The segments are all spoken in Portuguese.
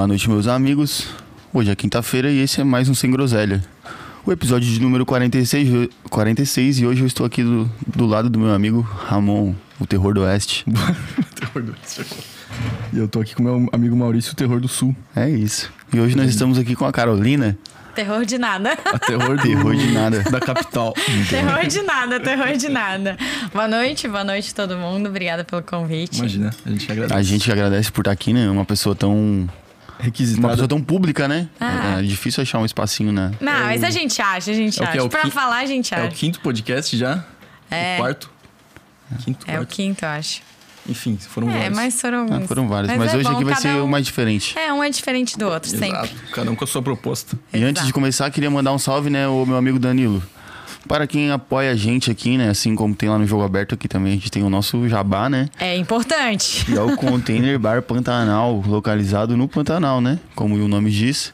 Boa noite, meus amigos. Hoje é quinta-feira e esse é mais um Sem Groselha. O episódio de número 46, 46 e hoje eu estou aqui do, do lado do meu amigo Ramon, o Terror do Oeste. Terror do Oeste. E eu tô aqui com meu amigo Maurício, o Terror do Sul. É isso. E hoje nós estamos aqui com a Carolina, Terror de nada. A terror, do, terror de nada. da capital. terror de nada, terror de nada. Boa noite, boa noite todo mundo. Obrigada pelo convite. Imagina, a gente agradece. A gente agradece por estar aqui, né? Uma pessoa tão. Requisitada. Uma pessoa tão pública, né? Ah. É, difícil achar um espacinho, né? Não, mas a gente acha, a gente É o que? acha. É o pra qui- falar, a gente É o acha. quinto podcast já? É. O quarto? Quinto, É o quinto, eu acho. Enfim, foram É, vários. mas foram Ah, foram vários. Mas, é hoje bom, aqui vai ser um- o mais diferente. É, um é diferente do outro, Exato. sempre. Cada um com a sua proposta. E antes de começar, queria mandar um salve, né, o meu amigo Danilo. Para quem apoia a gente aqui, né, assim como tem lá no Jogo Aberto aqui também, a gente tem o nosso jabá, né? É importante. E é o Container Bar Pantanal, localizado no Pantanal, né? Como o nome diz.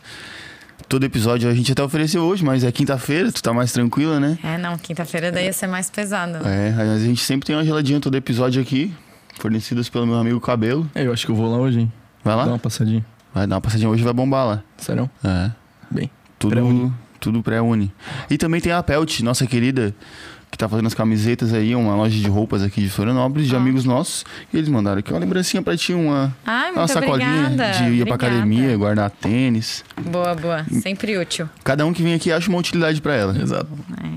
Todo episódio a gente até ofereceu hoje, mas é quinta-feira, tu tá mais tranquila, né? É, não, quinta-feira daí ia ser mais pesado. É, a gente sempre tem uma geladinha todo episódio aqui, fornecidas pelo meu amigo Cabelo. É, eu acho que eu vou lá hoje, hein? Vai Dá lá? uma passadinha. Vai dar uma passadinha hoje vai bombar lá. Sério? É. Bem. Tudo. Tudo pré-uni. E também tem a Pelt, nossa querida, que tá fazendo as camisetas aí, uma loja de roupas aqui de Florianópolis, de Ah. amigos nossos. E eles mandaram aqui uma lembrancinha pra ti, uma, Ai, uma sacolinha obrigada. de ir pra Obrigada. academia, guardar tênis. Boa, boa. Sempre útil. Cada um que vem aqui acha uma utilidade pra ela. Exato.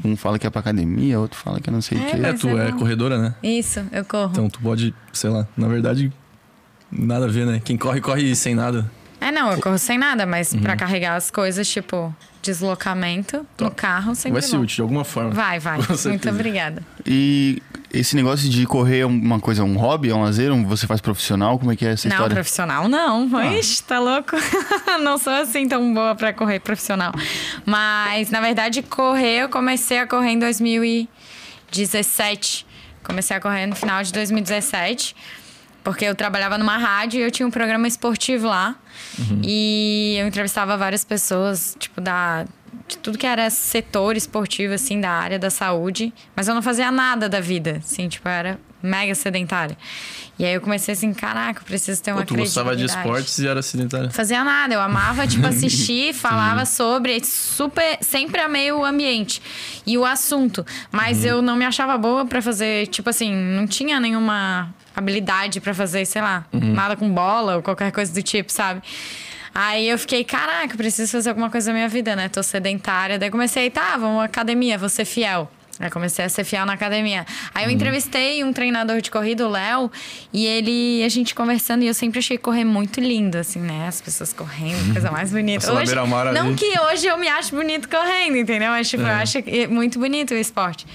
Um fala que é pra academia, outro fala que é não sei o É, quê. É, tu é é corredora, né? Isso, eu corro. Então tu pode, sei lá, na verdade, nada a ver, né? Quem corre, corre sem nada. É, não, eu corro sem nada, mas Uhum. pra carregar as coisas, tipo, deslocamento no carro, sempre Vai ser bom. útil de alguma forma. Vai, vai. Muito obrigada. E esse negócio de correr é uma coisa, um hobby, é um lazer, um, você faz profissional, como é que é essa não, história? profissional não. Ah. Ixi, tá louco? não sou assim tão boa pra correr profissional. Mas, na verdade, correr, eu comecei a correr em 2017. Comecei a correr no final de 2017. Porque eu trabalhava numa rádio e eu tinha um programa esportivo lá. E eu entrevistava várias pessoas, tipo, da. De tudo que era setor esportivo, assim, da área da saúde. Mas eu não fazia nada da vida, assim, tipo, eu era mega sedentária. E aí eu comecei assim, caraca, eu preciso ter uma Pô, tu gostava de esportes e era sedentário. Fazia nada, eu amava, tipo, assistir, falava sobre, super, sempre amei o ambiente e o assunto, mas eu não me achava boa pra fazer, tipo assim, não tinha nenhuma habilidade pra fazer, sei lá, nada com bola ou qualquer coisa do tipo, sabe? Aí eu fiquei, caraca, preciso fazer alguma coisa na minha vida, né? Tô sedentária. Daí comecei, tá, vamos à academia, vou ser fiel. Aí comecei a ser fiel na academia. Aí eu entrevistei um treinador de corrida, o Léo, e ele, a gente conversando, e eu sempre achei correr muito lindo, assim, né? As pessoas correndo, coisa mais bonita. Ali. não que hoje eu me acho bonito correndo, entendeu? Mas, tipo, eu É. acho que é muito bonito o esporte.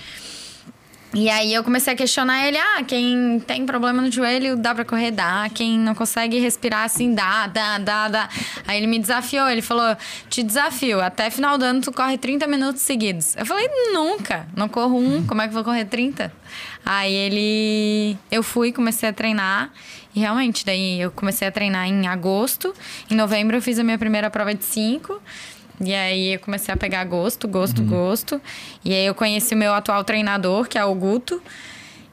E aí eu comecei a questionar ele, ah, quem tem problema no joelho dá pra correr, dá. Quem não consegue respirar assim, dá, dá, dá, dá. Aí ele me desafiou, ele falou, te desafio, até final do ano tu corre 30 minutos seguidos. Eu falei, nunca, não corro um, como é que eu vou correr 30? Aí ele, eu fui, comecei a treinar. E realmente, daí eu comecei a treinar em agosto. Em novembro eu fiz a minha primeira prova de 5. E aí eu comecei a pegar gosto, gosto, gosto. E aí eu conheci o meu atual treinador, que é o Guto.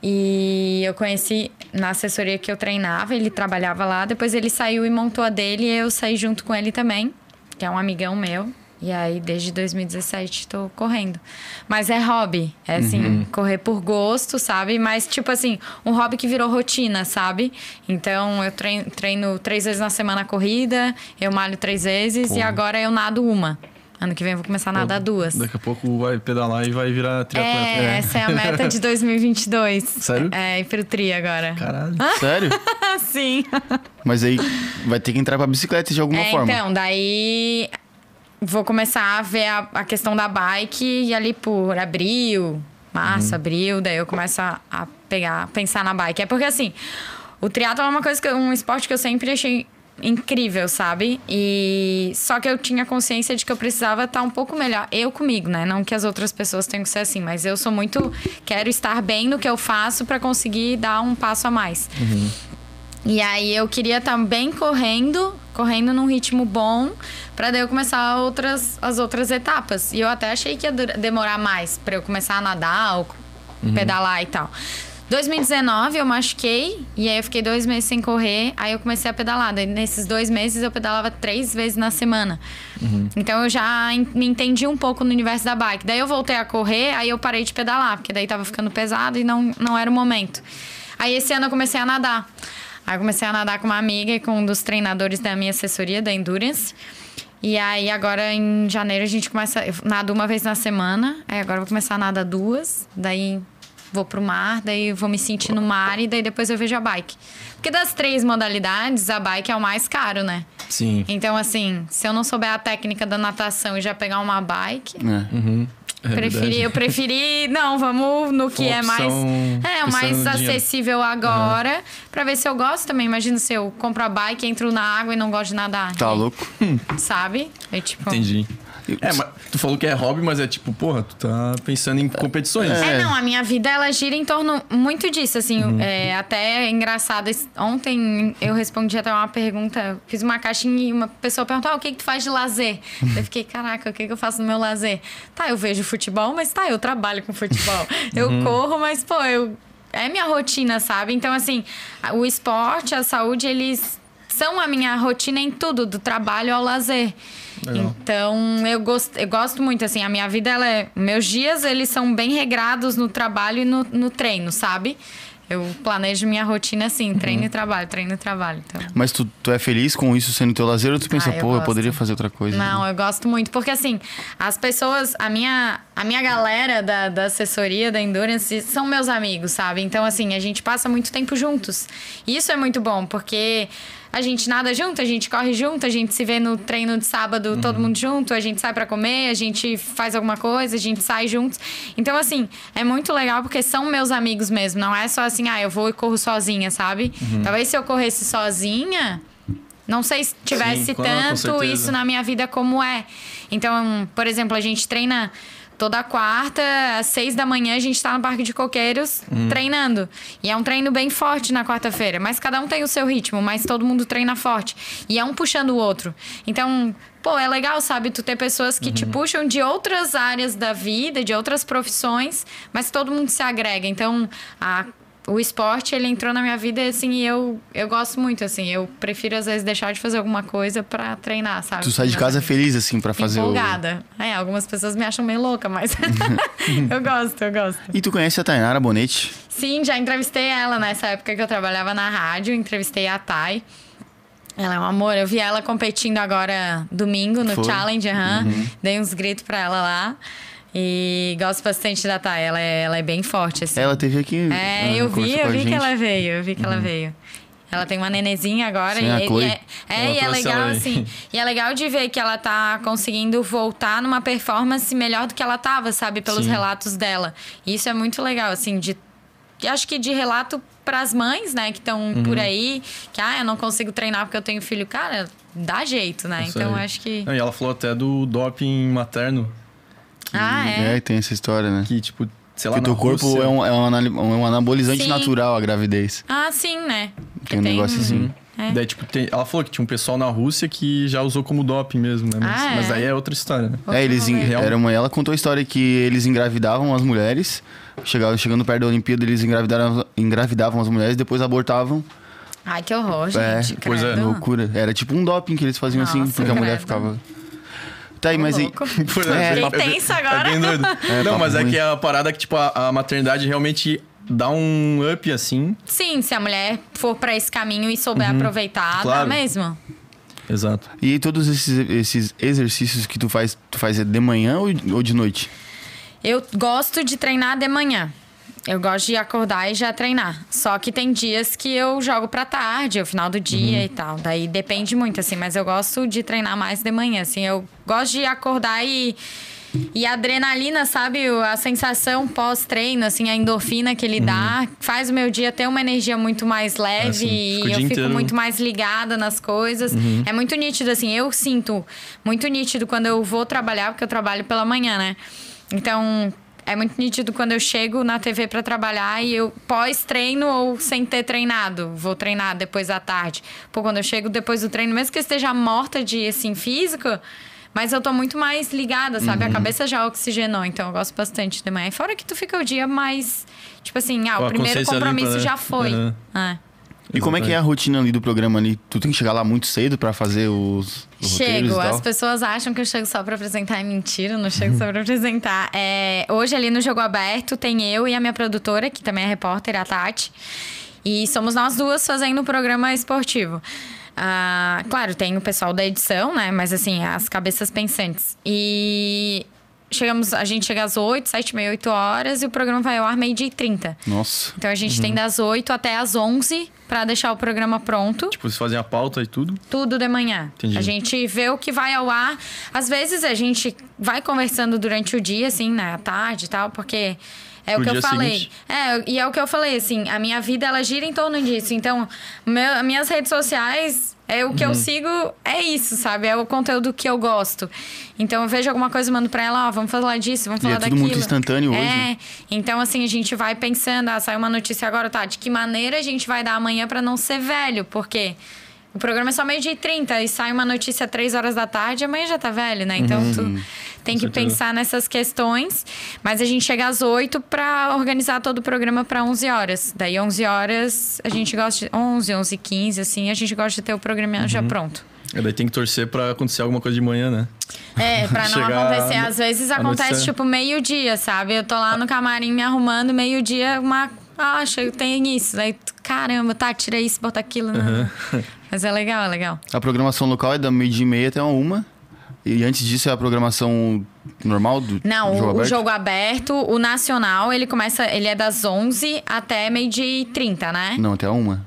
E eu conheci na assessoria que eu treinava, ele trabalhava lá. Depois ele saiu e montou a dele e eu saí junto com ele também, que é um amigão meu. E aí, desde 2017, tô correndo. Mas é hobby. É assim, correr por gosto, sabe? Mas, tipo assim, um hobby que virou rotina, sabe? Então, eu treino, treino três vezes na semana a corrida, eu malho três vezes e agora eu nado uma. Ano que vem eu vou começar a nadar duas. Daqui a pouco vai pedalar e vai virar triatleta. É, essa é a meta de 2022. Sério? É, ir pro tri agora. Caralho. Sério? Sim. Mas aí vai ter que entrar pra bicicleta de alguma É, forma. então, daí vou começar a ver a, a questão da bike e ali por abril, março, abril, daí eu começo a, a pegar, pensar na bike. É porque assim, o triatlo é uma coisa que eu- um esporte que eu sempre achei incrível, sabe? E só que eu tinha consciência de que eu precisava estar um pouco melhor eu comigo, né? Não que as outras pessoas tenham que ser assim, mas eu sou muito quero estar bem no que eu faço para conseguir dar um passo a mais. E aí eu queria estar bem correndo, correndo num ritmo bom, pra daí eu começar outras, as outras etapas. E eu até achei que ia demorar mais pra eu começar a nadar ou pedalar e tal. 2019 eu machuquei e aí eu fiquei dois meses sem correr. Aí eu comecei a pedalar. Daí, nesses dois meses eu pedalava três vezes na semana. Então eu já me entendi um pouco no universo da bike. Daí eu voltei a correr, aí eu parei de pedalar, porque daí tava ficando pesado e não, não era o momento. Aí esse ano eu comecei a nadar. Aí comecei a nadar com uma amiga e com um dos treinadores da minha assessoria, da Endurance. E aí agora em janeiro a gente começa. Eu nado uma vez na semana. Aí agora eu vou começar a nadar duas. Daí vou pro mar, daí vou me sentir no mar e daí depois eu vejo a bike. Porque das três modalidades, a bike é o mais caro, né? Sim. Então, assim, se eu não souber a técnica da natação e já pegar uma bike, É. Uhum. É preferi, verdade. eu preferi. Não, vamos no que é mais. É, o mais no dinheiro. acessível agora. Pra ver se eu gosto também. Imagina se eu compro a bike, entro na água e não gosto de nadar. Tá louco? Sabe? É tipo. Entendi. É, mas tu falou que é hobby, mas é tipo, porra, tu tá pensando em competições. É, É. não, a minha vida ela gira em torno muito disso, assim, Uhum. é, até é engraçado. Ontem eu respondi até uma pergunta, fiz uma caixinha e uma pessoa perguntou: ah, o que, que tu faz de lazer? eu fiquei, caraca, o que, que eu faço no meu lazer? Tá, eu vejo futebol, mas tá, eu trabalho com futebol. Eu Uhum. corro, mas, pô, eu. É minha rotina, sabe? Então, assim, o esporte, a saúde, eles são a minha rotina em tudo, do trabalho ao lazer. Legal. Então, eu gosto, eu gosto muito, assim, a minha vida, ela é... Meus dias, eles são bem regrados no trabalho e no, no treino, sabe? Eu planejo minha rotina assim, treino e trabalho, treino e trabalho. Então... Mas tu, tu é feliz com isso sendo teu lazer ou tu pensa, Ah, eu pô, eu gosto. poderia fazer outra coisa? Não, eu gosto muito, porque assim, as pessoas, a minha, a minha galera da, da assessoria da Endurance são meus amigos, sabe? Então, assim, a gente passa muito tempo juntos. E isso é muito bom, porque a gente nada junto, a gente corre junto, a gente se vê no treino de sábado todo mundo junto, a gente sai pra comer, a gente faz alguma coisa, a gente sai juntos. Então, assim, é muito legal porque são meus amigos mesmo, não é só assim, ah, eu vou e corro sozinha, sabe? Talvez se eu corresse sozinha. Não sei se tivesse Sim, claro, tanto isso na minha vida como é. Então, por exemplo, a gente treina toda quarta, às seis da manhã, a gente tá no Parque de Coqueiros Hum. treinando. E é um treino bem forte na quarta-feira. Mas cada um tem o seu ritmo, mas todo mundo treina forte. E é um puxando o outro. Então, pô, é legal, sabe? Tu ter pessoas que Uhum. te puxam de outras áreas da vida, de outras profissões, mas todo mundo se agrega. Então, a o esporte, ele entrou na minha vida, assim, e eu, eu gosto muito, assim. Eu prefiro, às vezes, deixar de fazer alguma coisa pra treinar, sabe? Tu sai de casa feliz, assim, pra fazer o... Empolgada. É, algumas pessoas me acham meio louca, mas eu gosto, eu gosto. E tu conhece a Tainara Bonetti? Sim, já entrevistei ela nessa época que eu trabalhava na rádio, entrevistei a Thay. Ela é um amor, eu vi ela competindo agora domingo no Foi? Challenge, aham. Dei uns gritos pra ela lá. E gosto bastante da Thay, ela é, ela é bem forte, assim. Ela teve aqui. É, ela eu vi, eu vi que ela veio, eu vi que ela veio. Ela tem uma nenezinha agora Sim, e, a e Chloe. é, é, e é legal assim. E é legal de ver que ela tá conseguindo voltar numa performance melhor do que ela tava, sabe, pelos Sim. relatos dela. E isso é muito legal assim de e acho que de relato pras mães, né, que estão por Uhum. aí, que ah, eu não consigo treinar porque eu tenho filho, cara, dá jeito, né? Isso então aí. acho que Não, e ela falou até do doping materno, Ah, é. É, tem essa história, né? que, tipo, sei lá, Que o teu corpo Rússia- é um, é, um, anali- um anabolizante Sim. natural, a gravidez. Ah, sim, né? Tem um negócio assim. É. Daí, tipo, tem- ela falou que tinha um pessoal na Rússia que já usou como doping mesmo, né? Mas, Ah, mas é? aí é outra história, né? Outro É, eles en- era uma, ela contou a história que eles engravidavam as mulheres, chegavam, chegando perto da Olimpíada, eles engravidaram, engravidavam as mulheres, depois abortavam. Ai, que horror, É, gente. pois é, credo. Loucura. Era tipo um doping que eles faziam assim, Nossa, porque a mulher credo. ficava. Tá aí, mas. Louco. Pois É. Fiquei é bem- tensa agora. É bem doido. É, Não, papo mas é que a parada é que, tipo, a, a maternidade realmente dá um up, assim. Sim, se a mulher for pra esse caminho e souber aproveitar, dá Claro. mesmo. Exato. E todos esses, esses exercícios que tu faz, tu faz é de manhã ou de noite? Eu gosto de treinar de manhã. Eu gosto de acordar e já treinar. Só que tem dias que eu jogo pra tarde, ao final do dia e tal. Daí depende muito, assim. Mas eu gosto de treinar mais de manhã, assim. Eu gosto de acordar e... E a adrenalina, sabe? O- A sensação pós-treino, assim, a endorfina que ele dá, faz o meu dia ter uma energia muito mais leve Assim, o e eu fico inteiro- muito mais ligada nas coisas. É muito nítido, assim. Eu sinto muito nítido quando eu vou trabalhar, porque eu trabalho pela manhã, né? Então, é muito nítido quando eu chego na TV pra trabalhar e eu pós-treino ou sem ter treinado. Vou treinar depois da tarde. Pô, quando eu chego depois do treino, mesmo que eu esteja morta de, assim, físico... Mas eu tô muito mais ligada, sabe? A cabeça já oxigenou, então eu gosto bastante de manhã. E fora que tu fica o dia mais. Tipo assim, ah, o a primeiro compromisso limpa, né? já foi. Uhum. É. E como é que é a rotina ali do programa ali? Tu tem que chegar lá muito cedo pra fazer os, os Chego, as pessoas acham que eu chego só pra apresentar, é mentira, eu não chego só pra apresentar. É, hoje ali no Jogo Aberto tem eu e a minha produtora, que também é repórter, a Tati. E somos nós duas fazendo o programa esportivo. Ah, claro, tem o pessoal da edição, né? Mas assim, as cabeças pensantes. E chegamos, a gente chega às 8, 7, meia, 8 horas e o programa vai ao ar meio-dia e 30. Nossa. Então a gente tem das 8 até as 11 pra deixar o programa pronto. Tipo, vocês fazem a pauta e tudo? Tudo de manhã. Entendi. A gente vê o que vai ao ar. Às vezes a gente vai conversando durante o dia, assim, né? À tarde e tal, porque é o que eu falei. seguinte. É, e é o que eu falei, assim, a minha vida ela gira em torno disso. Então, meu, as minhas redes sociais. É o que Uhum. eu sigo, é isso, sabe? É o conteúdo que eu gosto. Então eu vejo alguma coisa e mando pra ela, ó, vamos falar disso, vamos E é falar tudo daquilo. muito instantâneo hoje, É, né? então, assim, a gente vai pensando, ah, saiu uma notícia agora, tá? De que maneira a gente vai dar amanhã pra não ser velho? Porque o programa é só meio-dia e 30 e sai uma notícia três horas da tarde, amanhã já tá velho, né? Então, tu tem que certeza. pensar nessas questões. Mas a gente chega às 8 pra organizar todo o programa pra 11 horas. Daí, 11 horas, a gente gosta de... 11, 11 15, assim, a gente gosta de ter o programa já pronto. E daí tem que torcer pra acontecer alguma coisa de manhã, né? É, pra não acontecer. Às vezes acontece, notícia- tipo, meio-dia, sabe? Eu tô lá no camarim me arrumando, meio-dia, uma. Ah, achei, tem isso. Aí, caramba, tá, tira isso, bota aquilo. Não. Mas é legal, é legal. A programação local é da meio-dia e meia até uma uma. E antes disso é a programação normal do Não, jogo o, o aberto? jogo aberto, o nacional, ele começa. Ele é das 11 até meio-dia e 30, né? Não, até uma.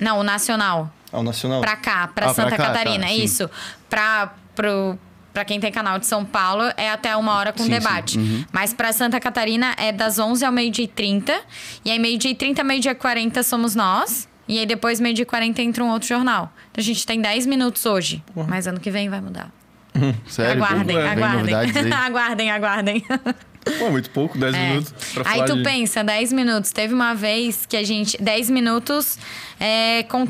Não, o nacional. Ah, o Nacional. Pra cá, pra Ah, pra Santa cá, Catarina, tá, é sim. isso. Pra, pro, pra quem tem canal de São Paulo, é até uma hora com Sim, debate. uhum. Mas pra Santa Catarina é das 11 ao meio-dia e 30. E aí, meio-dia e 30, meio-dia e 40 somos nós. E aí, depois, meio-dia e 40 entra um outro jornal. Então, a gente tem 10 minutos hoje. Mas ano que vem vai mudar. Sério? aguardem, Tem aguardem. aí? aguardem, aguardem. Pô, muito pouco, 10 É. minutos pra Aí falar tu de... pensa, 10 minutos. Teve uma vez que a gente. 10 minutos é, com.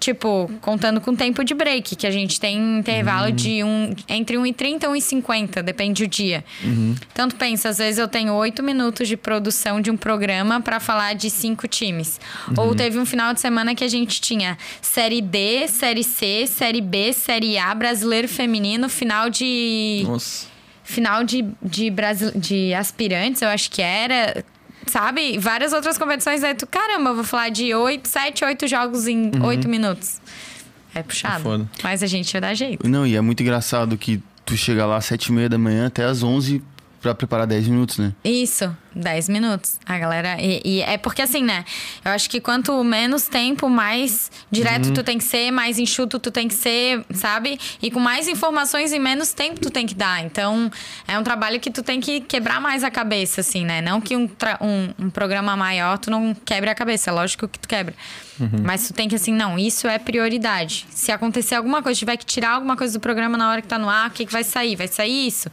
Tipo, contando com tempo de break, que a gente tem intervalo Uhum. de um, entre 1,30 e 1,50, depende do dia. Uhum. Tu pensa, às vezes eu tenho 8 minutos de produção de um programa para falar de cinco times. Uhum. Ou teve um final de semana que a gente tinha Série D, Série C, Série B, Série A, Brasileiro Feminino, final de Nossa. final de, de, Brasil, de aspirantes, eu acho que era. Sabe? Várias outras competições. Aí tu, caramba, eu vou falar de oito, sete, oito jogos em oito minutos. É puxado. É. Mas a gente dar jeito. Não, e é muito engraçado que tu chega lá às sete e meia da manhã até às onze pra preparar 10 minutos, né? Isso, 10 minutos. A galera. E, e é porque assim, né? Eu acho que quanto menos tempo, mais direto tu tem que ser, mais enxuto tu tem que ser, sabe? E com mais informações e menos tempo tu tem que dar. Então, é um trabalho que tu tem que quebrar mais a cabeça, assim, né? Não que um, um, um programa maior tu não quebre a cabeça. É lógico que tu quebra. Mas tu tem que, assim, não, isso é prioridade. Se acontecer alguma coisa, tiver que tirar alguma coisa do programa na hora que tá no ar, o que, que vai sair? Vai sair isso.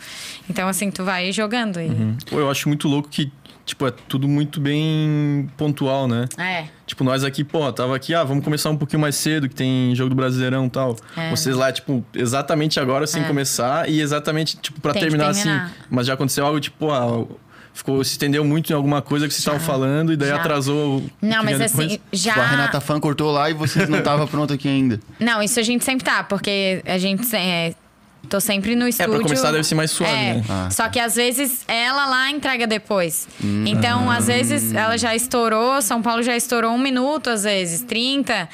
Então, assim, tu vai jogando. E... Pô, eu acho muito louco que, tipo, é tudo muito bem pontual, né? É. Tipo, nós aqui, pô, tava aqui, ah, vamos começar um pouquinho mais cedo, que tem jogo do Brasileirão e tal. É, Vocês lá, tipo, exatamente agora sem É. começar e exatamente, tipo, pra terminar, terminar. assim. Mas já aconteceu algo, tipo, ah, ficou, se estendeu muito em alguma coisa que vocês estavam falando e daí já. atrasou. o Não, mas assim, depois. já. Tipo, a Renata Fan cortou lá e vocês não estavam pronto aqui ainda. Não, isso a gente sempre tá, porque a gente é, tô sempre no estúdio. É, pra começar deve ser mais suave, É, né? Ah, Só que às vezes ela lá entrega depois. Então, às vezes, ela já estourou, São Paulo já estourou um minuto, às vezes, 30.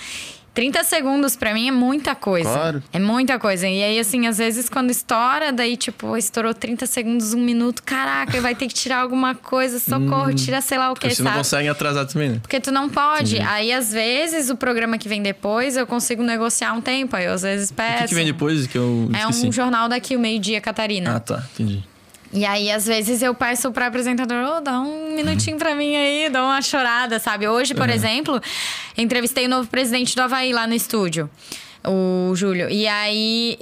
30 segundos pra mim é muita coisa. Claro. É muita coisa. E aí, assim, às vezes quando estoura, daí, tipo, estourou 30 segundos, um minuto, caraca, vai ter que tirar alguma coisa, socorro, tira sei lá o que, Porque vocês não sabe? conseguem atrasar também, né? Porque tu não pode. Aí, às vezes, o programa que vem depois, eu consigo negociar um tempo. Aí, eu, às vezes, O peço. que, que vem depois que eu É um jornal daqui, o Meio-Dia, Catarina. Ah, tá, entendi. E aí, às vezes, eu peço pra apresentador, ô, dá um minutinho pra mim aí, dá uma chorada, sabe? Hoje, por exemplo, entrevistei o novo presidente do Havaí lá no estúdio, o Júlio. E aí,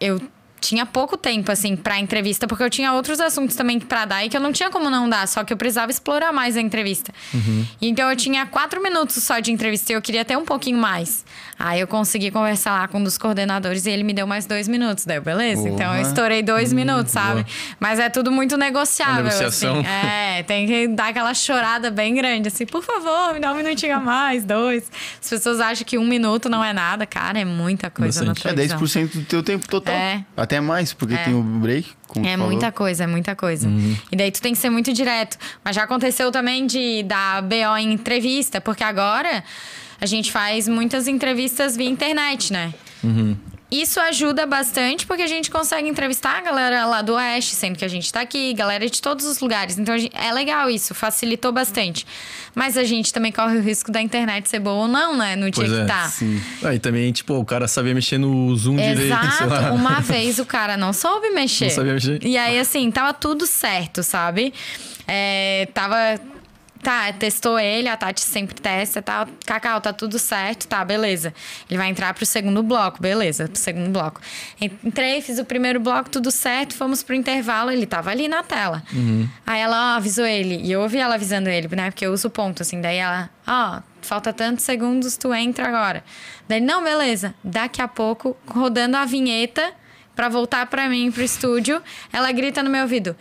eu tinha pouco tempo, assim, pra entrevista, porque eu tinha outros assuntos também pra dar e que eu não tinha como não dar, só que eu precisava explorar mais a entrevista. Então eu tinha quatro minutos só de entrevista e eu queria ter um pouquinho mais. Aí eu consegui conversar lá com um dos coordenadores e ele me deu mais dois minutos. Daí, beleza? Então eu estourei dois minutos, sabe? boa. Mas é tudo muito negociável. negociação. Assim. É, tem que dar aquela chorada bem grande, assim, por favor, me dá um minutinho a mais, dois. As pessoas acham que um minuto não é nada, cara, é muita coisa Bastante. na É televisão. 10% do teu tempo total. É. Até mais, porque É. tem o break. É falou. muita coisa, é muita coisa. Uhum. E daí tu tem que ser muito direto. Mas já aconteceu também de dar BO em entrevista, porque agora a gente faz muitas entrevistas via internet, né? Uhum. Isso ajuda bastante porque a gente consegue entrevistar a galera lá do Oeste, sendo que a gente tá aqui, galera de todos os lugares. Então gente- é legal isso, facilitou bastante. Mas a gente também corre o risco da internet ser boa ou não, né? No dia Pois que é, tá. Sim. Aí também, tipo, o cara sabia mexer no Zoom direito, sei Exato. Uma vez o cara não soube mexer. Não sabia mexer. E aí, assim, tava tudo certo, sabe? É, tava. Tá, testou ele, a Tati sempre testa, tá, Cacau, tá tudo certo, tá, beleza. Ele vai entrar pro segundo bloco, beleza, pro segundo bloco. Entrei, fiz o primeiro bloco, tudo certo, fomos pro intervalo, ele tava ali na tela. Aí ela ó, avisou ele, e eu ouvi ela avisando ele, né, porque eu uso ponto, assim, daí ela, ó, falta tantos segundos, tu entra agora. Daí, não, beleza. Daqui a pouco, rodando a vinheta pra voltar pra mim pro estúdio, ela grita no meu ouvido.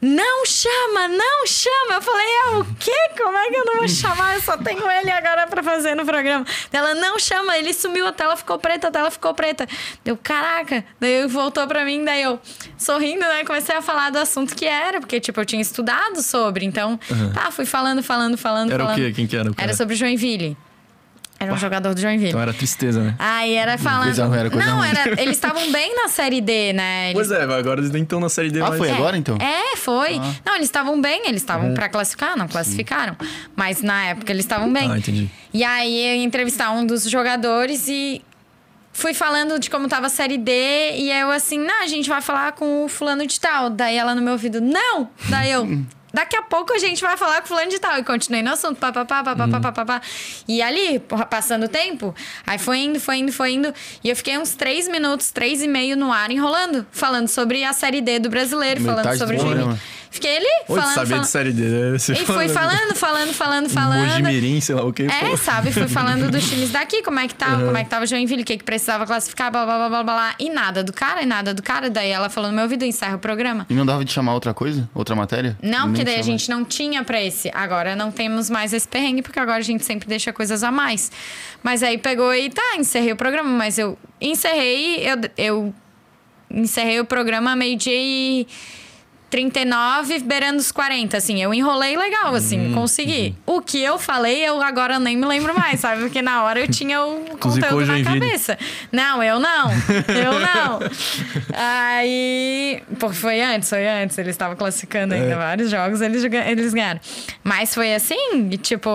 Não chama, não chama. Eu falei, é o quê? Como é que eu não vou chamar? Eu só tenho ele agora pra fazer no programa. Ela não chama, ele sumiu, a tela ficou preta, a tela ficou preta. Deu, caraca. Daí voltou pra mim, daí eu, sorrindo, né? Comecei a falar do assunto que era, porque, tipo, eu tinha estudado sobre. Então, tá, fui falando, falando, falando, Era o falando. quê? Quem que era o cara? Era sobre Joinville. Era um jogador do Joinville. Então era tristeza, né? Aí era falando. Coisa ruim, era coisa não, ruim. era. Eles estavam bem na série D, né? Eles Pois é, agora eles nem estão na série D Ah, mais. foi é, agora, então? É, foi. Ah. Não, eles estavam bem, eles Uhum. estavam pra classificar, não classificaram. Mas na época eles estavam bem. Ah, entendi. E aí eu ia entrevistar um dos jogadores e fui falando de como tava a série D. E eu assim, não, a gente vai falar com o fulano de tal. Daí ela no meu ouvido, não! Daí eu. Daqui a pouco a gente vai falar com o fulano de tal. E continuei no assunto, papapá, papapá, papapá. E ali, passando o tempo, aí foi indo, foi indo, foi indo. E eu fiquei uns três minutos, três e meio no ar enrolando. Falando sobre a série D do brasileiro, Metade falando do sobre o programa. Fiquei ali, Oi, falando, sabia falando. de série D, né? Você E fui falando, falando, falando, falando. Mojimirim, sei lá o que. É, sabe? Fui falando dos times daqui, como é que tava, como é que tava Joinville, o que, que precisava classificar, blá, blá, blá, blá, blá. E nada do cara, e nada do cara. Daí ela falou no meu ouvido, encerra o programa. E não dava de chamar outra coisa? Outra matéria? Não, Nem porque daí a gente não tinha pra esse. Agora não temos mais esse perrengue, porque agora a gente sempre deixa coisas a mais. Mas aí pegou e tá, encerrei o programa. Mas eu encerrei, eu, eu encerrei o programa meio-dia e 39, beirando os 40, assim. Eu enrolei legal, assim, consegui. O que eu falei, eu agora nem me lembro mais, sabe? Porque na hora eu tinha o conteúdo na cabeça. Não, eu não. Eu não. Aí. Porque foi antes, foi antes. Eles estavam classificando ainda É. vários jogos, eles, eles ganharam. Mas foi assim, tipo,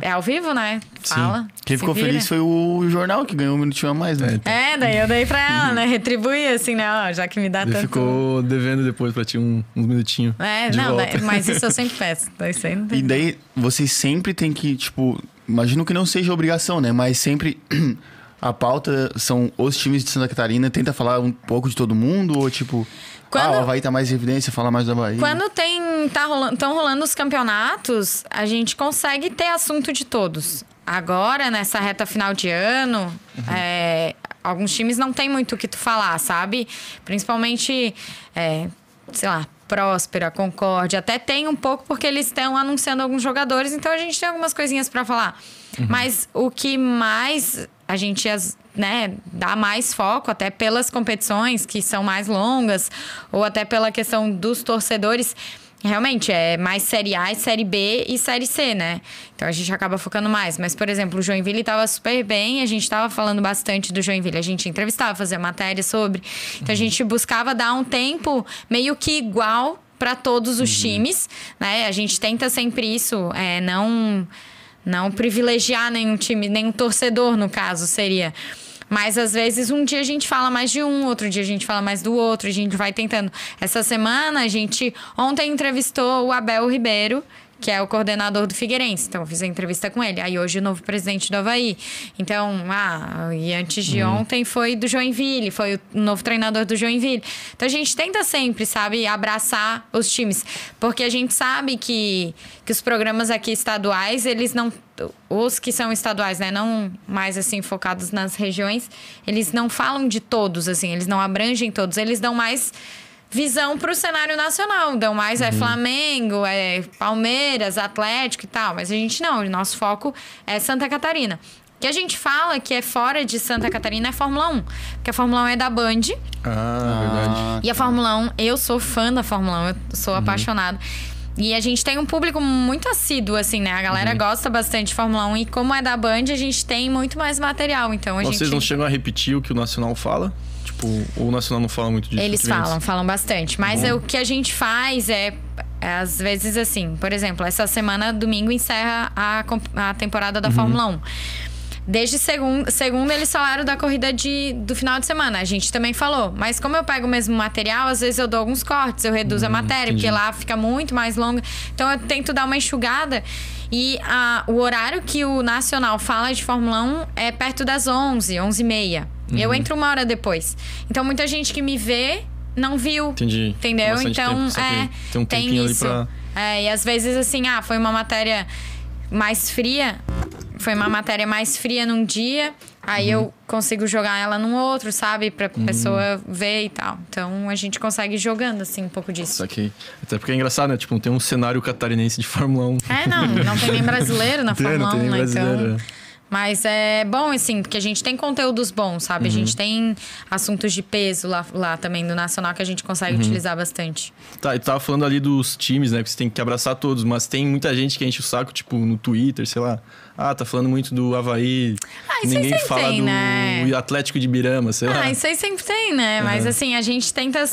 é ao vivo, né? Fala. Quem se ficou vira. feliz foi o jornal, que ganhou um minutinho a mais, né? É, daí eu dei pra ela, né? Retribuir, assim, né? Ó, já que me dá Ele tanto. ficou devendo depois pra ti um, uns minutinhos. É, de não, volta. daí- mas isso eu sempre peço. Daí aí não tem. E daí, vocês sempre tem que, tipo... Imagino que não seja obrigação, né? Mas sempre... A pauta são os times de Santa Catarina. Tenta falar um pouco de todo mundo? Ou, tipo... Quando- Ah, o Havaí tá mais em evidência, fala mais da Bahia. Quando tem tá rolando, tão rolando os campeonatos, a gente consegue ter assunto de todos. Agora, nessa reta final de ano, é, alguns times não tem muito o que tu falar, sabe? Principalmente, é, sei lá, Próspera, Concórdia. Até tem um pouco porque eles estão anunciando alguns jogadores, então a gente tem algumas coisinhas pra falar. Mas o que mais a gente as- né, dá mais foco, até pelas competições que são mais longas, ou até pela questão dos torcedores, realmente é mais Série A, Série B e Série C, né? Então a gente acaba focando mais. Mas, por exemplo, o Joinville estava super bem, a gente estava falando bastante do Joinville, a gente entrevistava, fazia matéria sobre. Então a gente buscava dar um tempo meio que igual para todos os times, né? A gente tenta sempre isso, é, não não privilegiar nenhum time, nenhum torcedor, no caso, seria. Mas às vezes um dia a gente fala mais de um, outro dia a gente fala mais do outro, a gente vai tentando. Essa semana a gente ontem entrevistou o Abel Ribeiro, que é o coordenador do Figueirense. Então, eu fiz a entrevista com ele. Aí, hoje, o novo presidente do Havaí. Então, ah, e antes de Uhum. ontem foi do Joinville, foi o novo treinador do Joinville. Então, a gente tenta sempre, sabe, abraçar os times. Porque a gente sabe que, que os programas aqui estaduais, eles não. Os que são estaduais, né? Não mais assim focados nas regiões, eles não falam de todos, assim, eles não abrangem todos, eles dão mais visão para o cenário nacional. Dão mais é Flamengo, é Palmeiras, Atlético e tal. Mas a gente não, o nosso foco é Santa Catarina. O que a gente fala que é fora de Santa Catarina é Fórmula 1. Porque a Fórmula 1 é da Band. Ah, verdade. Ah, E a Fórmula 1, eu sou fã da Fórmula 1, eu sou apaixonado. E a gente tem um público muito assíduo, assim, né? A galera gosta bastante de Fórmula 1 e como é da Band, a gente tem muito mais material. Então a Vocês gente. não chegam a repetir o que o Nacional fala? Tipo, o Nacional não fala muito disso? Eles falam, falam bastante. Mas é, o que a gente faz é, é, às vezes, assim, por exemplo, essa semana, domingo, encerra a, a temporada da Fórmula 1. Desde segundo, segundo, eles falaram da corrida de, do final de semana. A gente também falou. Mas como eu pego o mesmo material, às vezes eu dou alguns cortes, eu reduzo a matéria, entendi. porque lá fica muito mais longa. Então eu tento dar uma enxugada. E a, o horário que o Nacional fala de Fórmula 1 é perto das 11, 11 e meia. Eu entro uma hora depois. Então muita gente que me vê não viu. Entendi. Entendeu? Bastante Então, tempo, é. Tem um tempinho ali isso. pra- É, e às vezes, assim, ah, foi uma matéria mais fria. Foi uma matéria mais fria num dia. Aí Uhum. eu consigo jogar ela num outro, sabe? Pra pessoa ver e tal. Então a gente consegue ir jogando, assim, um pouco disso. Saquei. Até porque é engraçado, né? Tipo, não tem um cenário catarinense de Fórmula 1. É, não, não tem nem brasileiro na Tem, Fórmula 1, tem nem né? brasileiro, Então. Mas é bom, assim, porque a gente tem conteúdos bons, sabe? A Uhum. gente tem assuntos de peso lá, lá também do Nacional que a gente consegue Uhum. utilizar bastante. Tá, e tu tava falando ali dos times, né? Que você tem que abraçar todos, mas tem muita gente que enche o saco, tipo, no Twitter, sei lá. Ah, tá falando muito do Havaí. Ah, isso aí Ninguém sempre fala tem, do né? Atlético de Birama, sei lá. Ah, isso aí sempre tem, né? Mas Uhum. assim, a gente tenta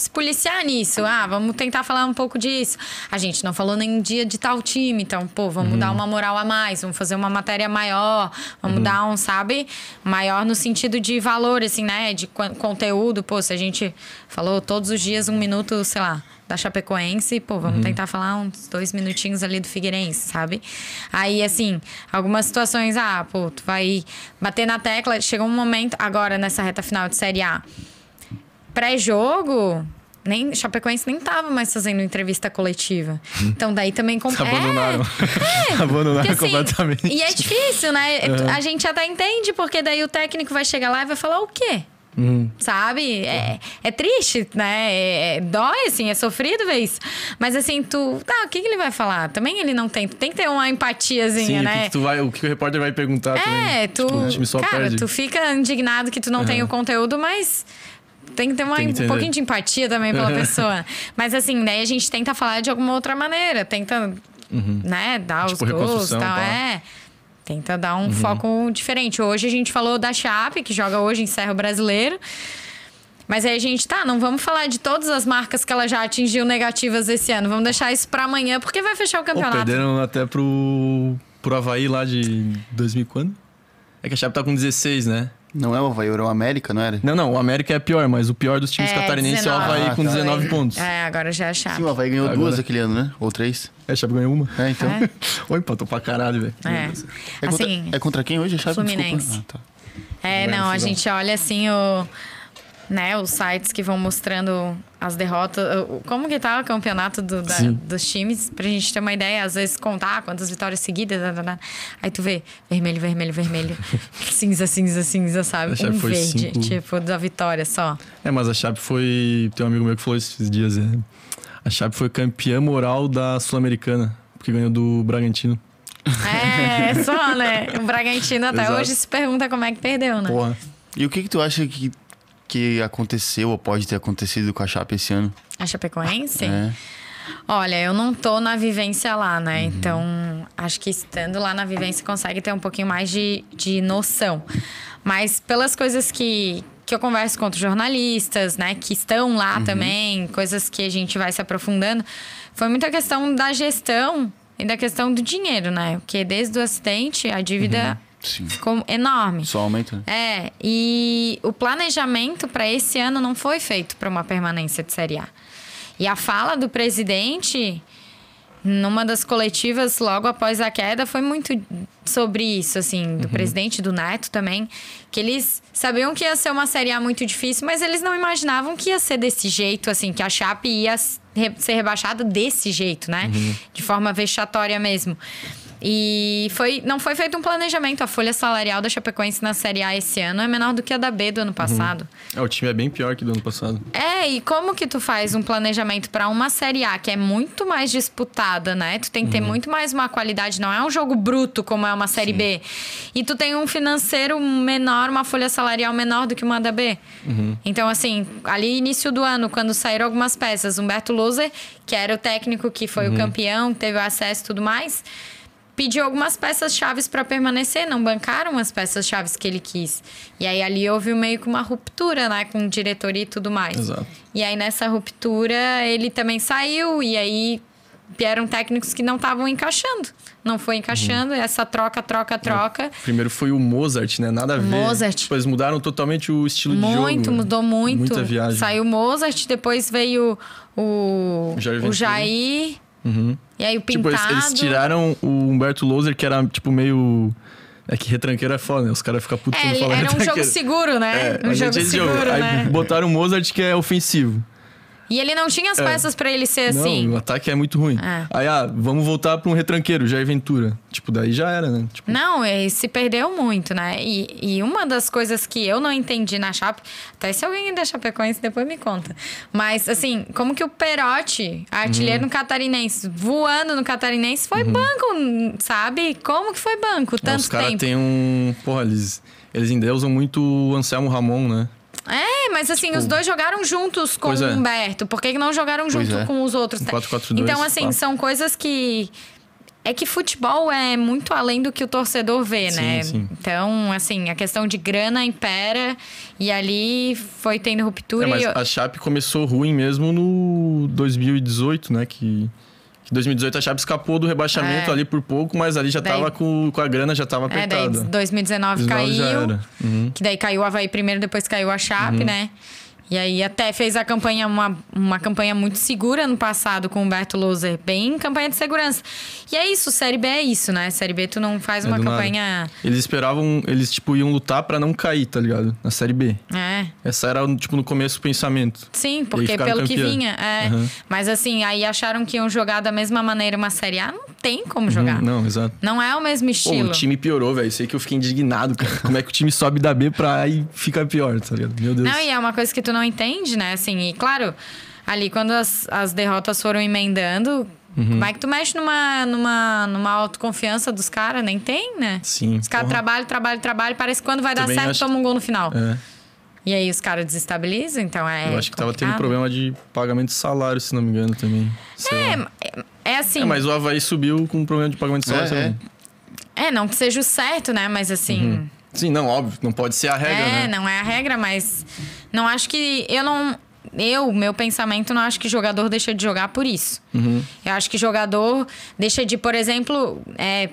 se policiar nisso. Ah, vamos tentar falar um pouco disso. A gente não falou nem dia de tal time, então, pô, vamos Uhum. dar uma moral a mais, vamos fazer uma matéria maior, vamos Uhum. dar um, sabe, maior no sentido de valor, assim, né? De con- conteúdo. Pô, se a gente falou todos os dias um minuto, sei lá. Da Chapecoense, pô, vamos Uhum. tentar falar uns dois minutinhos ali do Figueirense, sabe? Aí, assim, algumas situações, ah, pô, tu vai bater na tecla. Chegou um momento, agora nessa reta final de Série A, pré-jogo, nem Chapecoense nem tava mais fazendo entrevista coletiva. Então daí também com... Abandonaram. É, Abandonaram porque, assim, completamente. E é difícil, né? A gente até entende, porque daí o técnico vai chegar lá e vai falar o quê? Hum. Sabe? É, é triste, né? É, é- dói, assim, é sofrido ver isso. Mas assim, tu. Tá, o que, que ele vai falar? Também ele não tem. Tem que ter uma empatiazinha, Sim, o né? que, que tu vai, o que o repórter vai perguntar também. É, tu. Tipo, o cara, perde. tu fica indignado que tu não tem o conteúdo, mas. Tem que ter uma- que um pouquinho de empatia também pela pessoa. Mas assim, daí a gente tenta falar de alguma outra maneira. Tenta, né, dar Tipo, os gols e tal. pá. É. Tenta dar Uhum. um foco diferente. Hoje a gente falou da Chape, que joga hoje, encerra o brasileiro. Mas aí a gente, tá, não vamos falar de todas as marcas que ela já atingiu negativas esse ano. Vamos deixar isso pra amanhã, porque vai fechar o campeonato. perderam até pro, pro Havaí lá de 2000 e quando? É que a Chape tá com 16, né? Não é o Havaí, era o América, não era? Não, não, o América é pior, mas o pior dos times É, catarinenses é o 19. Havaí com Ah, tá. 19 pontos. É, agora já é a Chape. Sim, o Havaí ganhou Agora- duas aquele ano, né? Ou três. É, a Chape ganhou uma. É, então. É. Oi, empatou pra caralho, velho. É. É, contra, Assim, é contra quem hoje, a Chape? Fluminense. Ah, tá. É, não, a gente olha assim o. Né, os sites que vão mostrando as derrotas. Como que tá o campeonato do- da- dos times, pra gente ter uma ideia, às vezes contar quantas vitórias seguidas. tá, tá. Aí tu vê vermelho, vermelho, vermelho. cinza, cinza, cinza, sabe? Um foi verde, cinco. tipo, da vitória só. É, mas a Chape foi. Tem um amigo meu que falou esses dias. É, a Chape foi campeã moral da Sul-Americana, porque ganhou do Bragantino. É, só, né? O Bragantino até Exato. hoje se pergunta como é que perdeu, né? Porra. E o que que tu acha que, que aconteceu ou pode ter acontecido com a Chape esse ano? A Chapecoense? É. Olha, eu não tô na vivência lá, né? Então, acho que estando lá na vivência consegue ter um pouquinho mais de, de noção. Mas pelas coisas que, que eu converso com outros jornalistas, né? Que estão lá também, coisas que a gente vai se aprofundando, foi muita questão da gestão e da questão do dinheiro, né? Porque desde o acidente, a dívida Sim. ficou enorme. Só aumenta. né? É, e o planejamento para esse ano não foi feito para uma permanência de Série A. E a fala do presidente numa das coletivas, logo após a queda, foi muito sobre isso, assim, do presidente do Neto também, que eles sabiam que ia ser uma Série A muito difícil, mas eles não imaginavam que ia ser desse jeito, assim, que a Chape ia ser rebaixada desse jeito, né? De forma vexatória mesmo. E foi, não foi feito um planejamento. A folha salarial da Chapecoense na Série A esse ano é menor do que a da B do ano passado. É, o time é bem pior que do ano passado. É, e como que tu faz um planejamento para uma Série A que é muito mais disputada, né? Tu tem que ter muito mais uma qualidade, não é um jogo bruto como é uma Série B. E tu tem um financeiro menor, uma folha salarial menor do que uma da B. Então, assim, ali início do ano, quando saíram algumas peças, Humberto Loser, que era o técnico que foi o campeão, teve o acesso e tudo mais, pediu algumas peças chaves para permanecer, não bancaram as peças chaves que ele quis. E aí ali houve meio que uma ruptura, né, com diretoria e tudo mais. Exato. E aí nessa ruptura ele também saiu e aí vieram técnicos que não estavam encaixando. Não foi encaixando, essa troca, troca, troca. Primeiro foi o Mozart, né? Nada a ver. Mozart. Eles mudaram totalmente o estilo de jogo. Muito, mudou muito. Muita viagem. Saiu Mozart, depois veio o, Jair o. Jair. Uhum. E aí o Tipo, Pintado. eles, eles tiraram o Humberto Loser, que era, tipo, meio... É que retranqueiro é foda, né? Os caras ficam putos É, quando era um jogo seguro, né? É, um jogo é seguro, jogo. Aí né? botaram o Mozart, que é ofensivo. E ele não tinha as É. peças pra ele ser assim. Não, o ataque é muito ruim. É. Aí, ah, vamos voltar pra um retranqueiro, Jair Ventura. Tipo, daí já era, né? Tipo, Não, e se perdeu muito, né? E, e uma das coisas que eu não entendi na Chape, até se alguém da Chapecoense depois me conta. Mas, assim, como que o Perotti, artilheiro Uhum. no Catarinense, voando no Catarinense, foi banco, sabe? Como que foi banco Uhum. é, tanto os caras tempo? têm um... Porra, eles, eles ainda usam muito o Anselmo Ramon, né? É, mas assim, os dois jogaram juntos com Pois o é. Humberto. Por que não jogaram Pois junto é. com os outros? Um 4-4-2, Então, assim, são coisas que. É que futebol é muito além do que o torcedor vê, Sim, né? sim. Então, assim, a questão de grana impera e ali foi tendo ruptura. É, mas e eu- a Chape começou ruim mesmo no 2018, né? Que, que 2018 a Chape escapou do rebaixamento É. ali por pouco, mas ali já Daí- tava com, com a grana, já tava É, daí apertada. 2019 19 caiu. já era. Uhum. Que daí caiu o Havaí primeiro, depois caiu a Chape, né? E aí até fez a campanha, uma, uma campanha muito segura no passado com o Humberto Loser. Bem campanha de segurança. E é isso, Série B é isso, né? Série B tu não faz É uma do nada. campanha... Eles esperavam, eles tipo iam lutar pra não cair, tá ligado? Na Série B. É, Essa era tipo no começo o pensamento. sim, porque pelo que vinha. É. Aham. Mas assim, aí acharam que iam jogar da mesma maneira uma Série A. Não tem como jogar. Hum, Não, exato. Não é o mesmo Pô, estilo. o time piorou, velho. Sei que eu fiquei indignado, cara. Como é que o time sobe da B pra aí fica pior, tá ligado? Meu Deus. Não, e é uma coisa que tu não entende, né? Assim, e claro, ali quando as, as derrotas foram emendando, Uhum. como é que tu mexe numa, numa, numa autoconfiança dos caras? Nem tem, né? Sim. Os caras trabalham, trabalham, trabalham, parece que quando vai dar Também certo, acho- toma um gol no final. É. E aí os caras desestabilizam, então é. eu acho que tava tendo problema de pagamento de salário, se não me engano, também. É, é, é assim. É, mas o Havaí subiu com problema de pagamento de salário. É, também. É, não que seja o certo, né? Mas assim. Sim, não, óbvio. Não pode ser a regra, é, né? não é a regra, mas não acho que. Eu não. Eu, meu pensamento, não acho que jogador deixa de jogar por isso. Uhum. Eu acho que jogador deixa de, por exemplo, é,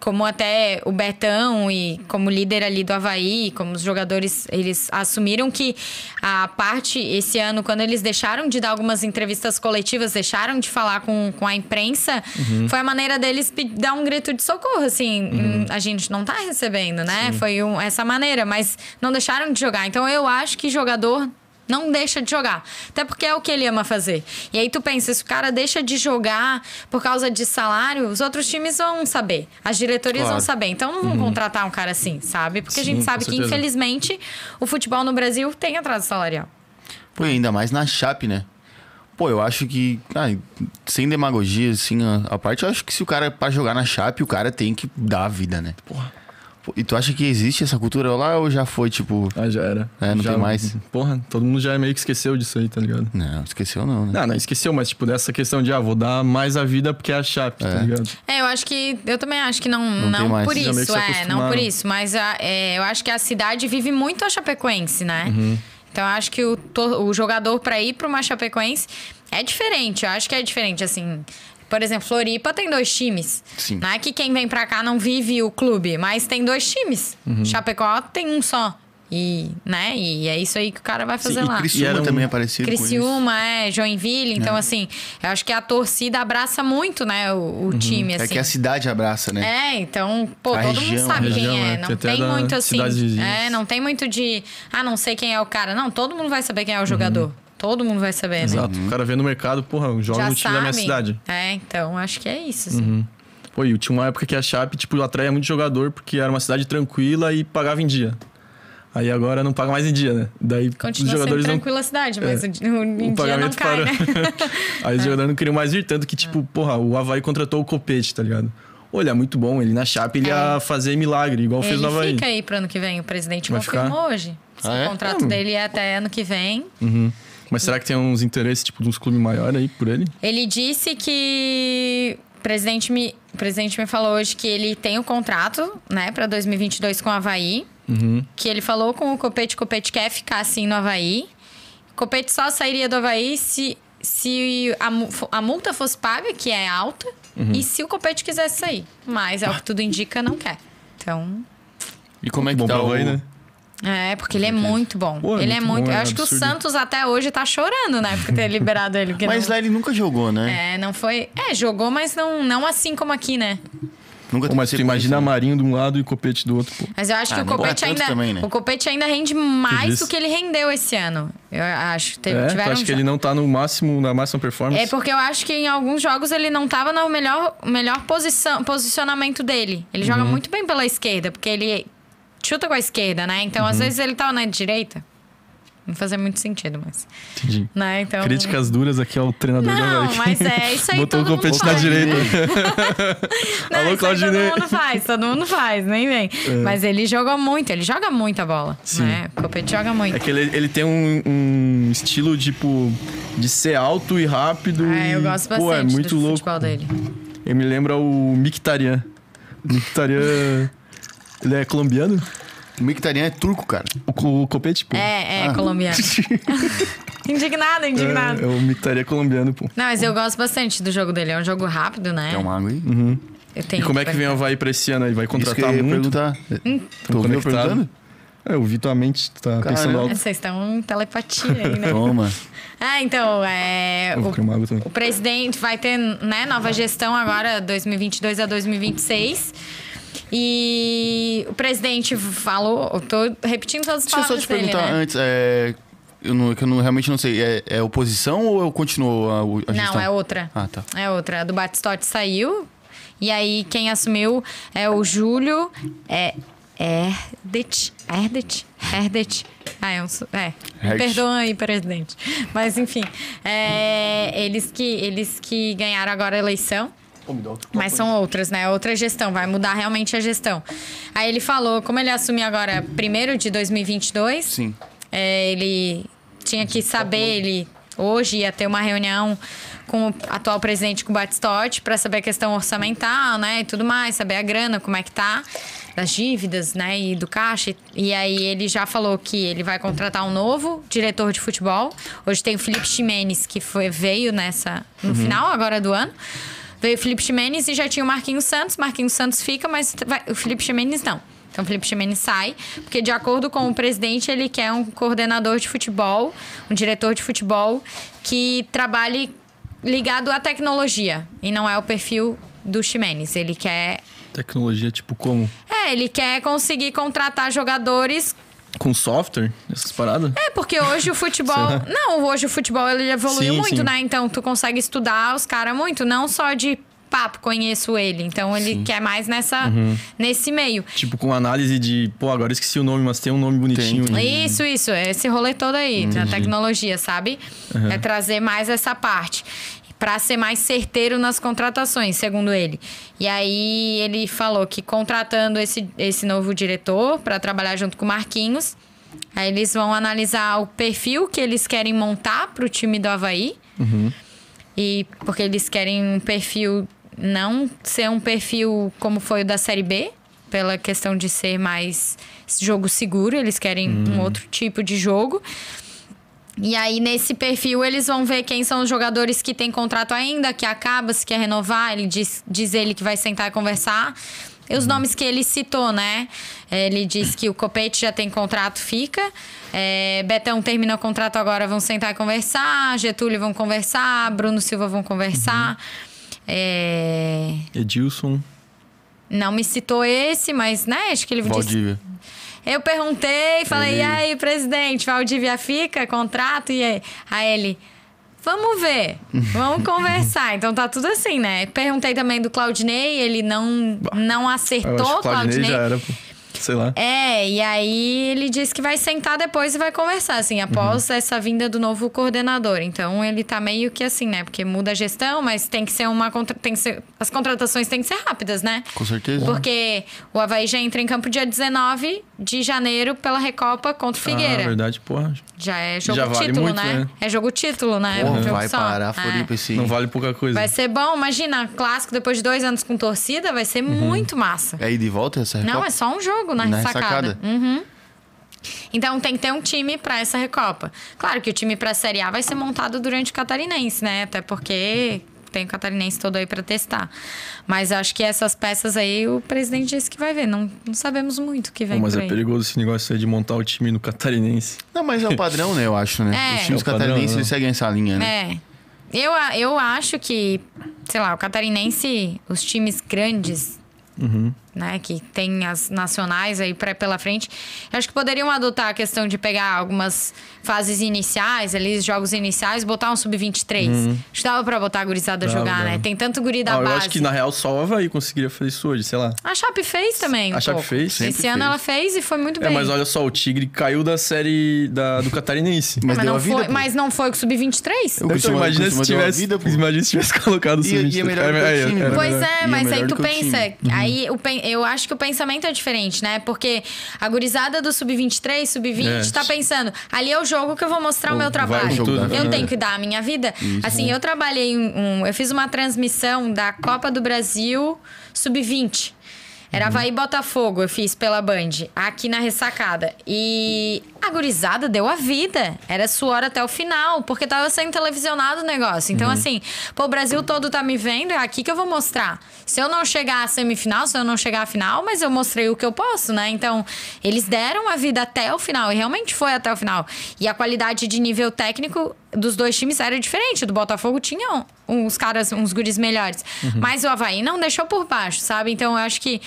como até o Betão e como líder ali do Havaí, como os jogadores, eles assumiram que a parte, esse ano, quando eles deixaram de dar algumas entrevistas coletivas, deixaram de falar com, com a imprensa, Uhum. foi a maneira deles dar um grito de socorro, assim, hum, a gente não tá recebendo, né? Foi um- essa maneira, mas não deixaram de jogar. Então eu acho que jogador não deixa de jogar. Até porque é o que ele ama fazer. E aí tu pensa, se o cara deixa de jogar por causa de salário, os outros times vão saber. As diretorias Claro. vão saber. Então não vão contratar um cara assim, sabe? Porque a Sim, gente com sabe que, infelizmente, o futebol no Brasil tem atraso salarial. Pô, e ainda mais na Chape, né? Pô, eu acho que, ah, sem demagogia, assim, a, a parte, eu acho que se o cara, pra jogar na Chape, o cara tem que dar a vida, né? Porra. E tu acha que existe essa cultura lá ou já foi, tipo... Ah, já era. É, não já, tem mais. Porra, todo mundo já meio que esqueceu disso aí, tá ligado? Não, esqueceu não, né? Não, não, esqueceu, mas tipo, dessa questão de, ah, vou dar mais a vida porque é a Chape, tá É. ligado? É, eu acho que. Eu também acho que não, Não não, tem mais. por isso, é, não por isso. Mas a- é, eu acho que a cidade vive muito a Chapecoense, né? Uhum. Então eu acho que o, to- o jogador pra ir pra uma Chapecoense é diferente. Eu acho que é diferente, assim. Por exemplo, Floripa tem dois times. Sim. Não é que quem vem pra cá não vive o clube, mas tem dois times. Uhum. Chapecó tem um só. E, né? E é isso aí que o cara vai fazer Sim, lá. E Criciúma E era um- também é parecido com isso. Criciúma, é, Joinville. Então, assim, eu acho que a torcida abraça muito, né, o, o time, assim. É que a cidade abraça, né? É, então, pô, A todo mundo região, sabe a quem é. é. Não Tem tem muito assim. É, não tem muito de. Ah, não sei quem é o cara. Não, todo mundo vai saber quem é o jogador. Todo mundo vai saber, né? Exato. O cara vê no mercado, porra, joga Já no time da minha cidade. É, então, acho que é isso, assim. Pô, e tinha uma época que a Chape, tipo, atraía muito jogador porque era uma cidade tranquila e pagava em dia. Aí agora não paga mais em dia, né? Daí Continua os sendo jogadores não. tranquila a cidade, mas É. o, o, em O dia não pagamento cai, parou. né? Aí os jogadores não queriam mais vir, tanto que, tipo, porra, o Havaí contratou o Copete, tá ligado? Olha, é muito bom. Ele na Chape ele ia fazer milagre, igual fez Ele no Havaí. fica aí pro ano que vem. O presidente Vai confirmou hoje. Ah, é? O contrato dele é até ano que vem. Uhum. Mas será que tem uns interesses, tipo, de uns clubes maiores aí por ele? Ele disse que o presidente me, o presidente me falou hoje que ele tem o contrato, né, para 2022 com o Havaí. Uhum. Que ele falou com o Copete, o Copete quer ficar assim no Havaí. O Copete só sairia do Havaí se, se a, a multa fosse paga, que é alta, Uhum. e se o Copete quisesse sair. Mas é o que tudo indica, não quer. Então, E como é que Bom tá o... Havaí, né? É, porque ele é muito bom. Pô, é ele é muito muito. bom, eu é acho que o absurdo. Santos até hoje tá chorando, né? Por ter liberado ele. Mas não, lá ele nunca jogou, né? É, não foi. É, jogou, mas não, não assim como aqui, né? Nunca mas tu imagina né? Marinho de um lado e Copete do outro, pô. Mas eu acho Ah, que o Copete ainda. também, né? O Copete ainda rende mais do que ele rendeu esse ano. Eu acho. Teve, É, tiveram acha que ele não tá no máximo, na máxima performance? É porque eu acho que em alguns jogos ele não tava no melhor, melhor posição, posicionamento dele. Ele joga Uhum. muito bem pela esquerda, porque ele chuta com a esquerda, né? Então, Uhum. às vezes, ele tava na direita. Não fazia muito sentido, mas. Entendi. Né? Então, Críticas duras aqui ao treinador do Não, Havaí. mas é isso aí Botou o Copete na direita. Não, Alô, Claudinei. todo mundo faz, todo mundo faz, nem vem. Mas ele joga muito, ele joga muita bola. É. Sim. Né? O Copete joga muito. É que ele, ele tem um, um estilo, tipo, de ser alto e rápido. É, eu e, gosto Pô, é bastante muito do louco. futebol dele. Ele me lembra o Mkhitaryan. Mkhitaryan... ele é colombiano? O Mictarian é turco, cara. O, o Copete, pô. É, é, Ah. colombiano. indignado, indignado. É, é o Mkhitaryan colombiano, pô. Não, mas eu gosto bastante do jogo dele. É um jogo rápido, né? É um mago aí. Eu tenho E como é que vem o Havaí pra esse ano? Ele vai Isso que eu contratar ia muito? perguntar. Hum. Tô eu conectado. perguntando? É, eu vi tua mente, tu tá Caramba. pensando alto. Vocês estão em telepatia aí, né? Toma. ah, então, é... Eu vou criar uma água também. O presidente vai ter, né, nova gestão agora, 2022 a 2026. E o presidente falou, eu tô repetindo todas as Deixa eu só palavras te dele, perguntar né? antes. É... Eu, não, que eu não- realmente não sei. É, é oposição ou eu continuo a, a gestão? Não, é outra. Ah, tá. É outra. A do Batistotti saiu. E aí, quem assumiu é o Júlio é, Herdet. Herdet? Herdet. Ah, é um. É. Me perdoam aí, presidente. Mas, enfim. é, eles, que, eles que ganharam agora a eleição. Mas são outras, né? Outra gestão, vai mudar realmente a gestão. Aí ele falou, como ele assumiu agora primeiro de 2022, Sim. é, ele tinha que saber, ele hoje ia ter uma reunião com o atual presidente, com o Batistotti, para saber a questão orçamental, né, e tudo mais, saber a grana, como é que tá, das dívidas, né, e do caixa. E aí ele já falou que ele vai contratar um novo diretor de futebol. Hoje tem o Felipe Ximenes, que foi, veio nessa no final agora do ano. Veio o Felipe Ximenes e já tinha o Marquinhos Santos. Marquinhos Santos fica, mas vai- o Felipe Ximenes não. Então, o Felipe Ximenes sai, porque, de acordo com o presidente, ele quer um coordenador de futebol, um diretor de futebol que trabalhe ligado à tecnologia. E não é o perfil do Ximenes. Ele quer. Tecnologia, tipo, como? É, ele quer conseguir contratar jogadores. Com software? Essas paradas? É, porque hoje o futebol. Não, hoje o futebol ele evoluiu Sim, muito, sim. né? Então, tu consegue estudar os caras muito, não só de papo, conheço ele. Então, ele quer mais nessa, Uhum. nesse meio. Tipo, com análise de, pô, agora esqueci o nome, mas tem um nome bonitinho. Tem. né? Isso, isso. é Esse rolê todo aí, da tecnologia, sabe? É trazer mais essa parte. Pra ser mais certeiro nas contratações, segundo ele. E aí ele falou que contratando esse, esse novo diretor para trabalhar junto com o Marquinhos, aí eles vão analisar o perfil que eles querem montar pro time do Havaí. E porque eles querem um perfil, não ser um perfil como foi o da Série B, pela questão de ser mais jogo seguro, eles querem um outro tipo de jogo. E aí, nesse perfil, eles vão ver quem são os jogadores que têm contrato ainda, que acaba, se quer renovar. Ele diz, diz ele que vai sentar e conversar. E os nomes que ele citou, né? Ele disse que o Copete já tem contrato, fica. É, Betão termina o contrato agora, vão sentar e conversar. Getúlio vão conversar. Bruno Silva vão conversar. É, Edilson. não me citou esse, mas, né? Acho que ele disse. Eu perguntei, falei, Ele- e aí, presidente, Valdívia fica, contrato? E aí? Aí ele, vamos ver, vamos conversar. Então tá tudo assim, né? Perguntei também do Claudinei, ele não, não acertou Claudinei Claudinei. já era. Sei lá. É, e aí ele disse que vai sentar depois e vai conversar, assim, após essa vinda do novo coordenador. Então ele tá meio que assim, né? Porque muda a gestão, mas tem que ser uma. Tem que ser... As contratações têm que ser rápidas, né? Com certeza. Porque o Havaí já entra em campo dia 19 de janeiro pela Recopa contra o Figueira. Ah, verdade, porra. já é jogo Já vale título, muito, né? né? É jogo título, né? Porra, um jogo vai só. parar É. Floripa esse... Não vale pouca coisa. Vai ser bom, imagina, clássico depois de dois anos com torcida, vai ser muito massa. É ida e volta essa Não, Recopa? é só um jogo na, Na ressacada. ressacada. Uhum. Então tem que ter um time pra essa Recopa. Claro que o time pra Série A vai ser montado durante o Catarinense, né? Até porque tem o Catarinense todo aí pra testar. Mas acho que essas peças aí o presidente disse que vai ver. Não, não sabemos muito o que Pô, vem mas por é perigoso esse negócio aí de montar o time no catarinense. Não, mas é o padrão, né? Eu acho, né? É. Os times É o padrão, catarinenses né? seguem essa linha, né? É. Eu, a- eu acho que, sei lá, o Catarinense, os times grandes, né, que tem as nacionais aí pra, pela frente, eu acho que poderiam adotar a questão de pegar algumas fases iniciais, ali, jogos iniciais, botar um sub-23. Acho que dava pra botar a gurizada Dava, jogar, né? dava. Tem tanto guri da Ah, eu base. acho que na real só o Havaí conseguiria fazer isso hoje, sei lá. A Chape fez também. um A Chape fez? Esse Sempre ano fez. ela fez e foi muito É, bem. mas olha só, o Tigre caiu da série da, do catarinense. Mas, Mas deu não a vida, foi, mas não foi com o sub-23? O Então, imagina, se tivesse, vida, imagina se tivesse colocado o E- e é sub-23. melhor do que o Aí, time, era né? Pois é, é mas aí tu pensa. time. Aí o pen- eu acho que o pensamento é diferente, né? Porque a gurizada do Sub-23, Sub-20, É. tá pensando, ali é o jogo que eu vou mostrar o meu Vai trabalho. tudo. Eu É. tenho que dar a minha vida. Assim, eu trabalhei um, Eu fiz uma transmissão da Copa do Brasil Sub-20. Era Havaí e Botafogo, eu fiz pela Band, aqui na ressacada. E a gurizada deu a vida. Era suor até o final, porque tava sendo televisionado o negócio. Então, assim, pô, o Brasil todo tá me vendo, é aqui que eu vou mostrar. Se eu não chegar à semifinal, se eu não chegar à final, mas eu mostrei o que eu posso, né? Então, eles deram a vida até o final, e realmente foi até o final. E a qualidade de nível técnico dos dois times era diferente. Do Botafogo tinha uns caras, uns guris melhores. Mas o Havaí não deixou por baixo, sabe? Então, eu acho que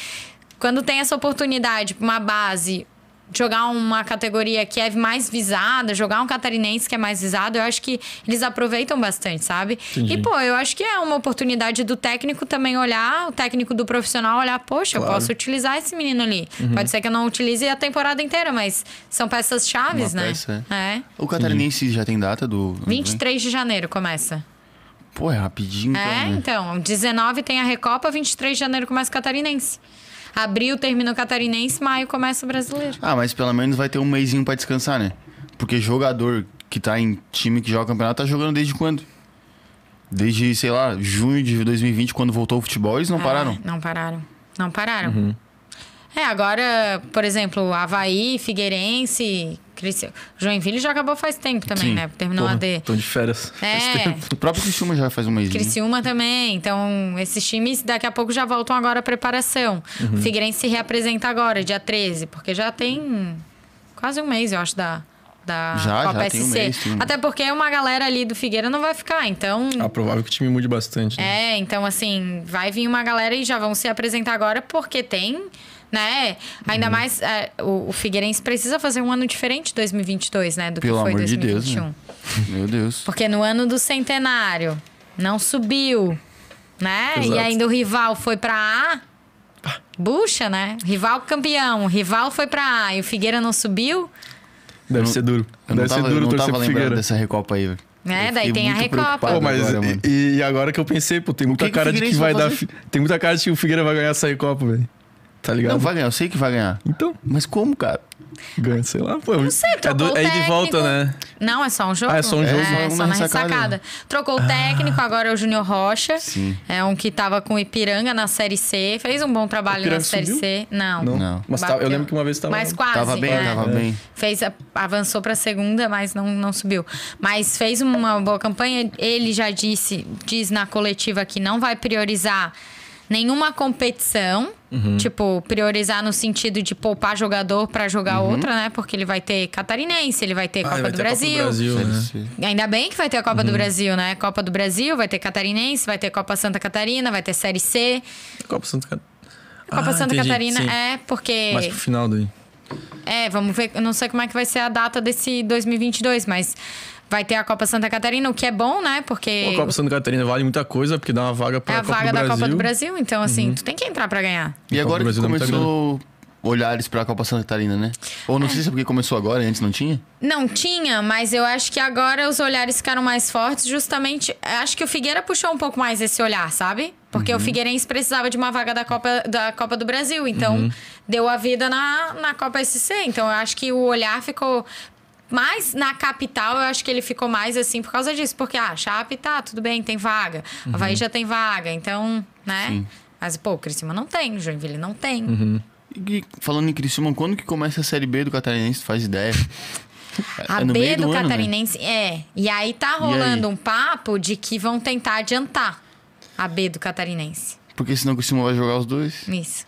quando tem essa oportunidade, uma base, jogar uma categoria que é mais visada, jogar um catarinense que é mais visado, eu acho que eles aproveitam bastante, sabe? Entendi. E, pô, eu acho que é uma oportunidade do técnico também olhar, o técnico do profissional olhar, poxa, eu Claro. posso utilizar esse menino ali. Pode ser que eu não utilize a temporada inteira, mas são peças chaves, Uma né? peça, é. O catarinense já tem data do... 23 de janeiro começa. Pô, é rapidinho, então, É, né? então. 19 tem a Recopa, 23 de janeiro começa o Catarinense. Abril termina o Catarinense, maio começa o Brasileiro. Ah, mas pelo menos vai ter um mêsinho pra descansar, né? Porque jogador que tá em time que joga campeonato tá jogando desde quando? Desde, sei lá, junho de 2020, quando voltou o futebol, eles não É, pararam. Não pararam. Não pararam. Uhum. É, agora, por exemplo, Havaí, Figueirense, Cresceu. Joinville já acabou faz tempo também, Sim. né? Terminou Porra, a D. Tô de férias. É. O próprio Criciúma já faz um mêsinho. Criciúma também. Então, esses times daqui a pouco já voltam agora à preparação. Uhum. O Figueirense se reapresenta agora, dia 13, porque já tem quase um mês, eu acho, da, da Já, Copa já tem um SC. mês, tem um- Até porque uma galera ali do Figueira não vai ficar, então... Ah, provável que o time mude bastante. né? É, então assim, vai vir uma galera e já vão se apresentar agora porque tem, né? Ainda Uhum. mais é, o, o Figueirense precisa fazer um ano diferente 2022, né, do Pelo que foi amor de Deus, 2021. né? Meu Deus. Porque no ano do centenário não subiu, né? E Exato. ainda o rival foi pra A. Bucha, né? Rival campeão, o rival foi pra A e o Figueira não subiu. Deve não- ser duro. Eu não Deve tava, ser eu duro não torcer tava pro lembrando Figueira. dessa Recopa aí, velho. É, Eu daí tem a Recopa. Pô, mas agora, e, e agora que eu pensei, pô, tem muita que que cara de que vai dar. Tem muita cara de que o Figueira vai ganhar essa Recopa, velho. Tá ligado? Não, vai ganhar, eu sei que vai ganhar. Então, Mas como, cara? ganha, sei lá, pô. Não sei, é, trocou do, o é e técnico. volta, né? Não, é só um jogo. Ah, é só um jogo? É, É, só na ressacada. ressacada. Trocou o técnico, agora é o Júnior Rocha. Sim. É um que tava com o Ipiranga na Série C. Fez um bom trabalho na Série subiu? C. Não. Não. Não. Mas tá- eu lembro que uma vez tava. Mas quase. Tava bem, é. tava bem. Fez, avançou pra segunda, mas não, não subiu. Mas fez uma boa campanha. Ele já disse, diz na coletiva que não vai priorizar nenhuma competição, Tipo, priorizar no sentido de poupar jogador pra jogar outra, né? Porque ele vai ter catarinense, ele vai ter Ah, Copa, vai do ter a Copa Brasil. do Brasil, né? Ainda bem que vai ter a Copa do Brasil, né? Copa do Brasil, vai ter catarinense, vai ter Copa Santa Catarina, vai ter Série C. Copa Santa Catarina. Copa Ah, Santa entendi, Catarina sim. é porque. Mais pro final daí. É, vamos ver. Eu não sei como é que vai ser a data desse 2022, mas vai ter a Copa Santa Catarina, o que é bom, né? Porque Pô, a Copa Santa Catarina vale muita coisa, porque dá uma vaga pra é a Copa vaga do da Brasil. Copa do Brasil. Então, assim, tu tem que entrar pra ganhar. E agora que começou olhares pra Copa Santa Catarina, né? Ou não sei se é porque começou agora, antes não tinha? Não tinha, mas eu acho que agora os olhares ficaram mais fortes, justamente. Acho que o Figueira puxou um pouco mais esse olhar, sabe? Porque o Figueirense precisava de uma vaga da Copa, da Copa do Brasil. Então, deu a vida na, na Copa SC. Então, eu acho que o olhar ficou. Mais na capital, eu acho que ele ficou mais assim por causa disso. Porque, ah, Chape tá, tudo bem, tem vaga. Havaí já tem vaga. Então, né? Sim. Mas, pô, o Criciúma não tem, Joinville não tem. E falando em Criciúma, quando que começa a Série B do Catarinense? Tu faz ideia? A É no B meio do, ano, né? Catarinense é. E aí tá E aí? rolando um papo de que vão tentar adiantar a B do Catarinense. Porque senão o Criciúma vai jogar os dois. Isso.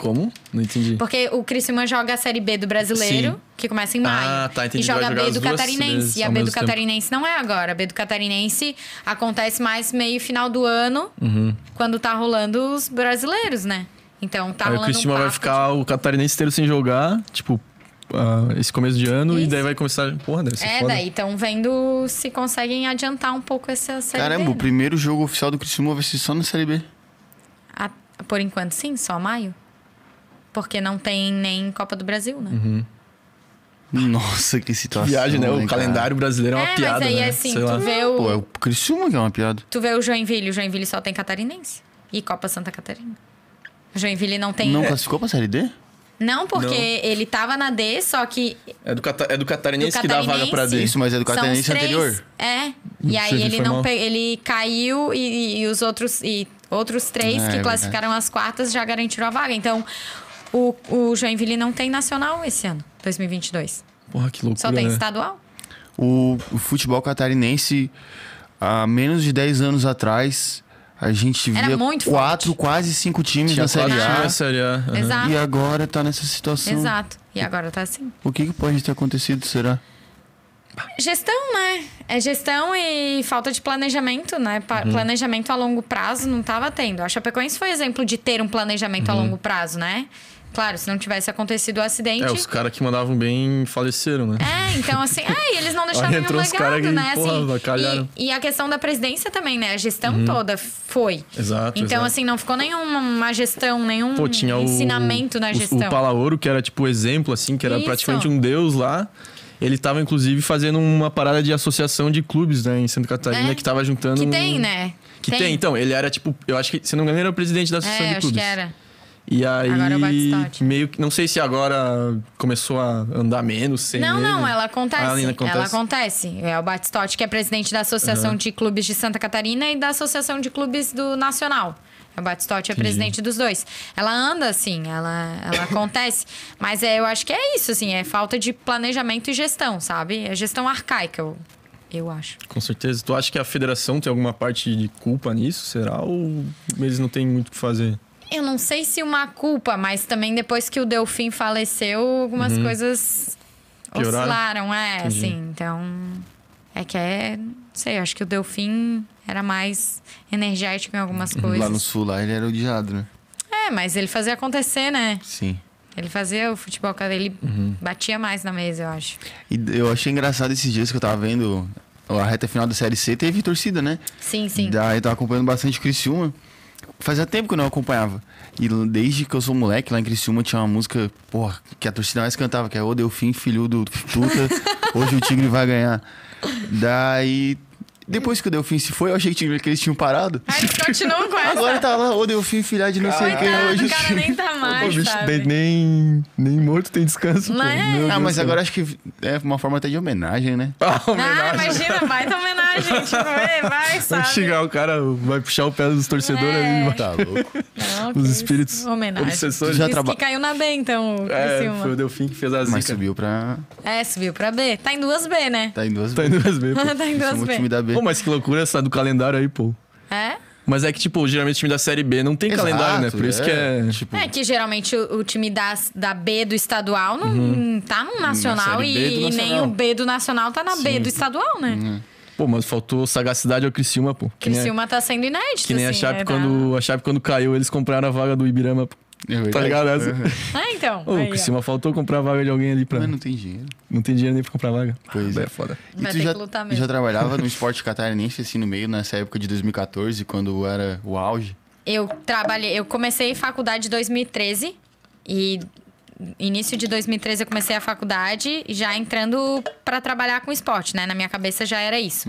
Como? Não entendi. Porque o Criciúma joga a Série B do Brasileiro, Sim. que começa em maio. Ah, tá, entendi. E joga a B do Catarinense. E a B do mesmo tempo. Catarinense não é agora. A B do Catarinense acontece mais meio final do ano, Uhum. quando tá rolando os brasileiros, né? Então tá Aí o rolando Cristiano um vai ficar o catarinense inteiro sem jogar, tipo, ah, esse começo de ano, e Isso. daí vai começar. Porra, deve ser É, foda. daí estão vendo se conseguem adiantar um pouco essa série Caramba, B, o né? primeiro jogo oficial do Criciúma vai ser só na Série B. A- por enquanto, sim, só maio. Porque não tem nem Copa do Brasil, né? Uhum. Nossa, que situação. Viagem, né? O cara? calendário brasileiro é uma É, piada, mas aí né? assim, Sei tu lá. vê Pô, é o. o Criciúma que é uma piada. Tu vê o Joinville, o Joinville só tem catarinense. E Copa Santa Catarina. O Joinville não tem. Não Não, classificou pra Série D? porque Não. ele tava na D, só que. É do, cata... é do Do catarinense que dá vaga pra D. Isso, mas é do Catarinense anterior. É. Não E aí ele não pe- ele caiu e, e os outros. E outros três É, que é classificaram as quartas já garantiram a vaga. Então, o, o Joinville não tem nacional esse ano, 2022. Porra, que loucura, Só tem né? estadual. O, o futebol catarinense, há menos de 10 anos atrás, a gente via muito quatro, forte. quase cinco times Tinha na Série A. na Série A. aham. Exato. E agora tá nessa situação. Exato. E agora tá assim. O que, que pode ter acontecido, será? Gestão, né? É gestão e falta de planejamento, né? Pa- Uhum. Planejamento a longo prazo não estava tendo. A Chapecoense foi exemplo de ter um planejamento Uhum. a longo prazo, né? Claro, se não tivesse acontecido o acidente. É, os caras que mandavam bem faleceram, né? É, então assim, é, e eles não deixaram nenhum legado, cara que, né? porra, Assim, e, e a questão da presidência também, né? A gestão toda foi. Exato, Então, exato. assim, não ficou nenhuma gestão, nenhum Pô, tinha o, ensinamento na o- gestão. O, Palaoro, que era tipo o exemplo, assim, que era Isso. praticamente um deus lá. Ele tava, inclusive, fazendo uma parada de associação de clubes, né, em Santa Catarina, É. que tava juntando. Que tem, né? Que tem. então. Ele era tipo, eu acho que, se não me engano, ele era o presidente da associação É, de acho clubes. que era. E aí, Agora é o meio que. Não sei se agora começou a andar menos sem Não, não, ela acontece. Ah, ainda acontece? Ela acontece. É o Batistotti, que é presidente da Associação de Clubes de Santa Catarina e da Associação de Clubes do Nacional. O Batistotti é Entendi. presidente dos dois. Ela anda, assim, ela, ela acontece. Mas é, eu acho que é isso, assim, é falta de planejamento e gestão, sabe? É gestão arcaica, eu, eu acho. Com certeza. Tu acha que a federação tem alguma parte de culpa nisso? Será? Ou eles não têm muito o que fazer? Eu não sei se uma culpa, mas também depois que o Delfim faleceu, algumas coisas Uhum. Pioraram? oscilaram, é, Entendi. assim. Então, é que é. Não sei, acho que o Delfim era mais energético em algumas coisas. Lá no sul, lá ele era odiado, né? É, mas ele fazia acontecer, né? Sim. Ele fazia o futebol, ele Uhum. batia mais na mesa, eu acho. E eu achei engraçado esses dias que eu tava vendo a reta final da Série C, teve torcida, né? Sim, sim. Daí eu tava acompanhando bastante o Criciúma. Fazia tempo que eu não acompanhava. E desde que eu sou moleque, lá em Criciúma tinha uma música, porra, que a torcida mais cantava, que é O Delfim, filho do Tuta, hoje o Tigre vai ganhar. Daí, depois que o Delfim se foi, eu achei que que eles tinham parado. Aí eles continuam com essa. Agora tá lá, O Delfim, filha de não sei quem, Coitado, hoje o cara nem tá Pô, mais, bicho, sabe? nem, nem, morto tem descanso, pô. Não é? Meu Ah, Deus mas agora acho que é uma forma até de homenagem, né? Ah, Ah, homenagem. imagina, baita homenagem. Tipo, vai, Vai sabe? chegar o cara, vai puxar o pé dos torcedores É. ali. Tá louco. Não, Os espíritos Homenagem. obsessores. Já traba- que caiu na B, então, É, foi o Delfim que fez a zica. Mas subiu pra... É, subiu pra B. Tá em duas B, né? Tá em duas Tá em duas pô. tá em duas Somos o B. time da B. Pô, mas que loucura essa do calendário aí, pô. É? Mas é que, tipo, geralmente o time da Série B não tem Exato, calendário, né? Por isso que é. Tipo, É que geralmente o, o time da, da B do estadual não tá no nacional e, e nem nacional. o B do nacional tá na B do estadual, né? Pô, mas faltou sagacidade ao Criciúma, pô. Que nem, a- Criciúma tá sendo inédito, que nem a assim, Chape é, quando. A Chape quando caiu, eles compraram a vaga do Ibirama. pô. É. Tá ligado essa? Uhum. Ah, então. Ô, aí. Criciúma faltou comprar a vaga de alguém ali pra. Mas não tem dinheiro. Não tem dinheiro nem pra comprar vaga. Pois Ah, é. é foda. E Vai tu já, que lutar mesmo. já trabalhava no esporte catarinense, assim, no meio, nessa época de 2014, quando era o auge? Eu trabalhei, eu comecei faculdade em 2013 e início de 2013 eu comecei a faculdade já entrando pra trabalhar com esporte, né? Na minha cabeça já era isso.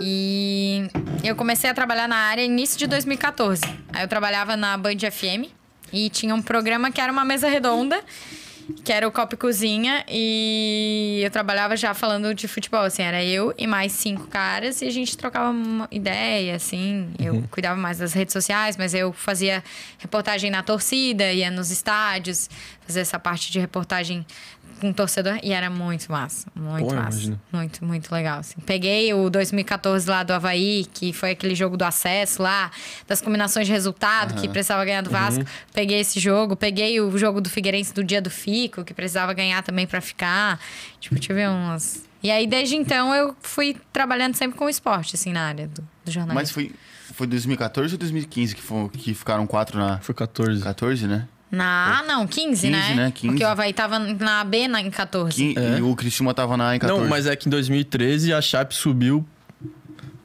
E eu comecei a trabalhar na área início de 2014. Aí eu trabalhava na Band FM e tinha um programa que era uma mesa redonda, que era o Copa e Cozinha, e eu trabalhava já falando de futebol, assim, era eu e mais cinco caras, e a gente trocava uma ideia, assim. Eu cuidava mais das redes sociais, mas eu fazia reportagem na torcida, ia nos estádios, fazia essa parte de reportagem com torcedor, e era muito massa, muito Pô, massa. Muito, muito legal. Assim. Peguei o 2014 lá do Havaí, que foi aquele jogo do acesso lá, das combinações de resultado, que precisava ganhar do Vasco. Peguei esse jogo. Peguei o jogo do Figueirense do dia do Fico, que precisava ganhar também pra ficar. Tipo, tive umas. E aí, desde então, eu fui trabalhando sempre com esporte, assim, na área do, do jornalismo. Mas foi, foi 2014 ou 2015 que, foi, que ficaram quatro na... Foi 14. 14, né? Na, ah, não, 15, 15, né? né? 15. Porque o Havaí tava na B na, em 14. Que, E o Criciúma tava na em 14. Não, mas é que em 2013 a Chape subiu.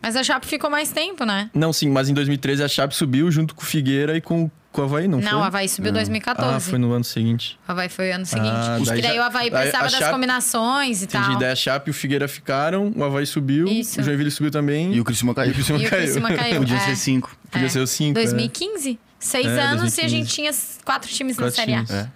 Mas a Chape ficou mais tempo, né? Não, sim, mas em 2013 a Chape subiu junto com o Figueira e com, com o Havaí, não, Não, foi? o Havaí subiu em 2014. Ah, foi no ano seguinte. O Havaí foi ano seguinte. Ah, daí que daí já- o Havaí precisava a das Chape- combinações e Entendi. tal. Daí a Chape e o Figueira ficaram, o Havaí subiu, Isso. o Joinville subiu também. E o Criciúma caiu. E o Criciúma E o caiu. Criciúma caiu. Podia é. ser cinco. Podia É. ser os cinco. 2015. Seis É, anos 2015. e a gente tinha quatro times na Quatro Série A. times. É.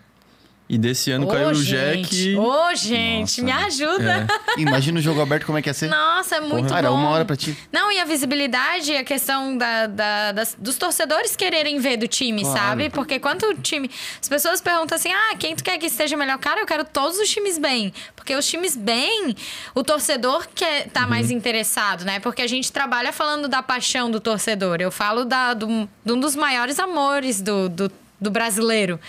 E desse ano Ô, caiu o gente. Jack. Ô, gente, Nossa. me ajuda. Imagina o jogo aberto como é que ia ser. Nossa, é muito Cara, bom. uma hora pra ti. Não, e a visibilidade, a questão da, da- das- dos torcedores quererem ver do time, Claro. sabe? Porque quando o time. As pessoas perguntam assim: ah, quem tu quer que esteja melhor? Cara, eu quero todos os times bem. Porque os times bem, o torcedor quer tá mais interessado, né? Porque a gente trabalha falando da paixão do torcedor. Eu falo da, do, de um dos maiores amores do. do do brasileiro.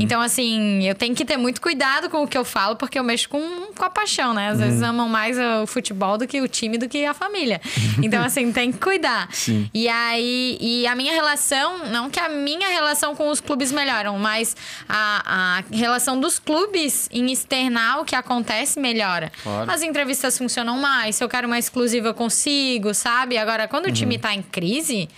Então, assim, eu tenho que ter muito cuidado com o que eu falo, porque eu mexo com, com a paixão, né? Às vezes amam mais o futebol do que o time, do que a família. Então, assim, tem que cuidar. Sim. E aí, e a minha relação, não que a minha relação com os clubes melhoram, mas a, a relação dos clubes em externar o que acontece melhora. Claro. As entrevistas funcionam mais, se eu quero uma exclusiva eu consigo, sabe? Agora, quando o time tá em crise.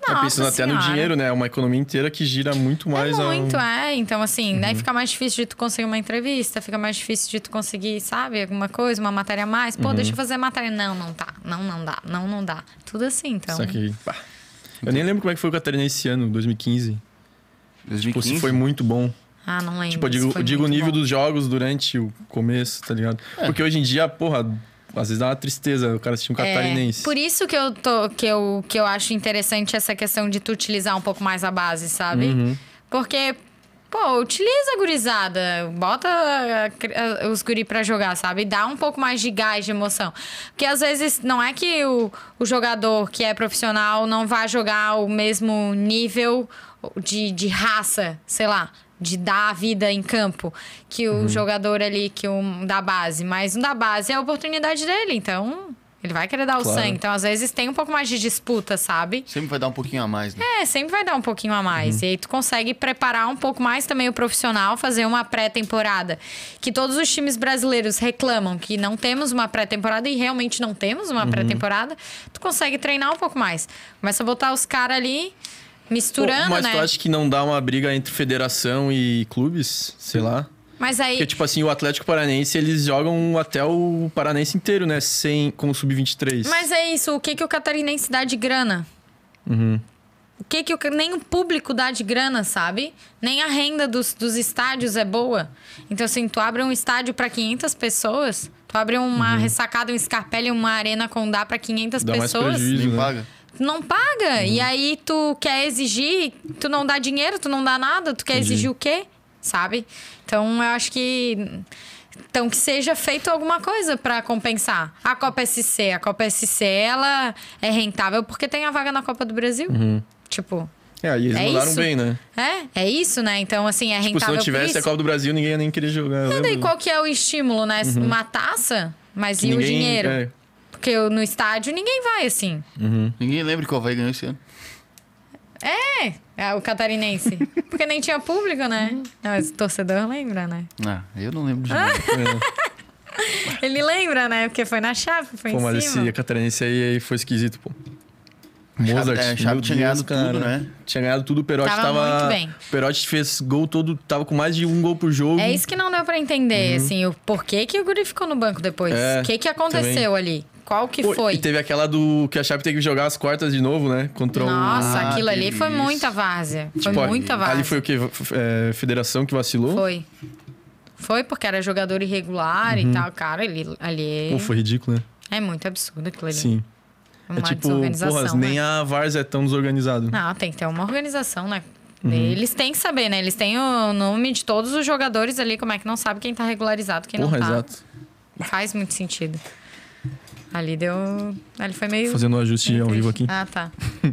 Tá Nossa pensando até no dinheiro, né? É uma economia inteira que gira muito mais. É muito, é. Então, assim, Uhum. daí fica mais difícil de tu conseguir uma entrevista, fica mais difícil de tu conseguir, sabe, alguma coisa, uma matéria a mais. Uhum. Pô, deixa eu fazer matéria. Não, não tá. Não, não dá. Não, não dá. Tudo assim, então. Só que. pá. Eu nem lembro como é que foi o Catarinense esse ano, 2015. Tipo, 2015. se foi muito bom. Ah, não lembro. Tipo, eu digo, eu digo o nível bom. dos jogos durante o começo, tá ligado? É. Porque hoje em dia, porra, às vezes dá uma tristeza o cara assistir um catarinense. É, por isso que eu, tô, que, eu, que eu acho interessante essa questão de tu utilizar um pouco mais a base, sabe? Uhum. Porque, pô, utiliza a gurizada, bota a- a- os guri pra jogar, sabe? Dá um pouco mais de gás, de emoção. Porque às vezes não é que o, o jogador que é profissional não vai jogar o mesmo nível de, de raça, sei lá. De dar a vida em campo que o jogador ali, que o da base. Mas o da base é a oportunidade dele, então ele vai querer dar o Claro. sangue. Então, às vezes, tem um pouco mais de disputa, sabe? Sempre vai dar um pouquinho a mais, né? É, sempre vai dar um pouquinho a mais. E aí tu consegue preparar um pouco mais também o profissional, fazer uma pré-temporada. Que todos os times brasileiros reclamam que não temos uma pré-temporada e realmente não temos uma pré-temporada. Tu consegue treinar um pouco mais. Começa a botar os caras ali misturando, Pô, mas né? tu acha que não dá uma briga entre federação e clubes? Sei lá. Mas aí. Porque, tipo assim, o Atlético Paranense, eles jogam até o Paranense inteiro, né? Sem, com o Sub-23. Mas é isso, o que, que o catarinense dá de grana? Uhum. O que que o, nem o público dá de grana, sabe? Nem a renda dos, dos estádios é boa. Então, assim, tu abre um estádio para 500 pessoas, tu abre uma ressacada, um escarpelho, uma arena com dá para 500 Uhum. Dá mais pessoas, prejuízo. Nem né? paga. Tu não paga. E aí tu quer exigir, tu não dá dinheiro, tu não dá nada, tu quer Entendi. exigir o quê? Sabe? Então, eu acho que Então que seja feito alguma coisa pra compensar. A Copa SC, a Copa SC, ela é rentável porque tem a vaga na Copa do Brasil. Tipo, É, e eles É mandaram isso? bem, né? é, é isso, né? Então, assim, é Tipo, se rentável não tivesse a. Copa do Brasil, ninguém ia nem querer jogar. E daí, qual que é o estímulo, né? Uma taça, mas e o Ninguém- dinheiro? é. Porque eu- no estádio ninguém vai assim. Ninguém lembra qual vai ganhar esse ano. É, é o catarinense. Porque nem tinha público, né? Não, mas o torcedor lembra, né? Ah, eu não lembro de nada. Ele lembra, né? Porque foi na chave, foi Pô, em mas cima. esse catarinense aí, aí foi esquisito, pô. Mozart, é, a Chape meu tinha Deus, ganhado tudo, cara. né? Tinha ganhado tudo, o Perotti Tava tava... muito bem. O Perotti fez gol todo, tava com mais de um gol por jogo. É isso que não deu pra entender, assim, o porquê que o Guri ficou no banco depois. Uhum. É, O que que aconteceu ali? Qual que Pô, foi? E teve aquela do que a Chape teve que jogar as quartas de novo, né? Contra Nossa, Ah, aquilo ali teve foi isso. muita várzea. Foi o... muita várzea. Ali foi o quê? É, federação que vacilou? Foi. Foi porque era jogador irregular e tal. Cara, ele, ali Uhum. Pô, foi ridículo, né? é muito absurdo aquilo ali. Sim. É uma é tipo, desorganização. porra, nem né? a Varsa é tão desorganizada. Não, tem que ter uma organização, né? Uhum. Eles têm que saber, né? Eles têm o nome de todos os jogadores ali, como é que não sabe quem tá regularizado, quem Porra, não tá. exato. Faz muito sentido. Ali deu. Ali foi meio. Fazendo um ajuste meio ao vivo aqui. Ah, tá.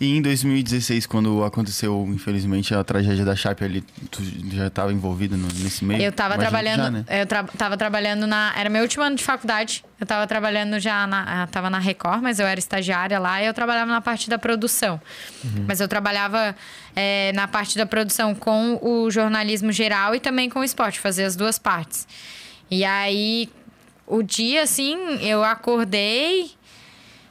E em 2016, quando aconteceu, infelizmente, a tragédia da Chape ali, tu já estava envolvido no- nesse meio? Eu tava Imagino que trabalhando. já, né? Eu tra tava trabalhando na. Era meu último ano de faculdade. Eu tava trabalhando já na. eu Tava na Record, mas eu era estagiária lá e eu trabalhava na parte da produção. Mas eu trabalhava é, na parte da produção com o jornalismo geral e também com o esporte, fazia as duas partes. E aí, o dia, assim, eu acordei.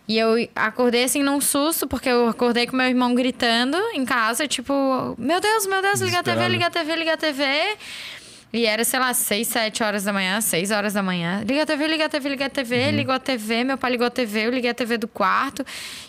E eu acordei assim num susto, porque eu acordei com meu irmão gritando em casa, tipo, meu Deus, meu Deus, liga a TV, liga a TV, liga a TV. E era, sei lá, 6, 7 horas da manhã, 6 horas da manhã. Liga a TV, liga a TV, liga a TV, ligou a TV, meu pai ligou a TV, eu liguei a TV do quarto.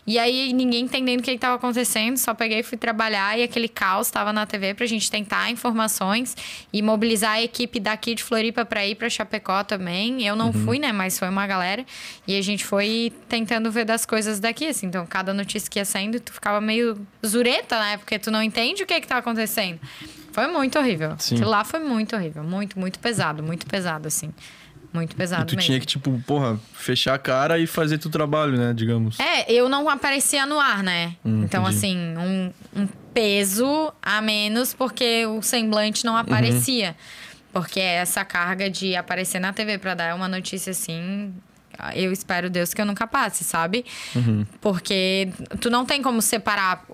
E aí ninguém entendendo o que estava acontecendo, só peguei e fui trabalhar e aquele caos estava na TV pra gente tentar informações e mobilizar a equipe daqui de Floripa pra ir pra Chapecó também. Eu não fui, né, mas foi uma galera. E a gente foi tentando ver das coisas daqui, assim. Então, cada notícia que ia saindo, tu ficava meio zureta, né? Porque tu não entende o que que tá acontecendo. Foi muito horrível. Sim. Aquilo lá foi muito horrível. Muito, muito pesado. Muito pesado, assim. Muito E pesado tu mesmo. tinha que, tipo, porra, fechar a cara e fazer teu trabalho, né? Digamos. É, eu não aparecia no ar, né? Hum, então, entendi. assim, um, um peso a menos porque o semblante Uhum. não aparecia. Porque essa carga de aparecer na TV pra dar uma notícia assim. Eu espero Deus que eu nunca passe, sabe? Uhum. Porque tu não tem como separar.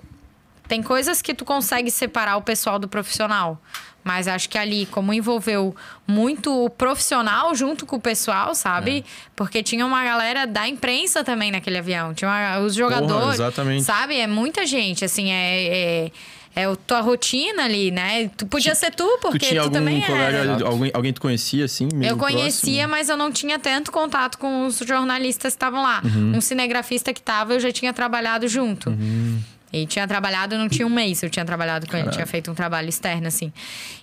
Tem coisas que tu consegue separar o pessoal do profissional. Mas acho que ali, como envolveu muito o profissional junto com o pessoal, sabe? É. Porque tinha uma galera da imprensa também naquele avião. Tinha uma- os jogadores. exatamente. Sabe? É muita gente, assim, é. é... É a tua rotina ali, né? Tu podia ser tu, porque tu tinha tu algum também colega, era. alguém, alguém tu conhecia, assim? Eu conhecia, próximo? mas eu não tinha tanto contato com os jornalistas que estavam lá. Uhum. Um cinegrafista que estava, eu já tinha trabalhado junto. Uhum. E tinha trabalhado, não tinha um mês, eu tinha trabalhado com ele, tinha feito um trabalho externo, assim.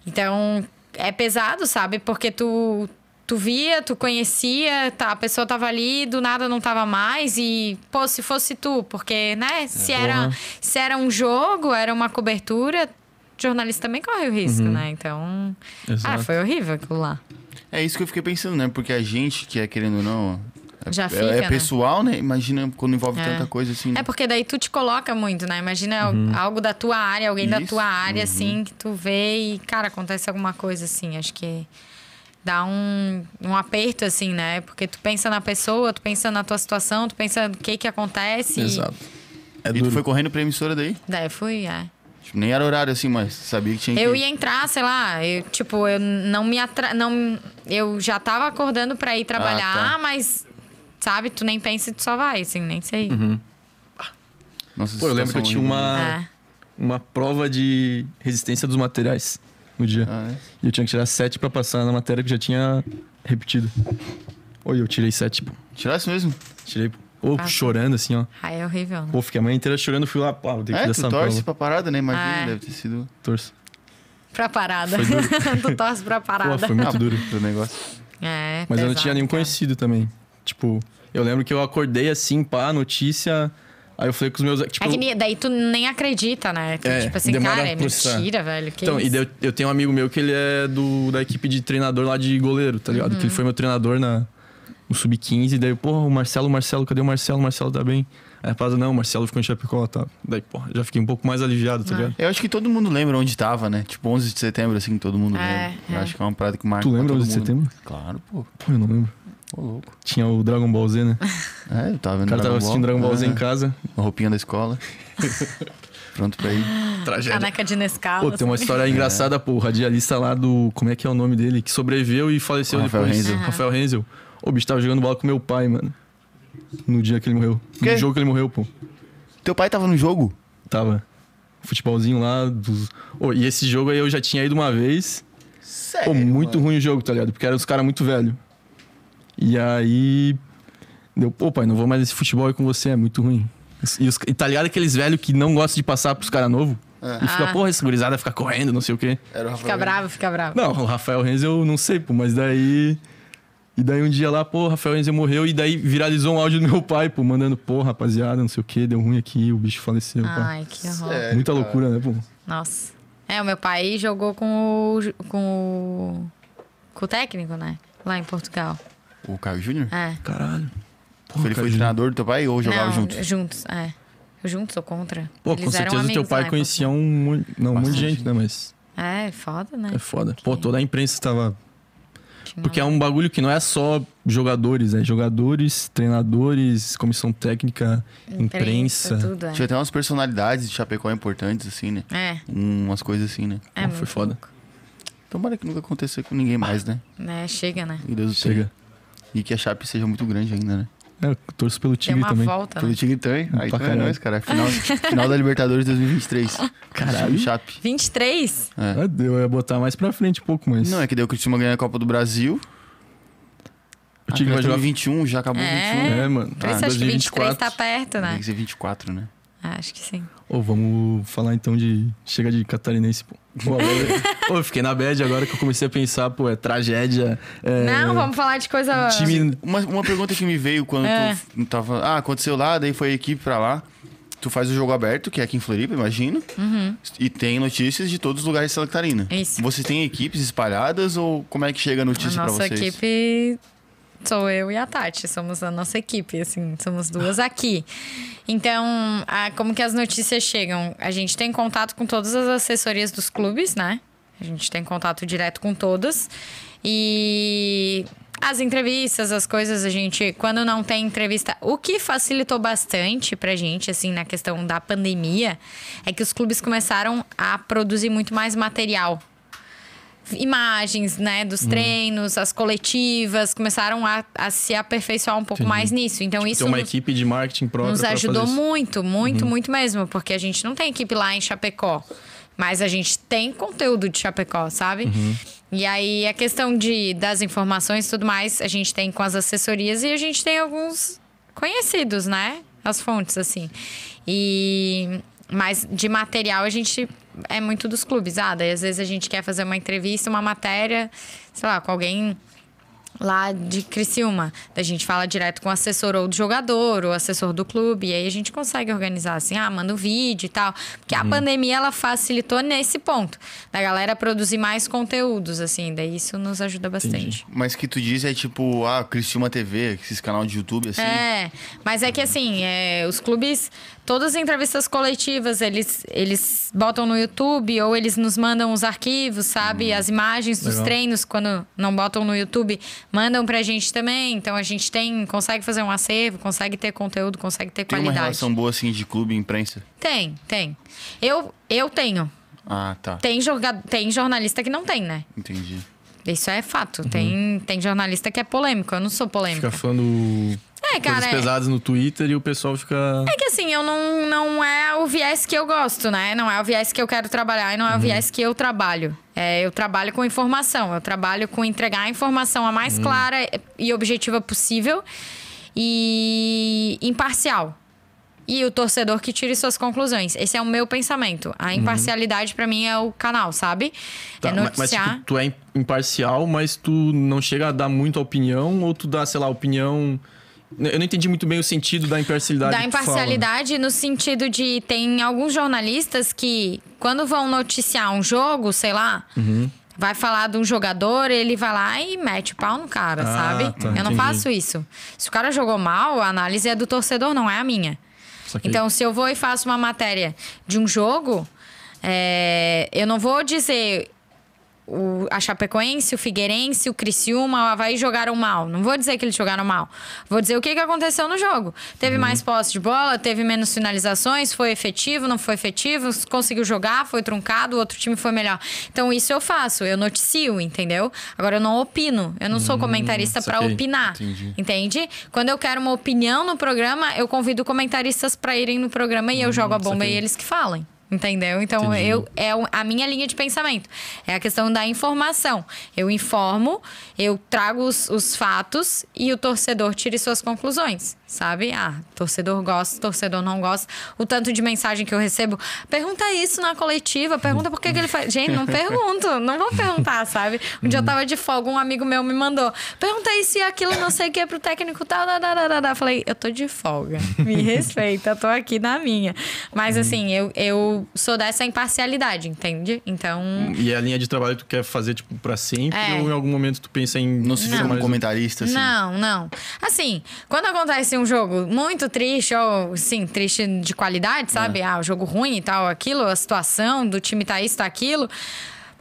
Então, é pesado, sabe? Porque tu, tu via, tu conhecia, tá, a pessoa tava ali, do nada não tava mais. E, pô, se fosse tu, porque, né, se, era, se era um jogo, era uma cobertura, o jornalista também corre o risco, né? Então. Uhum. Exato. Ah, foi horrível aquilo lá. É isso que eu fiquei pensando, né? Porque a gente que é querendo ou não. É, Já é- fica, é, né? pessoal, né? Imagina quando envolve É. tanta coisa assim. É porque daí tu te coloca muito, né? Imagina al- algo da tua área, alguém da Isso, tua área, uhum. assim, que tu vê e, cara, acontece alguma coisa assim. Acho que dá um, um aperto, assim, né? Porque tu pensa na pessoa, tu pensa na tua situação, tu pensa no que que acontece. e- Exato. É e tu foi correndo pra emissora daí? Daí fui, é. Tipo, nem era horário assim, mas sabia que tinha que Eu ia entrar, sei lá, eu, tipo, eu não me atra... não Eu já tava acordando pra ir trabalhar, tá. mas, sabe, tu nem pensa e tu só vai, assim, nem sei. Uhum. Nossa, Pô, eu lembro que eu tinha uma, É. uma prova de resistência dos materiais no dia. Ah, é? E eu tinha que tirar sete pra passar na matéria que já tinha repetido. Oi, eu tirei sete, pô. Tirasse mesmo? Tirei, pô. Ô, Ah, chorando assim, ó. Aí é horrível, né? Pô, fiquei a manhã inteira chorando, fui lá, pá, vou ter que É, essa torce prova. pra parada, né? Imagina, Ah, é. deve ter sido Torço. Pra parada. Foi duro. tu torce pra Pô, parada. foi muito Ah, duro. do negócio. É, Mas eu não pesado, tinha nenhum cara. conhecido também. Tipo, eu lembro que eu acordei assim, pá, notícia. Aí eu falei com os meus. Tipo, É que daí tu nem acredita, né? É, tipo assim, demora cara, é mentira, velho. Que então, e isso? daí eu, eu tenho um amigo meu que ele é do, da equipe de treinador lá de goleiro, tá ligado? Uhum. Que ele foi meu treinador na, no Sub-15. Daí, porra, o Marcelo, o Marcelo, cadê o Marcelo? O Marcelo tá bem. Aí a rapaziada, não, o Marcelo ficou em Chapecó, tá? Daí, porra, já fiquei um pouco mais aliviado, tá Ah. ligado? Eu acho que todo mundo lembra onde tava, né? Tipo, 11 de setembro, assim, todo mundo É, lembra. Eu é. acho que é uma parada que marca Tu lembra pra todo 11 de mundo. setembro? Claro, pô. Pô, eu não lembro. Ô, louco. Tinha o Dragon Ball Z, né? É, eu tava O vendo cara tava assistindo Dragon Ball Z em Ah, casa. A roupinha da escola. Pronto pra ir. Tragédia. Caneca de Nescau. Pô, tem uma história engraçada, pô. O radialista lá do. Como é que é o nome dele? Que sobreviveu e faleceu Rafael depois. Renzel. Rafael Renzel. Ô, o bicho tava jogando bola com meu pai, mano. No dia que ele morreu. Quê? No jogo que ele morreu, pô. Teu pai tava no jogo? Tava. Futebolzinho lá. Dos... Ô, e esse jogo aí eu já tinha ido uma vez. Sério? Pô, muito ruim o jogo, tá ligado? Porque era dos caras muito velho. E aí. Deu, pô, pai, não vou mais nesse futebol aí com você, é muito ruim. E, os, e tá ligado aqueles velhos que não gostam de passar pros caras novos? É. E fica, Ah. porra, essa gurizada fica correndo, não sei o quê. Era o Rafael. Fica bravo, fica bravo. Não, o Rafael Renzel eu não sei, pô, mas daí. E daí um dia lá, pô, o Rafael Renzel morreu e daí viralizou um áudio do meu pai, pô, mandando, pô, rapaziada, não sei o que, deu ruim aqui, o bicho faleceu. pá. Ai, que horror. Sério, Muita cara. loucura, né, pô? Nossa. É, o meu pai jogou com o, com o, com o técnico, né? Lá em Portugal. O Caio Júnior? É. Caralho. Porra, ele cara, foi treinador do teu pai ou jogava Não, juntos? Juntos, é. Juntos ou contra? Pô, Eles com certeza teu pai conhecia um monte, não, um monte de gente, né, mas Portugal. É, foda, né? é foda. Pô, toda a imprensa estava Porque é um bagulho que não é só jogadores, é jogadores, treinadores, comissão técnica, imprensa. Tudo, é. Tinha até umas personalidades de Chapecó importantes, assim, né? É, Umas coisas assim, né? é Pô, muito foi foda. louco. Tomara que nunca aconteça com ninguém mais, né? Né, chega, né? Que Deus o Chega. E que a Chape seja muito grande ainda, né? É, eu torço pelo Tem Tigre uma também. volta, Pelo né? Tigre também. Aí Pra então é caralho. nóis, cara. Final, final da Libertadores 2023. Caralho. Chape. 23? É. Ah, eu ia botar mais pra frente um pouco, mas. Não, é que deu que o time ganha a Copa do Brasil. o Tigre vai jogar. 2021, já acabou É. 21. É, mano. Por isso Ah, acho que 23 2024. tá perto, Tem né? que ser 24, né? Ah, Acho que sim. Ô, vamos falar então de. Chega de catarinense, pô. Pô, eu fiquei na bad agora que eu comecei a pensar, pô, é tragédia. É... Não, vamos falar de coisa. Time. Uma, uma pergunta que me veio quando É. tu tava. Ah, aconteceu lá, daí foi a equipe pra lá. Tu faz o jogo aberto, que é aqui em Floripa, imagino. E tem notícias de todos os lugares de Santa Catarina. Uhum. Isso. Vocês têm equipes espalhadas ou como é que chega a A notícia pra nossa vocês? equipe sou eu e a Tati, somos a nossa equipe, assim, somos duas aqui. Então, a- como que as notícias chegam? A gente tem contato com todas as assessorias dos clubes, né? A gente tem contato direto com todas. E as entrevistas, as coisas, a gente, quando não tem entrevista, o que facilitou bastante pra gente, assim, na questão da pandemia, é que os clubes começaram a produzir muito mais material imagens, né, Uhum. dos treinos, as coletivas, começaram a, a se aperfeiçoar um pouco Entendi. mais nisso. Então isso Tem uma nos- equipe de marketing própria. nos ajudou fazer isso. Uhum. muito, muito, muito mesmo, porque a gente não tem equipe lá em Chapecó, mas a gente tem conteúdo de Chapecó, sabe? Uhum. E aí a questão de das informações e tudo mais, a gente tem com as assessorias e a gente tem alguns conhecidos, né? As fontes assim. E mas de material a gente é muito dos clubes. Ah, daí às vezes a gente quer fazer uma entrevista, uma matéria, sei lá, com alguém lá de Criciúma. Daí A gente fala direto com o assessor ou do jogador, ou assessor do clube, e aí a gente consegue organizar assim, ah, manda um vídeo e tal. Porque a pandemia ela facilitou nesse ponto, da galera produzir mais conteúdos, assim, daí isso nos ajuda bastante. Mas que tu diz é tipo, ah, Criciúma TV, esses canal de YouTube, assim. É, mas é que assim, é, os clubes, todas as entrevistas coletivas, eles, eles botam no YouTube ou eles nos mandam os arquivos, sabe? As imagens dos Legal. treinos, quando não botam no YouTube, mandam pra gente também. Então a gente tem, consegue fazer um acervo, consegue ter conteúdo, consegue ter Tem uma qualidade. relação boa, assim, de clube e imprensa? Tem, tem. Eu, eu tenho. Ah, tá. Tem, tem jornalista que não tem, né? Entendi. Isso é fato. Tem, tem jornalista que é polêmico. Eu não sou polêmica. Fica falando É, coisas cara. é- pesadas no Twitter e o pessoal fica. É que assim, eu não, não é o viés que eu gosto, né? Não é o viés que eu quero trabalhar e não é o viés que eu trabalho. É, eu trabalho com informação, eu trabalho com entregar a informação a mais clara e objetiva possível e imparcial. E o torcedor que tire suas conclusões. Esse é o meu pensamento. A imparcialidade pra mim é o canal, sabe? Tá, é ma- mas, noticiar. tipo, tu é im- imparcial, mas tu não chega a dar muita opinião, ou tu dá, sei lá, opinião Eu não entendi muito bem o sentido da imparcialidade. Da imparcialidade no sentido de tem alguns jornalistas que, quando vão noticiar um jogo, sei lá, Uhum. vai falar de um jogador, ele vai lá e mete o pau no cara, Ah, sabe? tá, Eu não faço isso. Se o cara jogou mal, a análise é do torcedor, não é a minha. Então, se eu vou e faço uma matéria de um jogo, é, eu não vou dizer o, a Chapecoense, o Figueirense, o Criciúma, o Havaí jogaram mal. Não vou dizer que eles jogaram mal. Vou dizer o que, que aconteceu no jogo. Teve mais posse de bola, teve menos finalizações, foi efetivo, não foi efetivo, conseguiu jogar, foi truncado, o outro time foi melhor. Então, isso eu faço, eu noticio, entendeu? Agora, eu não opino. Eu não sou comentarista para saquei. opinar. Entendi. Entende? Quando eu quero uma opinião no programa, eu convido comentaristas para irem no programa e eu jogo a bomba saquei. e eles que falem. Entendeu? Então, Entendi. eu é a minha linha de pensamento. É a questão da informação. Eu informo, eu trago os, os fatos e o torcedor tire suas conclusões, sabe? Ah, torcedor gosta, torcedor não gosta. O tanto de mensagem que eu recebo, pergunta isso na coletiva, pergunta por que, que ele faz. Gente, não pergunto, não vou perguntar, sabe? Um dia eu tava de folga, um amigo meu me mandou, pergunta isso e aquilo, não sei o que, pro técnico tal, da, da, da, da, da. Falei, eu tô de folga, me respeita, eu tô aqui na minha. Mas assim, eu, eu sou dessa imparcialidade, entende? Então. E é a linha de trabalho que tu quer fazer, tipo, pra sempre? É. Ou em algum momento tu pensa em... Não se como mais- comentarista, assim. Não, não. Assim, quando acontece um jogo muito triste, ou sim, triste de qualidade, sabe? Ah, o jogo ruim e tal, aquilo, a situação do time tá isso, tá aquilo.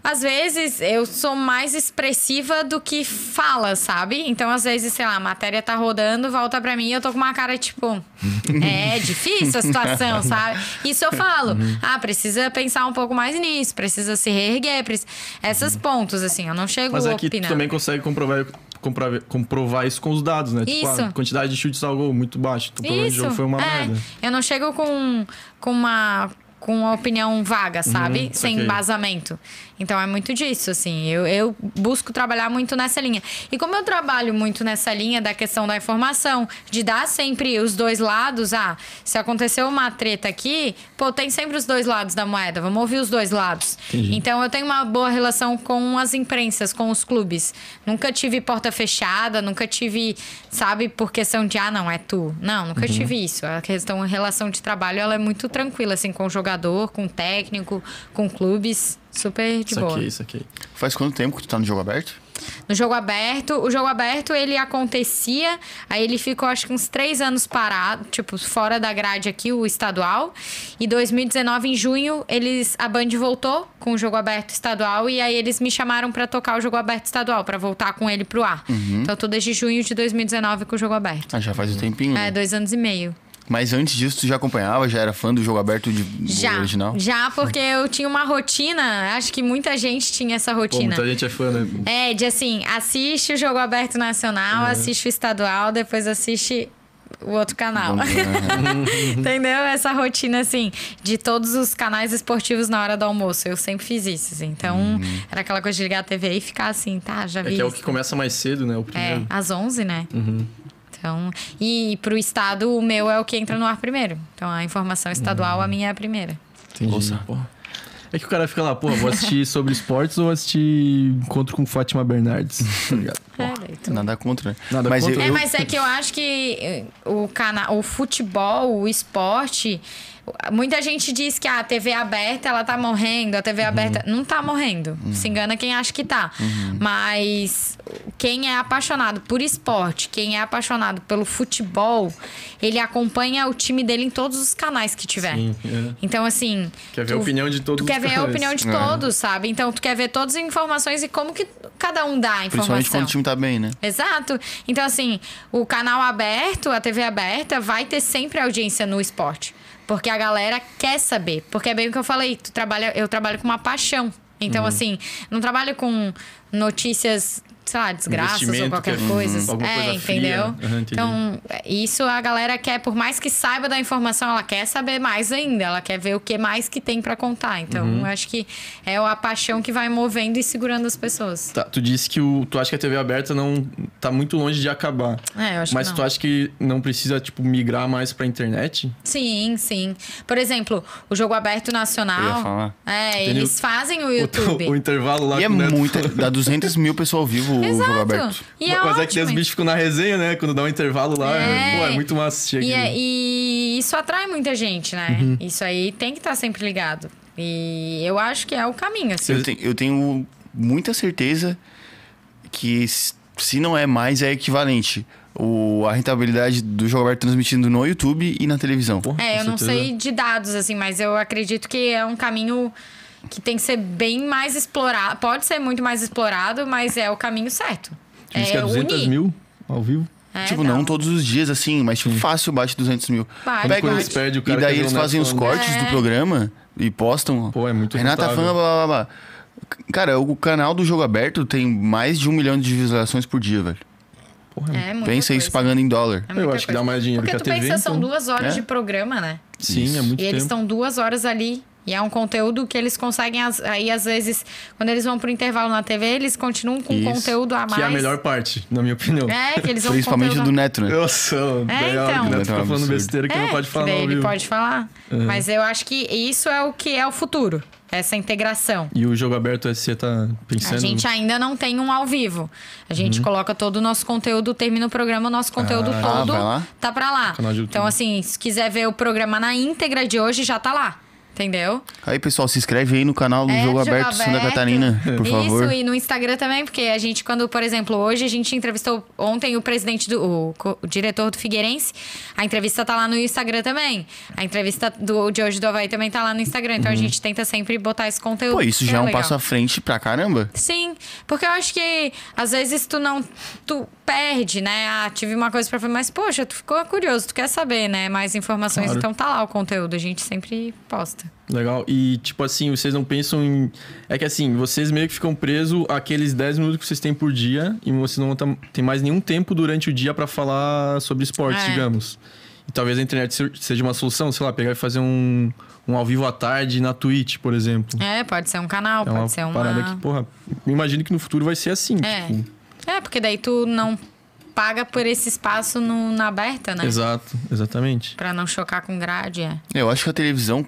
Às vezes eu sou mais expressiva do que fala, sabe? Então, às vezes, sei lá, a matéria tá rodando, volta pra mim e eu tô com uma cara tipo. É difícil a situação, sabe? Isso eu falo. Ah, precisa pensar um pouco mais nisso, precisa se reerguer. preci- Esses pontos, assim, eu não chego Mas é que tu opinando. também consegue comprovar, comprovar, comprovar isso com os dados, né? Tipo, Isso. a quantidade de chutes ao gol muito baixo. Então, provavelmente o jogo foi uma é. merda. Eu não chego com, com uma com uma opinião vaga, sabe? Sem saquei. embasamento. Então é muito disso, assim. Eu, eu busco trabalhar muito nessa linha. E como eu trabalho muito nessa linha da questão da informação, de dar sempre os dois lados, ah, se aconteceu uma treta aqui, pô, tem sempre os dois lados da moeda, vamos ouvir os dois lados. Entendi. Então eu tenho uma boa relação com as imprensas, com os clubes. Nunca tive porta fechada, nunca tive, sabe, por questão de, ah, não, é tu. Não, nunca Uhum. tive isso. A questão, a relação de trabalho, ela é muito tranquila, assim, com o jogador, com o técnico, com clubes. Super de boa. Saquei, saquei. Faz quanto tempo que tu tá no jogo aberto? No jogo aberto, o jogo aberto ele acontecia, aí ele ficou acho que uns três anos parado, tipo, fora da grade aqui, o estadual. E 2019, em junho, eles a Band voltou com o jogo aberto estadual e aí eles me chamaram pra tocar o jogo aberto estadual, pra voltar com ele pro ar. Então, eu tô desde junho de 2019 com o jogo aberto. Ah, já faz um tempinho. né? É, dois anos e meio. Mas antes disso, tu já acompanhava, já era fã do jogo aberto de Já. original? Já, porque eu tinha uma rotina, acho que muita gente tinha essa Pô, rotina. muita gente é fã, né? É, de assim, assiste o Jogo Aberto Nacional, assiste o Estadual, depois assiste o outro canal. Né? Entendeu? Essa rotina, assim, de todos os canais esportivos na hora do almoço. Eu sempre fiz isso, assim. Então, era aquela coisa de ligar a TV e ficar assim, tá, já É vi que é o que começa mais cedo, né? O É, primeiro. às 11, né? Uhum. Então, e pro estado, o meu é o que entra no ar primeiro. Então, a informação estadual, a minha é a primeira. Entendi. Porra. É que o cara fica lá, pô, vou assistir sobre esportes ou assistir Encontro com Fátima Bernardes? Tá ligado? É, Nada contra, né? Nada mas contra. Eu, É, eu- mas é que eu acho que eh, o canal, o futebol, o esporte, muita gente diz que a TV aberta ela tá morrendo, a TV aberta não tá morrendo. Se engana quem acha que tá. Mas quem é apaixonado por esporte, quem é apaixonado pelo futebol, ele acompanha o time dele em todos os canais que tiver. Sim, é. Então, assim. Quer ver a tu- opinião de todos Tu quer ver a canais. opinião de É. todos, sabe? Então, tu quer ver todas as informações e como que cada um dá a informação. principalmente quando o time tá bem, né? Exato. Então, assim, o canal aberto, a TV aberta, vai ter sempre audiência no esporte. Porque a galera quer saber. Porque é bem o que eu falei, tu trabalha, eu trabalho com uma paixão. Então, assim, não trabalho com notícias, sei lá, desgraças ou qualquer que é- coisa. Uhum. É, coisa fria. entendeu? Aham, entendi. então, isso a galera quer, por mais que saiba da informação, ela quer saber mais ainda. Ela quer ver o que mais que tem pra contar. Então, Uhum. eu acho que é a paixão que vai movendo e segurando as pessoas. Tá, tu disse que o, tu acha que a TV aberta não tá muito longe de acabar. É, eu acho Mas que não. tu acha que não precisa, tipo, migrar mais pra internet? Sim, sim. Por exemplo, o Jogo Aberto Eu ia Nacional. falar. É, Entendeu? eles fazem o O, YouTube. o intervalo lá E é o muita. Dá 200 mil pessoas ao vivo o Exato. jogo aberto. E é Mas é que os bichos ficam na resenha, né? Quando dá um intervalo lá, É. pô, é muito massa. E, é- e isso atrai muita gente, né? Uhum. Isso aí tem que estar sempre ligado. E eu acho que é o caminho, assim. Eu tenho, eu tenho muita certeza que se não é mais, é equivalente. O, a rentabilidade do jogo aberto transmitido no YouTube e na televisão. Porra, É, eu não certeza. sei de dados, assim, mas eu acredito que é um caminho que tem que ser bem mais explorado. Pode ser muito mais explorado, mas é o caminho certo. Diz que é 200 unir. mil ao vivo. É, tipo, não. todos os dias assim, mas tipo, fácil bate 200 mil. Bate, Pega- eles perdem o cara e daí é eles fazem os cortes É. do programa e postam. Pô, é muito Renata rentável. Fã, blá, blá, blá, blá. Cara, o canal do Jogo Aberto tem mais de um milhão de visualizações por dia, velho. Porra, É muita Pensa isso coisa. pagando em dólar. É Eu acho que dá coisa. mais dinheiro Porque que a tu TV, pensa, são então. duas horas É. de programa, né? Sim, Isso. é muito E eles tempo. estão duas horas ali. E é um conteúdo que eles conseguem, aí às vezes, quando eles vão pro intervalo na TV, eles continuam com Isso. conteúdo a mais. Que é a melhor parte, na minha opinião. É, que eles vão Principalmente conteúdo... do Neto, né? Nossa, daí ó, então. o Neto É um fica falando besteira que é, não pode falar ao ele vivo. pode falar. Mas eu acho que isso é o que é o futuro. Essa integração. E o jogo aberto SC tá pensando... A gente ainda não tem um ao vivo. A gente Uhum. coloca todo o nosso conteúdo, termina o programa, o nosso conteúdo Ah, todo lá? tá pra lá. De YouTube. Então, assim, se quiser ver o programa na íntegra de hoje, já tá lá. Entendeu? Aí, pessoal, se inscreve aí no canal do É, Jogo Jogo Aberto Santa Aberto. Catarina, por Isso, favor. e no Instagram também, porque a gente, quando, por exemplo, hoje a gente entrevistou ontem o presidente do. O, o diretor do Figueirense. A entrevista tá lá no Instagram também. A entrevista do, de hoje do Havaí também tá lá no Instagram. Então a gente tenta sempre botar esse conteúdo. Uhum. Pô, isso já é um legal. passo à frente pra caramba. Sim, porque eu acho que às vezes tu não. Tu perde, né? Ah, tive uma coisa pra falar, mas poxa, tu ficou curioso, tu quer saber, né? Mais informações, Claro. então tá lá o conteúdo, a gente sempre posta. Legal. E, tipo assim, vocês não pensam em... É que assim, vocês meio que ficam presos àqueles 10 minutos que vocês têm por dia e vocês não tam- tem mais nenhum tempo durante o dia pra falar sobre esportes, É. digamos. E talvez a internet se- seja uma solução, sei lá, pegar e fazer um, um ao vivo à tarde na Twitch, por exemplo. É, pode ser um canal, É pode ser uma. parada que, porra, imagino que no futuro vai ser assim. É. Tipo, É, porque daí tu não paga por esse espaço no, na aberta, né? Exato, exatamente. Pra não chocar com grade, é. Eu acho que a televisão,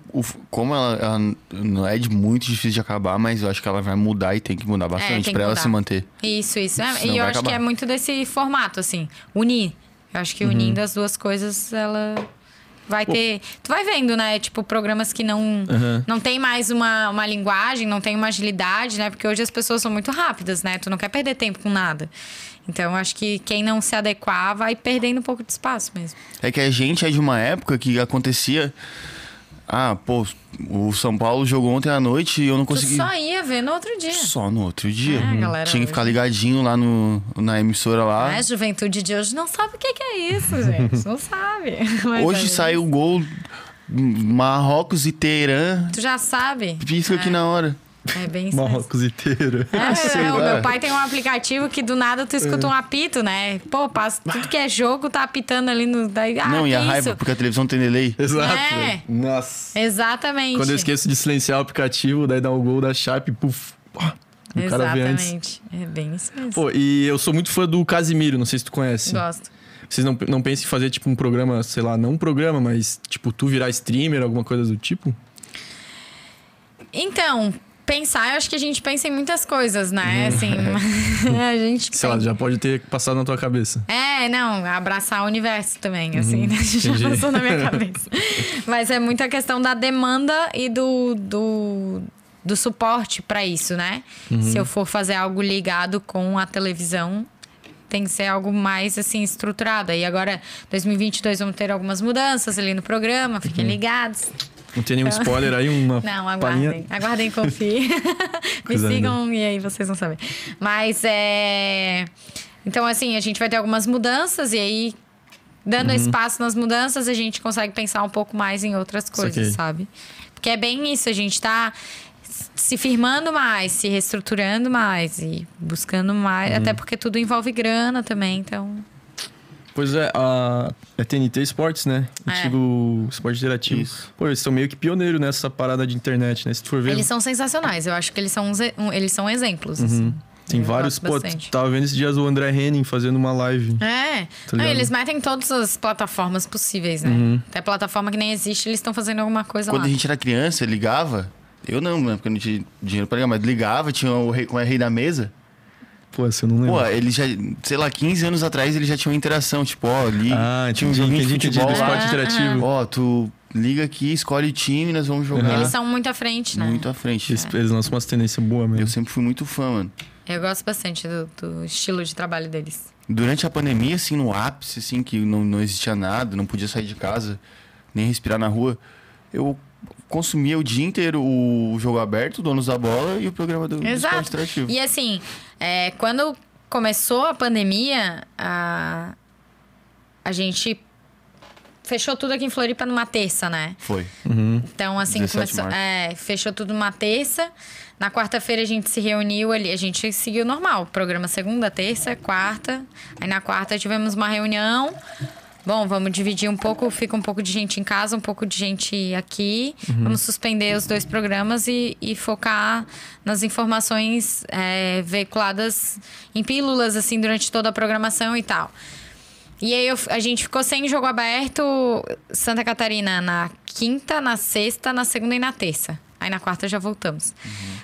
como ela, ela não é de muito difícil de acabar, mas eu acho que ela vai mudar e tem que mudar bastante É, tem que pra ela se manter. Isso, isso. É, e eu acho que acabar. é muito desse formato, assim. Unir. Eu acho que unindo as duas coisas, ela vai ter. Tu vai vendo, né? Tipo, programas que não, Aham. não tem mais uma, uma linguagem, não tem uma agilidade, né? Porque hoje as pessoas são muito rápidas, né? Tu não quer perder tempo com nada. Então, acho que quem não se adequar vai perdendo um pouco de espaço mesmo. É que a gente é de uma época que acontecia. Ah, pô, o São Paulo jogou ontem à noite e eu não Tu consegui. só ia ver no outro dia. Só no outro dia. É, galera, Tinha que ficar ligadinho lá no, na emissora lá. A juventude de hoje não sabe o que é isso, gente. Não sabe. Mas Hoje aí, sai o gol Marrocos e Teherã. Tu já sabe. Pisca aqui na hora. É bem isso. Marrocos inteiro. É, é, o meu pai tem um aplicativo que do nada tu escuta um apito, né? Pô, passa, tudo que é jogo tá apitando ali no. Daí, ah, não, e a que raiva, isso? porque a televisão tem delay. Exato. É. Nossa. Exatamente. Quando eu esqueço de silenciar o aplicativo, daí dá o gol da Chape, puf. O cara vê antes. Exatamente. É bem isso mesmo. Pô, e eu sou muito fã do Casimiro, não sei se tu conhece. Gosto. Vocês não, não pensam em fazer, tipo, um programa, sei lá, não um programa, mas, tipo, tu virar streamer, alguma coisa do tipo? Então, pensar, eu acho que a gente pensa em muitas coisas, né? Assim, a gente. Sei lá, pensa- já pode ter passado na tua cabeça. É, não, abraçar o universo também, assim, né? Já entendi. passou na minha cabeça. Mas é muita questão da demanda e do, do, do suporte pra isso, né? Se eu for fazer algo ligado com a televisão, tem que ser algo mais, assim, estruturado. E agora, 2022, vamos ter algumas mudanças ali no programa, fiquem ligados. Não tem nenhum spoiler aí, uma Não, aguardem. Aguardem e confiem. Me sigam e aí vocês vão saber. Mas é. Então, assim, a gente vai ter algumas mudanças e aí, dando Uhum. espaço nas mudanças, a gente consegue pensar um pouco mais em outras coisas, sabe? Porque é bem isso, a gente tá se firmando mais, se reestruturando mais e buscando mais. Uhum. Até porque tudo envolve grana também, então. Pois é, a é TNT Esportes, né? É. Antigo esporte interativo. Isso. Pô, eles são meio que pioneiros nessa parada de internet, né? Se tu for ver, Eles são sensacionais, eu acho que eles são, um- eles são exemplos. assim. tem Eu vários... Pô, bastante. tava vendo esses dias o André Henning fazendo uma live. É. Tá Não, eles metem em todas as plataformas possíveis, né? Até plataforma que nem existe, eles estão fazendo alguma coisa Quando lá. a gente era criança, ligava. Eu não, né? Porque eu não tinha dinheiro pra ligar, mas ligava, tinha o rei, como é rei da mesa. Pô, eu não lembro. Pô, ele já, sei lá, 15 anos atrás ele já tinha uma interação, tipo, ó, liga, ah, tinha um joguinho de futebol do esporte interativo. Ó, tu liga aqui, escolhe time, nós vamos jogar. Eles são muito à frente, né? Muito à frente. Eles, eles lançam umas tendências boas mesmo. Eu sempre fui muito fã, mano. Eu gosto bastante do, do estilo de trabalho deles. Durante a pandemia, assim, no ápice, assim, que não, não existia nada, não podia sair de casa, nem respirar na rua, eu consumia o dia inteiro o jogo aberto, Donos da Bola e o programa do, do esporte Exato. interativo. E assim, é, quando começou a pandemia, a, a gente fechou tudo aqui em Floripa numa terça, né? Foi. Então, assim, 17 de começou, é, fechou tudo numa terça. Na quarta-feira a gente se reuniu ali, a gente seguiu normal. Programa segunda, terça, quarta. Aí na quarta tivemos uma reunião. Bom, vamos dividir um pouco, fica um pouco de gente em casa, um pouco de gente aqui. Vamos suspender os dois programas e, e focar nas informações é, veiculadas em pílulas, assim, durante toda a programação e tal. E aí eu- a gente ficou sem jogo aberto Santa Catarina na quinta, na sexta, na segunda e na terça. Aí na quarta já voltamos.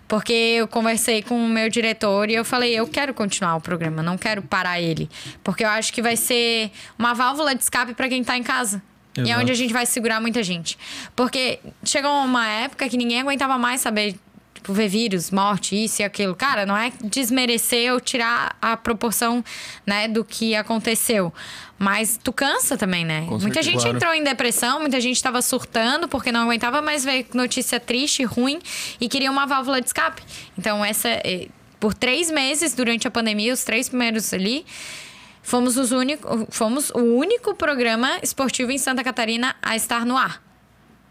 Porque eu conversei com o meu diretor e eu falei, eu quero continuar o programa, não quero parar ele. Porque eu acho que vai ser uma válvula de escape para quem tá em casa. E é Exato. onde a gente vai segurar muita gente. Porque chegou uma época que ninguém aguentava mais saber tipo, ver vírus, morte, isso e aquilo. Cara, não é desmerecer ou tirar a proporção, né, do que aconteceu. Mas tu cansa também, né? Com muita certeza, gente claro. entrou em depressão, muita gente tava surtando porque não aguentava mais ver notícia triste, ruim e queria uma válvula de escape. Então, essa. eh, Por três meses, durante a pandemia, os três primeiros ali, fomos, os único, fomos o único programa esportivo em Santa Catarina a estar no ar.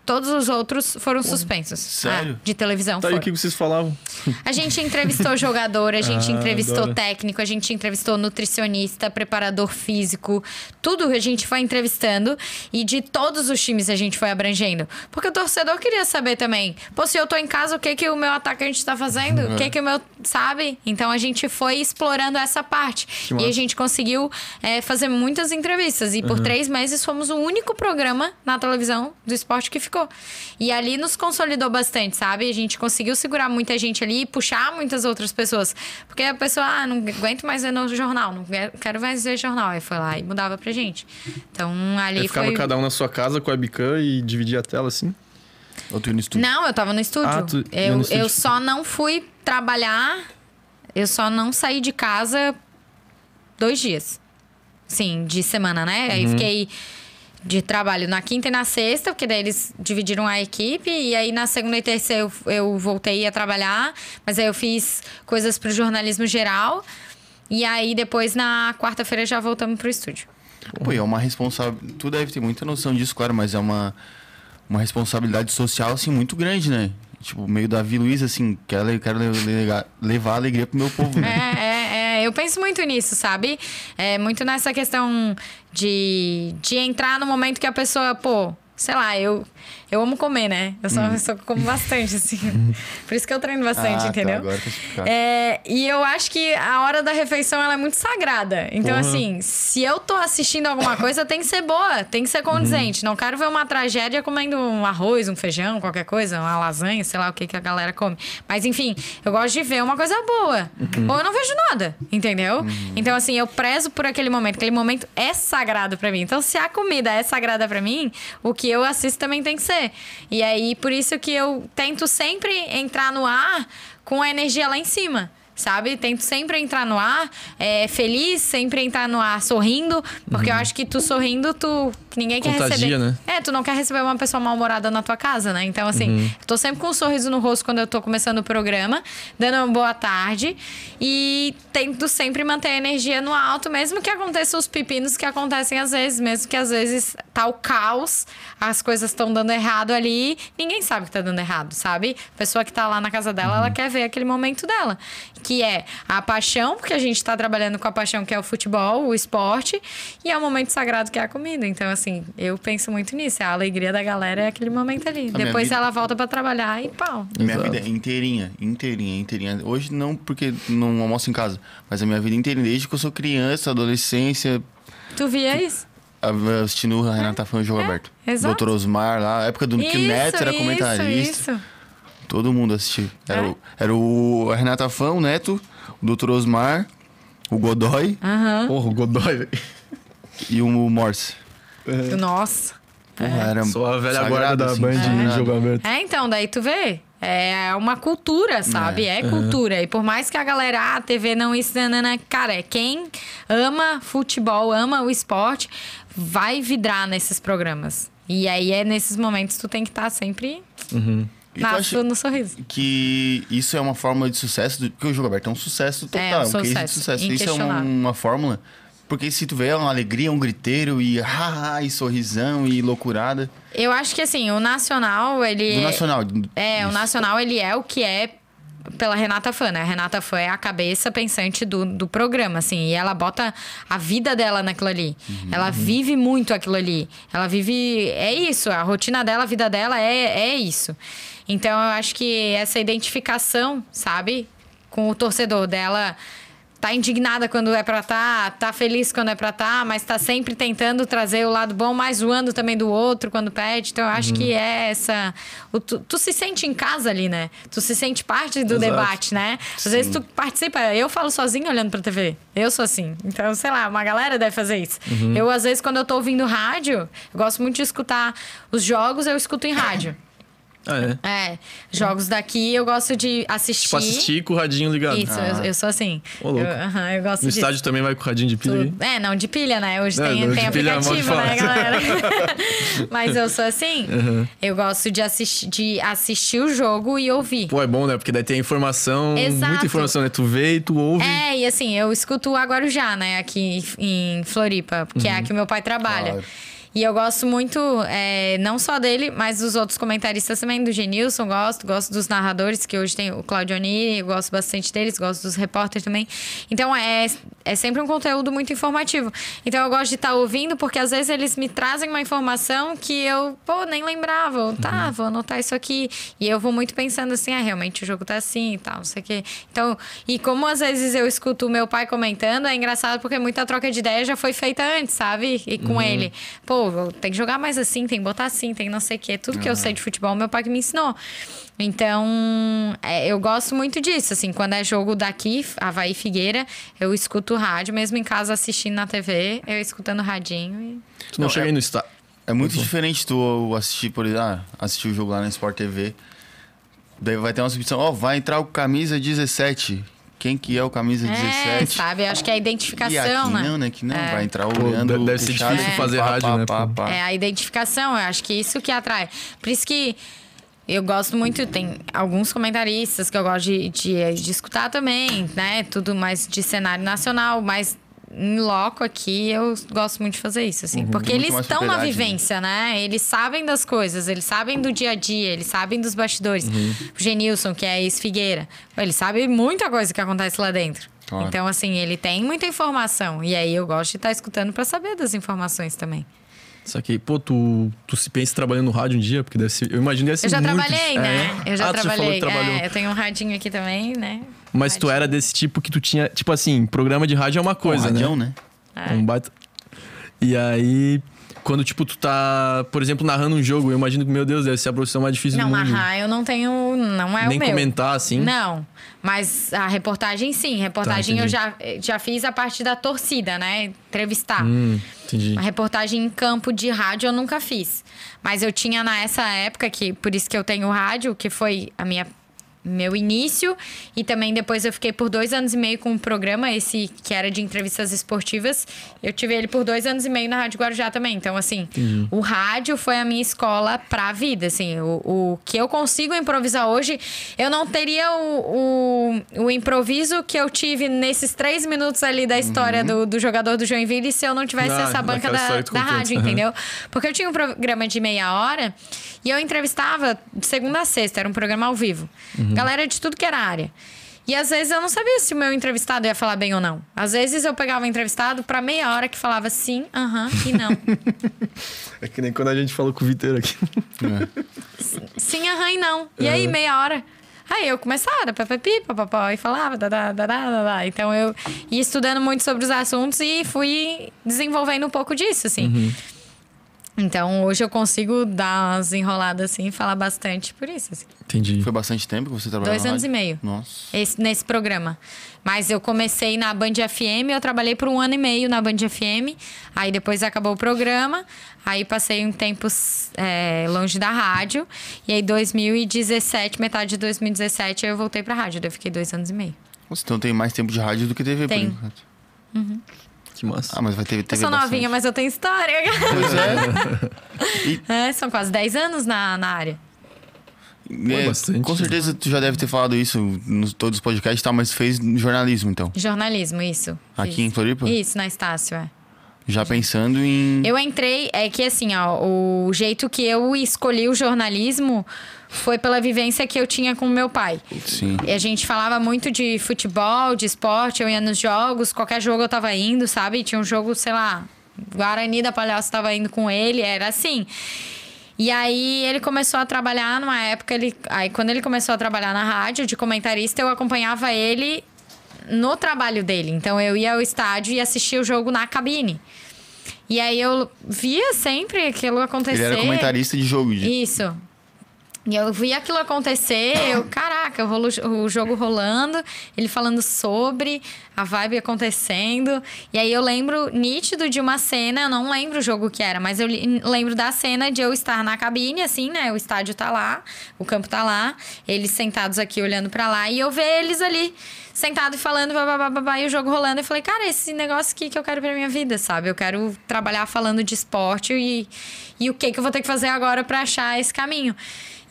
Todos os outros foram suspensos. Sério? Ah, de televisão. Tá aí o que vocês falavam. A gente entrevistou jogador, a gente Ah, entrevistou adoro. técnico, a gente entrevistou nutricionista, preparador físico, tudo a gente foi entrevistando e de todos os times a gente foi abrangendo. Porque o torcedor queria saber também, pô, se eu tô em casa, o que que o meu atacante tá fazendo? O que que o meu, sabe? Então a gente foi explorando essa parte. Que E a massa. gente conseguiu é, fazer muitas entrevistas. E por três meses fomos o único programa na televisão do esporte que ficou. E ali nos consolidou bastante, sabe? A gente conseguiu segurar muita gente ali e puxar muitas outras pessoas. Porque a pessoa, ah, não aguento mais ver no jornal, não quero- mais ver jornal. Aí foi lá e mudava pra gente. Então ali Aí ficava foi. cada um na sua casa com a webcam e dividia a tela assim. Eu tô no estúdio. Não, eu tava no estúdio. Ah, tu ia eu, no estúdio. eu só não fui trabalhar, eu só não saí de casa dois dias. Sim, de semana, né? Aí fiquei de trabalho na quinta e na sexta, porque daí eles dividiram a equipe. E aí na segunda e terça eu, eu voltei a trabalhar, mas aí eu fiz coisas pro jornalismo geral. E aí depois na quarta-feira já voltamos pro estúdio. Pô, é uma responsabilidade. Tu deve ter muita noção disso, claro, mas é uma, uma responsabilidade social, assim, muito grande, né? Tipo, meio Davi Luiz, assim, quero, quero levar, alegria pro meu povo, né? É, é, eu penso muito nisso, sabe? É muito nessa questão de, de entrar no momento que a pessoa, pô, sei lá, eu, eu amo comer, né? Eu sou uma pessoa que como bastante, assim. Por isso que eu treino bastante, Ah, tá, entendeu? agora tá explicado. É, e eu acho que a hora da refeição ela é muito sagrada. Então, Porra. assim, se eu tô assistindo alguma coisa, tem que ser boa, tem que ser condizente. Não quero ver uma tragédia comendo um arroz, um feijão, qualquer coisa, uma lasanha, sei lá o que, que a galera come. Mas, enfim, eu gosto de ver uma coisa boa. Ou eu não vejo nada, entendeu? Então, assim, eu prezo por aquele momento. Aquele momento é sagrado pra mim. Então, se a comida é sagrada pra mim, o que eu assisto também tem que ser. E aí, por isso que eu tento sempre entrar no ar com a energia lá em cima. Sabe? Tento sempre entrar no ar é, feliz, sempre entrar no ar sorrindo, porque eu acho que tu sorrindo, tu. Ninguém quer Contagia, receber. né? É, tu não quer receber uma pessoa mal-humorada na tua casa, né? Então, assim, tô sempre com um sorriso no rosto quando eu tô começando o programa, dando uma boa tarde e tento sempre manter a energia no alto, mesmo que aconteçam os pepinos que acontecem às vezes, mesmo que às vezes tá o caos, as coisas estão dando errado ali, ninguém sabe que tá dando errado, sabe? A pessoa que tá lá na casa dela, ela quer ver aquele momento dela, que é a paixão, porque a gente tá trabalhando com a paixão que é o futebol, o esporte, e é o momento sagrado que é a comida. Então, assim, eu penso muito nisso. A alegria da galera é aquele momento ali. minha Depois vida- ela volta pra trabalhar e pau. Minha Exato. vida é inteirinha, inteirinha, inteirinha. Hoje não, porque não almoço em casa. Mas a minha vida inteira, desde que eu sou criança, adolescência, Tu via isso? a- assistindo a Renata Fã Jogo Aberto. É, exato. Doutor Osmar lá, a época do que o Neto era comentarista. Isso, Todo mundo assistia. Era, É? o, era o a Renata Fã, o Neto, o Doutor Osmar O Godoy Porra, o Godoy, velho. e o Morse. Nossa. Porra, era Sou a velha sagrado, guarda da assim, Band jogo aberto. É, então, daí tu vê. É uma cultura, sabe? É, cultura. E por mais que a galera, ah, a TV não isso, nanana, cara, é quem ama futebol, ama o esporte, vai vidrar nesses programas. E aí é nesses momentos que tu tem que estar sempre E acha no sorriso. que isso é uma fórmula de sucesso? do- Porque o jogo aberto é um sucesso total, É, é um um, case de sucesso, sucesso. Isso é uma, uma fórmula. Porque se tu vê é uma alegria, um griteiro e haha, e sorrisão e loucurada. Eu acho que assim, o Nacional, ele. Do Nacional. É, o isso. Nacional, ele é o que é pela Renata Fã, né? A Renata Fã é a cabeça pensante do, do programa, assim. E ela bota a vida dela naquilo ali. Uhum. Ela vive muito aquilo ali. Ela vive... É isso, a rotina dela, a vida dela é, é isso. Então, eu acho que essa identificação, sabe? Com o torcedor dela... Tá indignada quando é pra tá, tá feliz quando é pra tá, mas tá sempre tentando trazer o lado bom, mas zoando também do outro quando pede. Então eu acho que é essa. o tu, tu se sente em casa ali, né? Tu se sente parte do Exato. debate, né? Às vezes tu participa. Eu falo sozinho olhando pra TV. Eu sou assim. Então, sei lá, uma galera deve fazer isso. Eu, às vezes, quando eu tô ouvindo rádio, eu gosto muito de escutar os jogos, eu escuto em rádio. Ah, é. É, jogos daqui eu gosto de assistir. Tipo, assistir com o radinho ligado. Isso, eu, eu sou assim. Ô, louco. Eu, aham, eu gosto No disso. estádio também vai com o radinho de pilha. Tudo. É, não, de pilha, né? Hoje É, tem, não, tem é aplicativo, né, galera? Mas eu sou assim. Eu gosto de, assistir de assistir o jogo e ouvir. Pô, é bom, né? Porque daí tem informação, Exato. muita informação, né? Tu vê e tu ouve. É, e assim, eu escuto o Aguarujá, né, aqui em Floripa, porque é aqui o meu pai trabalha. Claro. E eu gosto muito, é, não só dele, mas dos outros comentaristas também, do Genilson, gosto, gosto dos narradores, que hoje tem o Claudioni, eu gosto bastante deles, gosto dos repórteres também. Então é, é sempre um conteúdo muito informativo. Então eu gosto de estar ouvindo, porque às vezes eles me trazem uma informação que eu, pô, nem lembrava. Eu, tá, vou anotar isso aqui. E eu vou muito pensando assim, ah, realmente o jogo tá assim e tal, não sei o quê. Então, e como às vezes eu escuto o meu pai comentando, é engraçado porque muita troca de ideia já foi feita antes, sabe? E com ele. Pô, tem que jogar mais assim, tem que botar assim, tem não sei o quê. Tudo que eu sei de futebol, meu pai que me ensinou. Então, é, eu gosto muito disso. Assim, quando é jogo daqui, Havaí Figueira, eu escuto rádio, mesmo em casa assistindo na TV, eu escutando radinho. E... Tu não, Não, chega é- no estádio. É muito diferente tu assistir, por exemplo, ah, assistir o jogo lá na Sport TV. Daí vai ter uma substituição, ó, vai entrar o camisa 17. Quem que é o camisa É, 17? sabe? Eu acho que é a E identificação, aqui né? não, né? Que não, É. vai entrar o Pô, Leandro deve ser difícil que fazer pá, rádio, pá, né, pá. É a identificação, eu acho que isso que atrai. Por isso que eu gosto muito, tem alguns comentaristas que eu gosto de, de, de escutar também, né? Tudo mais de cenário nacional, mas em loco aqui eu gosto muito de fazer isso, assim. porque Muito eles estão na né? vivência, né? Eles sabem das coisas, eles sabem do dia a dia, eles sabem dos bastidores. Uhum. O Genilson, que é ex-Figueira, ele sabe muita coisa que acontece lá dentro. Claro. Então, assim, ele tem muita informação. E aí eu gosto de estar escutando para saber das informações também. Só que, pô, tu, tu se pensa trabalhando no rádio um dia, porque deve ser. Eu imagino que deve ser Eu já muito trabalhei, né? É? Eu já ah, tu falou trabalhei. que trabalhou. É, eu tenho um radinho aqui também, né? Mas tu era desse tipo que tu tinha. Tipo assim, programa de rádio é uma coisa, um radião, né? né? É. Um baita. E aí, quando, tipo, tu tá, por exemplo, narrando um jogo, eu imagino que, meu Deus, deve ser a profissão mais difícil Não, do mundo. narrar eu não tenho. Não é Nem o meu. comentar, assim. Não. Mas a reportagem, sim. Reportagem Tá, eu já, já fiz a parte da torcida, né? Entrevistar. Hum, entendi. A reportagem em campo de rádio eu nunca fiz. Mas eu tinha nessa época, que por isso que eu tenho rádio, que foi a minha meu início. E também depois eu fiquei por dois anos e meio com um programa esse que era de entrevistas esportivas. Eu tive ele por dois anos e meio na Rádio Guarujá também. Então assim o rádio foi a minha escola pra vida assim. O, o que eu consigo improvisar hoje eu não teria o, o, o improviso que eu tive nesses três minutos ali da história do, do jogador do Joinville se eu não tivesse Ah, essa banca da, da rádio entendeu? Porque eu tinha um programa de meia hora e eu entrevistava de segunda a sexta, era um programa ao vivo. Galera de tudo que era área. E às vezes eu não sabia se o meu entrevistado ia falar bem ou não. Às vezes eu pegava o entrevistado pra meia hora que falava sim, aham e não. É que nem quando a gente falou com o Vitor aqui. sim, aham e não. E aí, meia hora. Aí eu começava, papapi, papapó, e falava, dadá, dadá, dadá. Então eu ia estudando muito sobre os assuntos e fui desenvolvendo um pouco disso, assim. Então hoje eu consigo dar umas enroladas assim e falar bastante por isso. assim. Entendi. Foi bastante tempo que você trabalhou Dois na anos e rádio? meio. Nossa. Esse- nesse programa. Mas eu comecei na Band FM, eu trabalhei por um ano e meio na Band FM. Aí depois acabou o programa. Aí passei um tempo é, longe da rádio. E aí 2017, metade de 2017, eu voltei pra rádio. Daí eu fiquei dois anos e meio. Nossa, então tem mais tempo de rádio do que TV, por Tem. enquanto. Que massa. Ah, mas vai ter eu sou bastante. novinha, mas eu tenho história. Pois é. É, são quase 10 anos na, na área. É, bastante. Com certeza tu já deve ter falado isso nos todos os podcasts e tal, mas fez jornalismo, então. Jornalismo, isso. Aqui Fiz. em Floripa? Isso, na Estácio, é. Já pensando em... Eu entrei, é que assim, ó, o jeito que eu escolhi o jornalismo foi pela vivência que eu tinha com meu pai. Sim. E a gente falava muito de futebol, de esporte, eu ia nos jogos, qualquer jogo eu tava indo, sabe? Tinha um jogo, sei lá, Guarani da Palhaço tava indo com ele, era assim. E aí ele começou a trabalhar numa época, ele, aí quando ele começou a trabalhar na rádio de comentarista, eu acompanhava ele no trabalho dele. Então eu ia ao estádio e assistia o jogo na cabine. E aí eu via sempre aquilo acontecer. Ele era comentarista de jogo. De... Isso. E eu vi aquilo acontecer, eu, caraca, eu o jogo rolando, ele falando sobre, a vibe acontecendo. E aí eu lembro nítido de uma cena, eu não lembro o jogo que era, mas eu lembro da cena de eu estar na cabine, assim, né? O estádio tá lá, o campo tá lá, eles sentados aqui olhando pra lá, e eu ver eles ali sentado falando, babá, e o jogo rolando. Eu falei, cara, esse negócio aqui que eu quero pra minha vida, sabe? Eu quero trabalhar falando de esporte e, e o que, que eu vou ter que fazer agora pra achar esse caminho.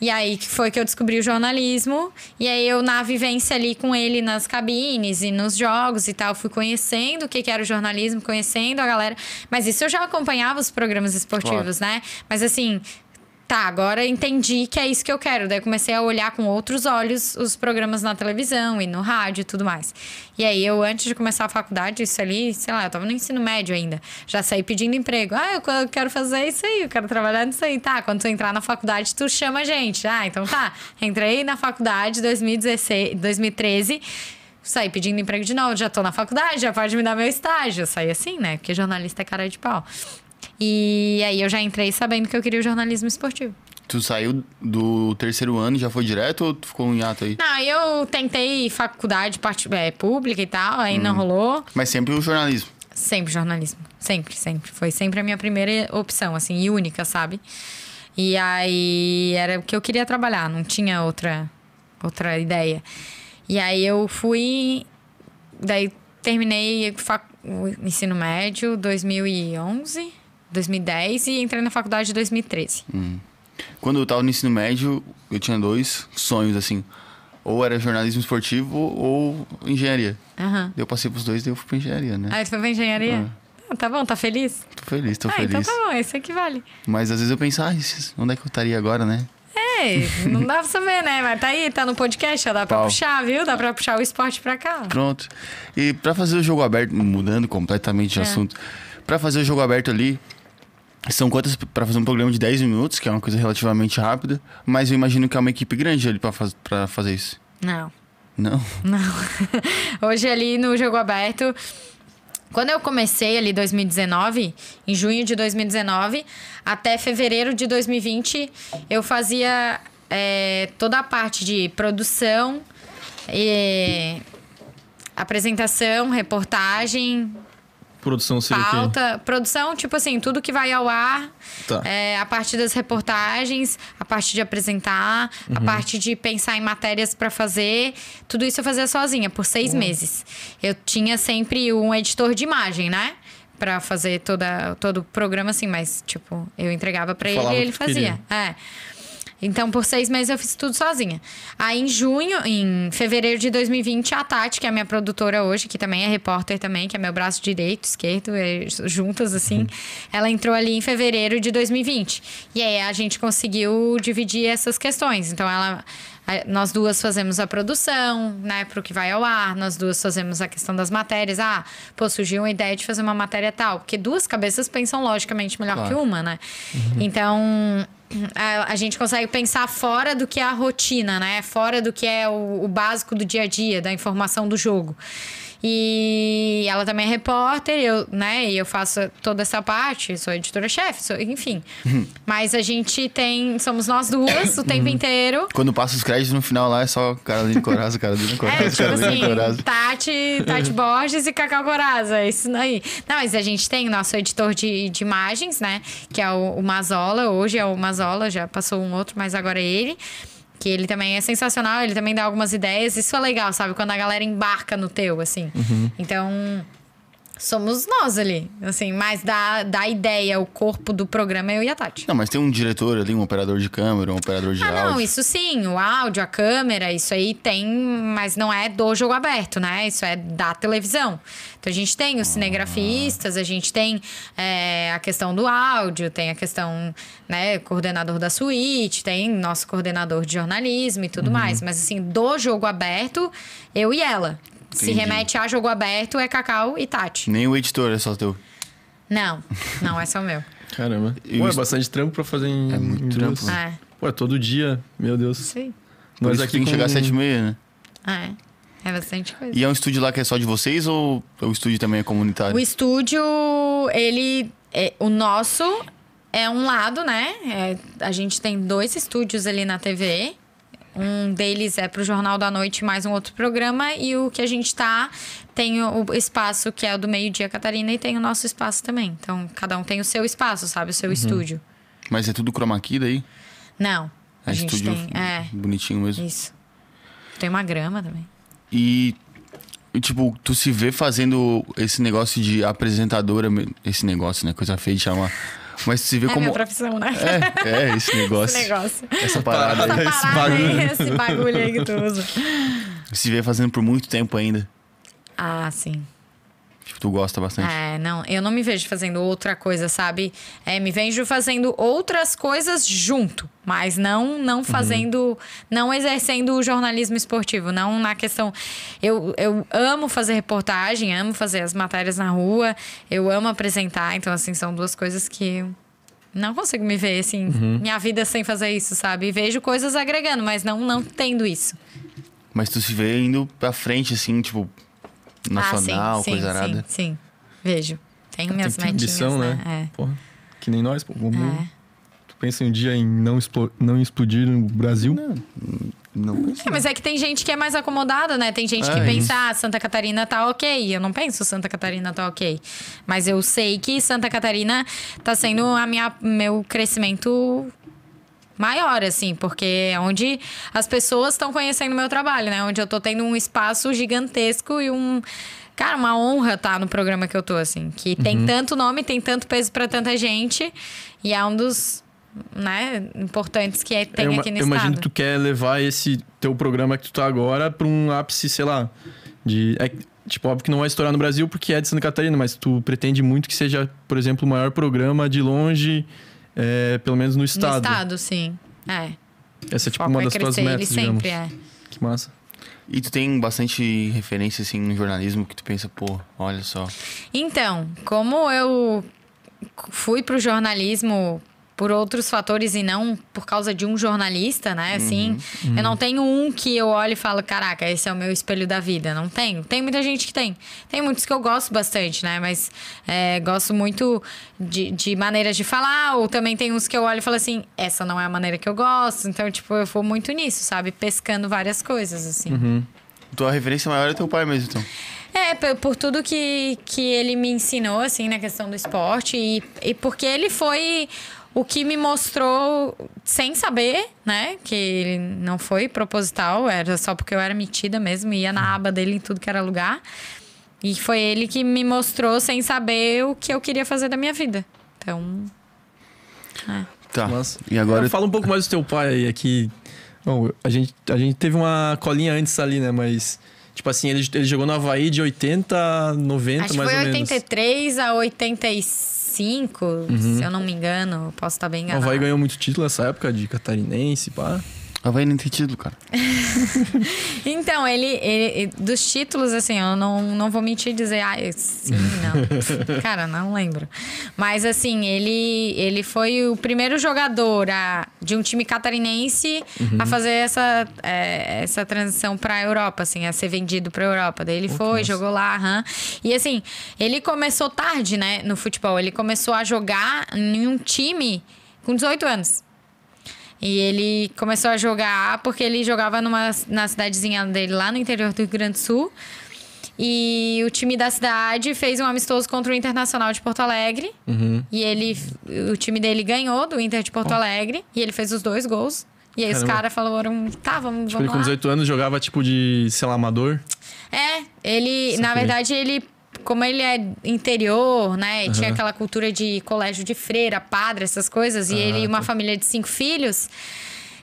E aí que foi que eu descobri o jornalismo. E aí eu, na vivência ali com ele nas cabines e nos jogos e tal, fui conhecendo o que, que era o jornalismo, conhecendo a galera. Mas isso eu já acompanhava os programas esportivos, né? Mas assim. Tá, agora entendi que é isso que eu quero. Daí comecei a olhar com outros olhos os programas na televisão e no rádio e tudo mais. E aí eu, antes de começar a faculdade, isso ali, sei lá, eu tava no ensino médio ainda. Já saí pedindo emprego. Ah, eu quero fazer isso aí, eu quero trabalhar nisso aí. Tá, quando tu entrar na faculdade, tu chama a gente. Ah, então tá. Entrei na faculdade 2016, 2013. Saí pedindo emprego de novo, já tô na faculdade, já pode me dar meu estágio. Saí assim, né? Porque jornalista é cara de pau. E aí eu já entrei sabendo que eu queria o jornalismo esportivo. Tu saiu do terceiro ano e já foi direto ou tu ficou um hiato aí? Não, eu tentei faculdade part... é, pública e tal, aí não rolou. Mas sempre o jornalismo. Sempre jornalismo. Sempre, sempre. Foi sempre a minha primeira opção, assim, e única, sabe? E aí era o que eu queria trabalhar, não tinha outra, outra ideia. E aí eu fui. Daí terminei o ensino médio 2011, 2010 e entrei na faculdade em 2013. Quando eu tava no ensino médio, eu tinha dois sonhos, assim. Ou era jornalismo esportivo ou engenharia. Aham. Eu passei pros dois e eu fui pra engenharia, né? Aí tu foi pra engenharia? Ah, tá bom, tá feliz? Tô feliz, tô ah, feliz. então tá bom, isso é que vale. Mas às vezes eu penso, ah, onde é que eu estaria agora, né? É, não dá pra saber, né? Mas tá aí, tá no podcast, já dá pra Pau. puxar, viu? Dá pra puxar o esporte pra cá. Pronto. E pra fazer o jogo aberto, mudando completamente de É. assunto, pra fazer o jogo aberto ali, são quantas pra fazer um programa de 10 minutos, que é uma coisa relativamente rápida, mas eu imagino que é uma equipe grande ali pra, faz, pra fazer isso. Não. Não? Não. Hoje ali no jogo aberto, quando eu comecei ali 2019, em junho de 2019, até fevereiro de 2020, eu fazia é, toda a parte de produção, e apresentação, reportagem, Produção seria o quê? pauta, produção, tipo assim, tudo que vai ao ar, Tá. é, a parte das reportagens, a parte de apresentar, a parte de pensar em matérias pra fazer, tudo isso eu fazia sozinha por seis meses. Eu tinha sempre um editor de imagem, né? Pra fazer toda, todo o programa assim, mas tipo, eu entregava pra ele e ele fazia. É. Então, por seis meses eu fiz tudo sozinha. Aí, em junho, em fevereiro de 2020, a Tati, que é a minha produtora hoje, que também é repórter também, que é meu braço direito, esquerdo, é, juntas assim, ela entrou ali em fevereiro de 2020. E aí a gente conseguiu dividir essas questões. Então, ela. Nós duas fazemos a produção, né, pro que vai ao ar, nós duas fazemos a questão das matérias. Ah, pô, surgiu uma ideia de fazer uma matéria tal. Porque duas cabeças pensam logicamente melhor Claro. que uma, né? Então, a, a gente consegue pensar fora do que é a rotina, né? Fora do que é o, o básico do dia a dia, da informação do jogo. E ela também é repórter, eu, né? E eu faço toda essa parte, sou editora-chefe, enfim. Mas a gente tem. Somos nós duas o tempo inteiro. Quando passa os créditos no final lá é só Carolina Coraza, Carolina É, Coraza, tipo Carolina assim, Coraza. Tati, Tati Borges e Cacau Coraza, isso aí. Não, mas a gente tem o nosso editor de, de imagens, né? Que é o, o Mazola, hoje é o Mazola, já passou um outro, mas agora é ele. Que ele também é sensacional, ele também dá algumas ideias. Isso é legal, sabe? Quando a galera embarca no teu, assim. Então, somos nós ali, assim. Mas da, da ideia, o corpo do programa é eu e a Tati. Não, mas tem um diretor ali, um operador de câmera, um operador de Ah, áudio. não, isso sim, o áudio, a câmera, isso aí tem, mas não é do jogo aberto, né? Isso é da televisão. Então a gente tem os cinegrafistas, a gente tem é, a questão do áudio, tem a questão, né, coordenador da suíte, tem nosso coordenador de jornalismo e tudo mais. Mas assim, do jogo aberto, eu e ela. Se remete a jogo aberto, é Cacau e Tati. Nem o editor, é só teu. Não, não, esse é o meu. Caramba. E Pô, é bastante trampo pra fazer em. É muito em trampo, né? É, Pô, é todo dia, meu Deus. sim. Isso que tem que chegar às sete e meia, né? É, é bastante coisa. E é um estúdio lá que é só de vocês ou o estúdio também é comunitário? O estúdio, ele. É, o nosso é um lado, né? É, a gente tem dois estúdios ali na TV. Um deles é pro Jornal da Noite, mais um outro programa. E o que a gente tá tem o o espaço que é o do meio-dia, Catarina, e tem o nosso espaço também. Então, cada um tem o seu espaço, sabe? O seu estúdio. Mas é tudo chroma key daí? Não. A É gente estúdio tem. É, bonitinho mesmo. isso. Tem uma grama também. E, tipo, tu se vê fazendo esse negócio de apresentadora, esse negócio, né? Coisa feia de chamar. Mas se vê É como. minha profissão, né? É, é, esse negócio. Esse negócio. Essa parada. Essa Esse parada aí, bagulho. esse bagulho aí que tu usa. Se vê fazendo por muito tempo ainda. Ah, sim. Tipo, tu gosta bastante. É, não, eu não me vejo fazendo outra coisa, sabe? É, me vejo fazendo outras coisas junto, mas não não fazendo, não exercendo o jornalismo esportivo, não na questão. Eu, eu amo fazer reportagem, amo fazer as matérias na rua, eu amo apresentar, então, assim, são duas coisas que. Não consigo me ver, assim, minha vida sem fazer isso, sabe? Vejo coisas agregando, mas não, não tendo isso. Mas tu se vê indo pra frente, assim, tipo, nacional, ah, sim, coisa sim, arada. sim, sim. Vejo. Tenho Tem minhas que ter metinhas, ambição, né? né? É. Porra. Que nem nós, pô. Vamos. É. Tu pensa um dia em não, explo- não explodir no Brasil? Não. É, mas é que tem gente que é mais acomodada, né? Tem gente que É, pensa, ah, Santa Catarina tá ok. Eu não penso Santa Catarina tá ok. Mas eu sei que Santa Catarina tá sendo a minha, meu crescimento maior, assim, porque é onde as pessoas estão conhecendo o meu trabalho, né? Onde eu tô tendo um espaço gigantesco e um. Cara, uma honra estar no programa que eu tô, assim. Que tem tanto nome, tem tanto peso pra tanta gente. E é um dos, né, importantes que é- tem eu, aqui no eu imagino estado. que tu quer levar esse teu programa que tu tá agora pra um ápice, sei lá, de... É, tipo, óbvio que não vai estourar no Brasil porque é de Santa Catarina, mas tu pretende muito que seja, por exemplo, o maior programa de longe, é, pelo menos no No estado. estado, sim. É. Essa é tipo Foco uma é das tuas crescer ele metas, digamos. sempre, é. Que massa. E tu tem bastante referência, assim, no jornalismo que tu pensa, pô, olha só. Então, como eu fui pro jornalismo por outros fatores e não por causa de um jornalista, né? Assim, eu não tenho um que eu olho e falo, caraca, esse é o meu espelho da vida. Não tenho. Tem muita gente que tem. Tem muitos que eu gosto bastante, né? Mas é, gosto muito de, de maneiras de falar, ou também tem uns que eu olho e falo assim, essa não é a maneira que eu gosto. Então, tipo, eu vou muito nisso, sabe? Pescando várias coisas, assim. Tua referência maior é teu pai mesmo, então. É, por, por tudo que, que ele me ensinou, assim, na questão do esporte. E, e porque ele foi o que me mostrou, sem saber, né? Que ele não foi proposital, era só porque eu era metida mesmo, ia na aba dele em tudo que era lugar. E foi ele que me mostrou, sem saber, o que eu queria fazer da minha vida. Então. Tá. Massa. E agora. É, Fala um pouco mais do teu pai aí, aqui. Bom, a gente, a gente teve uma colinha antes ali, né? Mas, tipo assim, ele, ele jogou no Havaí de 80 a 90, Acho que mais foi ou menos. 83 a 85, se eu não me engano. Posso estar bem O enganado. Havaí ganhou muito título nessa época de catarinense, pá. Havaí nem tem título, cara. Então, ele, ele- Dos títulos, assim, eu não, não vou mentir e dizer, ah, sim, não. Cara, não lembro. Mas, assim, ele, ele foi o primeiro jogador a- de um time catarinense a fazer essa, é, essa transição pra Europa, assim, a ser vendido pra Europa. Daí ele foi, jogou lá, aham. E, assim, ele começou tarde, né, no futebol. Ele começou a jogar em um time com 18 anos. E ele começou a jogar porque ele jogava numa, na cidadezinha dele lá no interior do Rio Grande do Sul. E o time da cidade fez um amistoso contra o Internacional de Porto Alegre. E ele, o time dele ganhou do Inter de Porto Alegre. E ele fez os dois gols. E aí os Caramba. caras falaram, tá, vamos, Tipo, ele vamos com lá. 18 anos jogava tipo de, sei lá, amador. É, ele, na verdade, ele, como ele é interior, né, e tinha aquela cultura de colégio de freira, padre, essas coisas, e ele, uma família de cinco filhos,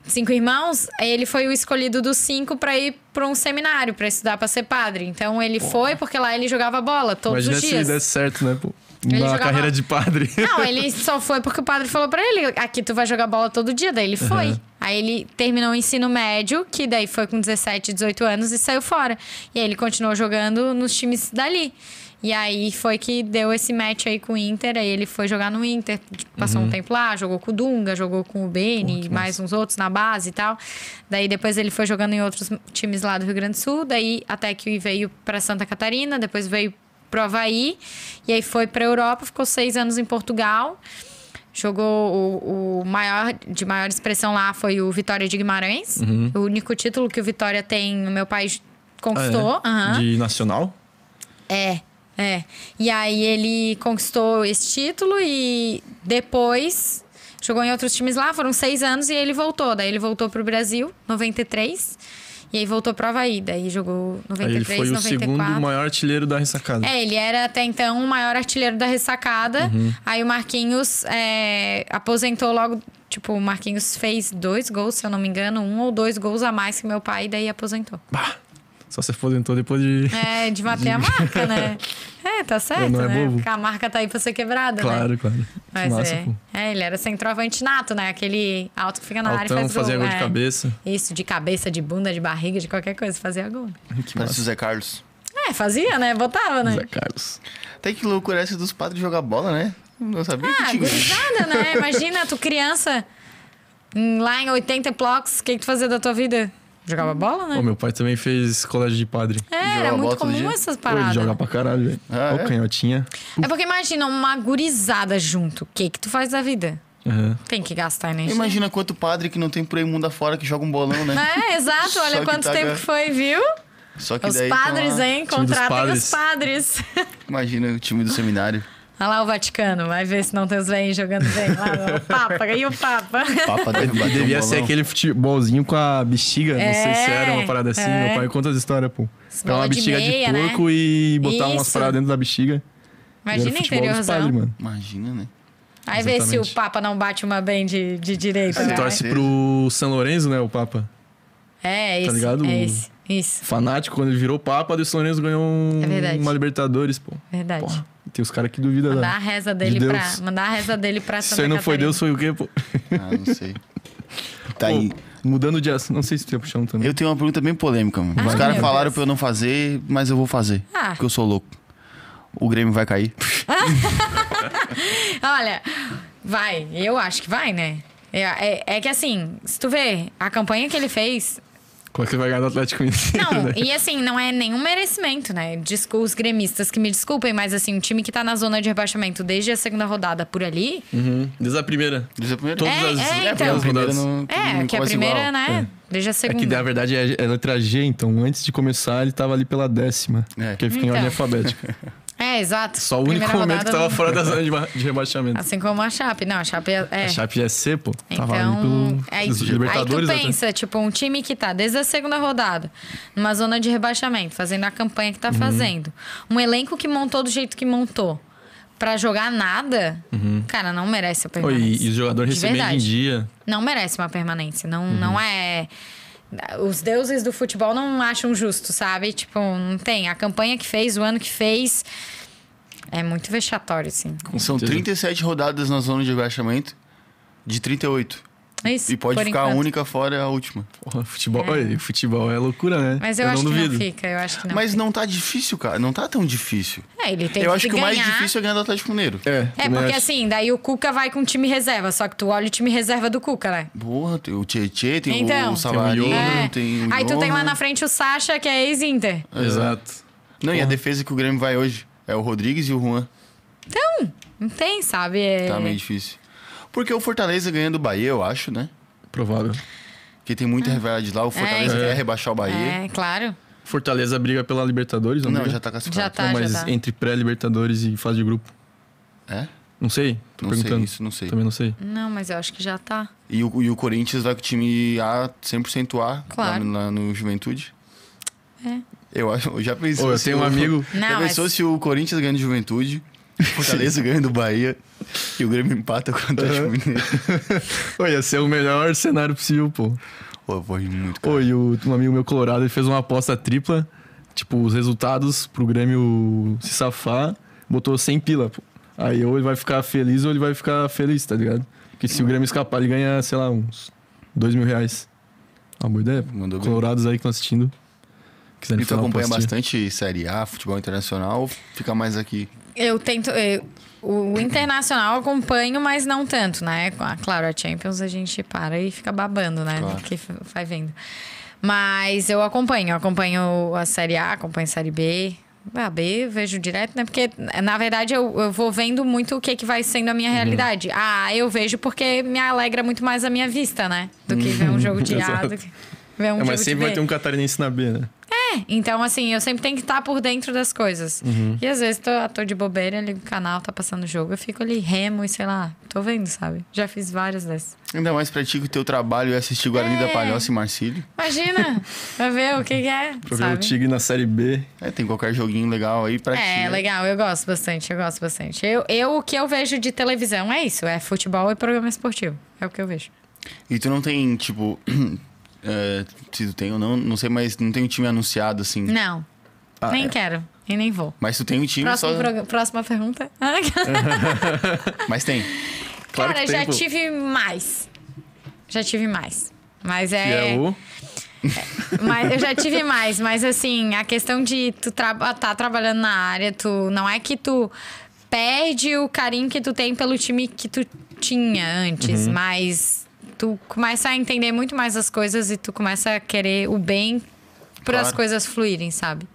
cinco irmãos, ele foi o escolhido dos cinco pra ir pra um seminário, pra estudar pra ser padre. Então ele foi porque lá ele jogava bola todos Imagina os se dias. desse certo, né, pô? Ele Na jogava- carreira de padre. Não, ele só foi porque o padre falou pra ele: aqui tu vai jogar bola todo dia. Daí ele foi. Uhum. Aí ele terminou o ensino médio, que daí foi com 17, 18 anos e saiu fora. E aí ele continuou jogando nos times dali. E aí foi que deu esse match aí com o Inter. Aí ele foi jogar no Inter, passou Uhum. um tempo lá, jogou com o Dunga, jogou com o Beni, e mais uns outros na base e tal. Daí depois ele foi jogando em outros times lá do Rio Grande do Sul. Daí até que veio pra Santa Catarina, depois veio pro Havaí. E aí foi pra Europa, ficou seis anos em Portugal. Jogou o, o maior, de maior expressão lá foi o Vitória de Guimarães. O único título que o Vitória tem no meu país conquistou. Ah, é? aham. De nacional? É, é. E aí ele conquistou esse título e depois jogou em outros times lá, foram seis anos e ele voltou. Daí ele voltou pro Brasil, 93. E aí voltou pro Havaí. Daí jogou Aí ele 93, foi o 94. segundo maior artilheiro da ressacada. É, ele era até então o maior artilheiro da ressacada. Uhum. Aí o Marquinhos é, aposentou logo. Tipo, o Marquinhos fez dois gols, se eu não me engano, um ou dois gols a mais que meu pai, daí aposentou. Bah, só se aposentou depois de. É, de bater a marca, né? É, tá certo, Não é né? bobo. Porque a marca tá aí pra ser quebrada, né? Claro, claro. Mas Massa, é. pô. É, ele era centroavante nato, né? Aquele alto que fica na área e Altão, faz gol. fazia gol de é. cabeça. Isso, de cabeça, de bunda, de barriga, de qualquer coisa, fazia gol. Que Parece o. Zé Carlos. É, fazia, né? Botava, né? Zé Carlos. Até que loucura essa dos padres jogar bola, né? Não sabia Ah, que tinha. gurizada, né? Imagina, tu criança, lá em 80 blocos, o que, que tu fazia da tua vida? Jogava bola, né? Ô, meu pai também fez colégio de padre. É, era muito comum essas Pô, ele paradas. joga pra caralho, velho. Ah, Ó, é? canhotinha. É porque imagina uma gurizada junto. O que que tu faz da vida? Aham. Tem que gastar energia. Imagina quanto padre que não tem por aí mundo afora que joga um bolão, né? É, exato. Só Olha que quanto tá tempo que foi, viu? Só que Os daí. padres, hein? dos Contratem padres. os padres. Imagina o time do seminário. Olha lá o Vaticano. Vai ver se não tem os velhos jogando bem lá. O Papa. E o Papa? Papa deve bater Devia um ser aquele futebolzinho com a bexiga. Não sei se era uma parada assim. é. Meu pai conta as histórias, pô. Pegar uma de bexiga meia, de né? porco e botar umas Isso. paradas dentro da bexiga. Imagina futebol dos interiorzão. mano. Imagina, né? Aí vê se o. Papa não bate uma bem de, de direita. Você né? torce Sim. pro São Lourenço, né, o Papa? É, esse. ligado? É esse. Isso. Fanático, quando ele virou Papa, o São Lourenço ganhou um- É uma Libertadores, pô. Verdade. Porra, tem os caras que duvidam Mandar da... a reza dele de pra. Deus. Mandar a reza dele pra Se Santa aí não foi Catarina. Deus, foi o quê, pô? Ah, não sei. Tá Pô, aí. Mudando de assunto, não sei se tem puxando também. Eu tenho uma pergunta bem polêmica, mano. Os Ai, caras falaram Deus. pra eu não fazer, mas eu vou fazer. Ah. Porque eu sou louco. O Grêmio vai cair. Olha, vai. Eu acho que vai, né? É, é, é que assim, se tu vê a campanha que ele fez. Como é que ele vai ganhar do Atlético Mineiro? Não, né? e assim, não é nenhum merecimento, né? Desculpa os gremistas que me desculpem, mas assim, um time que tá na zona de rebaixamento desde a segunda rodada por ali. Uhum. Desde a primeira. Diz a primeira. Todas É, as, é, as então. a primeira rodadas. não, É, que a primeira, igual. né? Desde a É segunda. que na verdade é, é letra G, então antes de começar ele tava ali pela décima. É. Porque ele fica em Então. ordem alfabética. É, exato. Só o único Primeira momento que tava não- fora da zona de, de rebaixamento. Assim como a Chape. Não, a Chape é. é. A Chape é C, pô. Tava ali Então, pelo aí, aí Libertadores tu até. pensa, tipo, um time que tá desde a segunda rodada, numa zona de rebaixamento, fazendo a campanha que tá Uhum. fazendo. Um elenco que montou do jeito que montou. Pra jogar nada, cara, não merece a permanência. e, e os jogadores De recebendo em dia. Não merece uma permanência. Não, Uhum. não é. Os deuses do futebol não acham justo, sabe? Tipo, não tem. A campanha que fez, o ano que fez. É muito vexatório, assim. São certeza. 37 rodadas na zona de rebaixamento de 38. É isso. E pode por ficar a enquanto. única fora a última. Porra, futebol, É. Oi, futebol é loucura, né? Mas eu, não acho que duvido. não fica, eu acho que não. Mas fica. não tá difícil, cara. Não tá tão difícil. É, ele tem Eu que acho que o mais ganhar. difícil é ganhar do Atlético Mineiro. É, É, porque acho. assim, daí o Cuca vai com o time reserva, só que tu olha o time reserva do Cuca, né? Porra, tem o Tietê, tem Então. o Savarino, Johan, tem o Aí tu tem lá Johan. na frente o Sacha, que é ex-Inter. Exato. Não, e a defesa que o Grêmio vai hoje é o Rodrigues e o Juan. Então, não tem, sabe? É... Tá meio difícil. Porque o Fortaleza ganha do Bahia, eu acho, né? Provável. Porque tem muita rivalidade lá. O Fortaleza É. quer rebaixar o Bahia. É, claro. Fortaleza briga pela Libertadores, não, Não, briga? já tá classificado. Já tá. Não, mas tá. entre pré-Libertadores e fase de grupo. É? Não sei, tô Não sei perguntando. isso, não sei. Também não sei. Não, mas eu acho que já tá. E o, e o Corinthians vai com o time A, 100% A, Claro. lá, no- lá no Juventude. É. Eu acho, eu já pensou Ô, eu tenho um amigo- Não, já mas- pensou se o Corinthians ganha do Juventude, o Fortaleza ganha do Bahia e o Grêmio empata com o Atlético Mineiro. Ia ser o melhor cenário possível, pô. Pô, pô, muito, cara. Ô, e o, um amigo meu colorado, ele fez uma aposta tripla. Tipo, os resultados pro Grêmio se safar, botou 100 pila, pô. Aí ou ele vai ficar feliz ou ele vai ficar feliz, tá ligado? Porque se o Grêmio escapar, ele ganha, sei lá, uns 2 mil reais. Uma boa ideia. pô. Mandou bem. Colorados aí que estão assistindo. Quiserem E tu acompanha bastante Série A, futebol internacional, ou fica mais aqui? Eu tento. eu- o internacional eu acompanho, mas não tanto, né? Claro, a Champions a gente para e fica babando, né? Claro. Porque f- vai vendo. Mas eu acompanho, eu acompanho a Série A, acompanho a Série B. A B eu vejo direto, né? Porque, na verdade, eu, eu vou vendo muito o que, que vai sendo a minha Uhum. realidade. Ah, eu vejo porque me alegra muito mais a minha vista, né? Do que ver um jogo de A, que ver um É, mas sempre vai ter um catarinense na B, né? É, então assim, eu sempre tenho que estar por dentro das coisas. Uhum. E às vezes tô, tô de bobeira, ligo o canal, tá passando o jogo, eu fico ali remo e sei lá, tô vendo, sabe? Já fiz várias dessas. Ainda mais pra ti que o teu trabalho é assistir Guarani da É. Palhoça e Marcílio. Imagina, pra ver o que, que é, Pra ver o sabe? Tigre na Série B. É, tem qualquer joguinho legal aí pra ti. É, legal, eu gosto bastante, eu gosto bastante. Eu, eu, o que eu vejo de televisão é isso, é futebol e programa esportivo. É o que eu vejo. E tu não tem, tipo... é, se tu tem ou não, não sei, mas não tem um time anunciado, assim. Não, Ah, nem é. quero e nem vou. Mas tu tem um time Próximo só... próxima pergunta. Mas tem. Claro Cara, que tem, já pô. tive mais. Já tive mais. Mas Que é o... Mas eu já tive mais, mas assim, a questão de tu tra tá trabalhando na área, tu não é que tu perde o carinho que tu tem pelo time que tu tinha antes, mas tu começa a entender muito mais as coisas e tu começa a querer o bem para as Claro. coisas fluírem, sabe?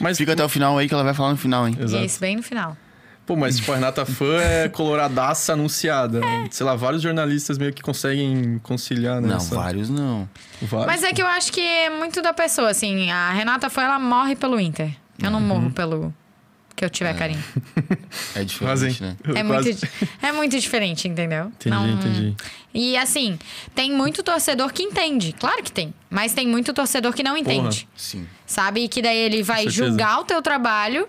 Mas, Fica até o final aí que ela vai falar no final, hein? Exato. isso bem no final. Pô, mas tipo, a Renata Fã é coloradaça anunciada. né? Sei lá, vários jornalistas meio que conseguem conciliar, né? Não, essa- vários não. Vários. Mas é que eu acho que é muito da pessoa, assim. A Renata foi, ela morre pelo Inter. Eu não morro pelo que eu tiver carinho. É diferente, né? É Quase. muito, é muito diferente, entendeu? Entendi, entendi. E assim, tem muito torcedor que entende. Claro que tem. Mas tem muito torcedor que não entende. Sim. Sabe? E que daí ele vai. Uhum. julgar o teu trabalho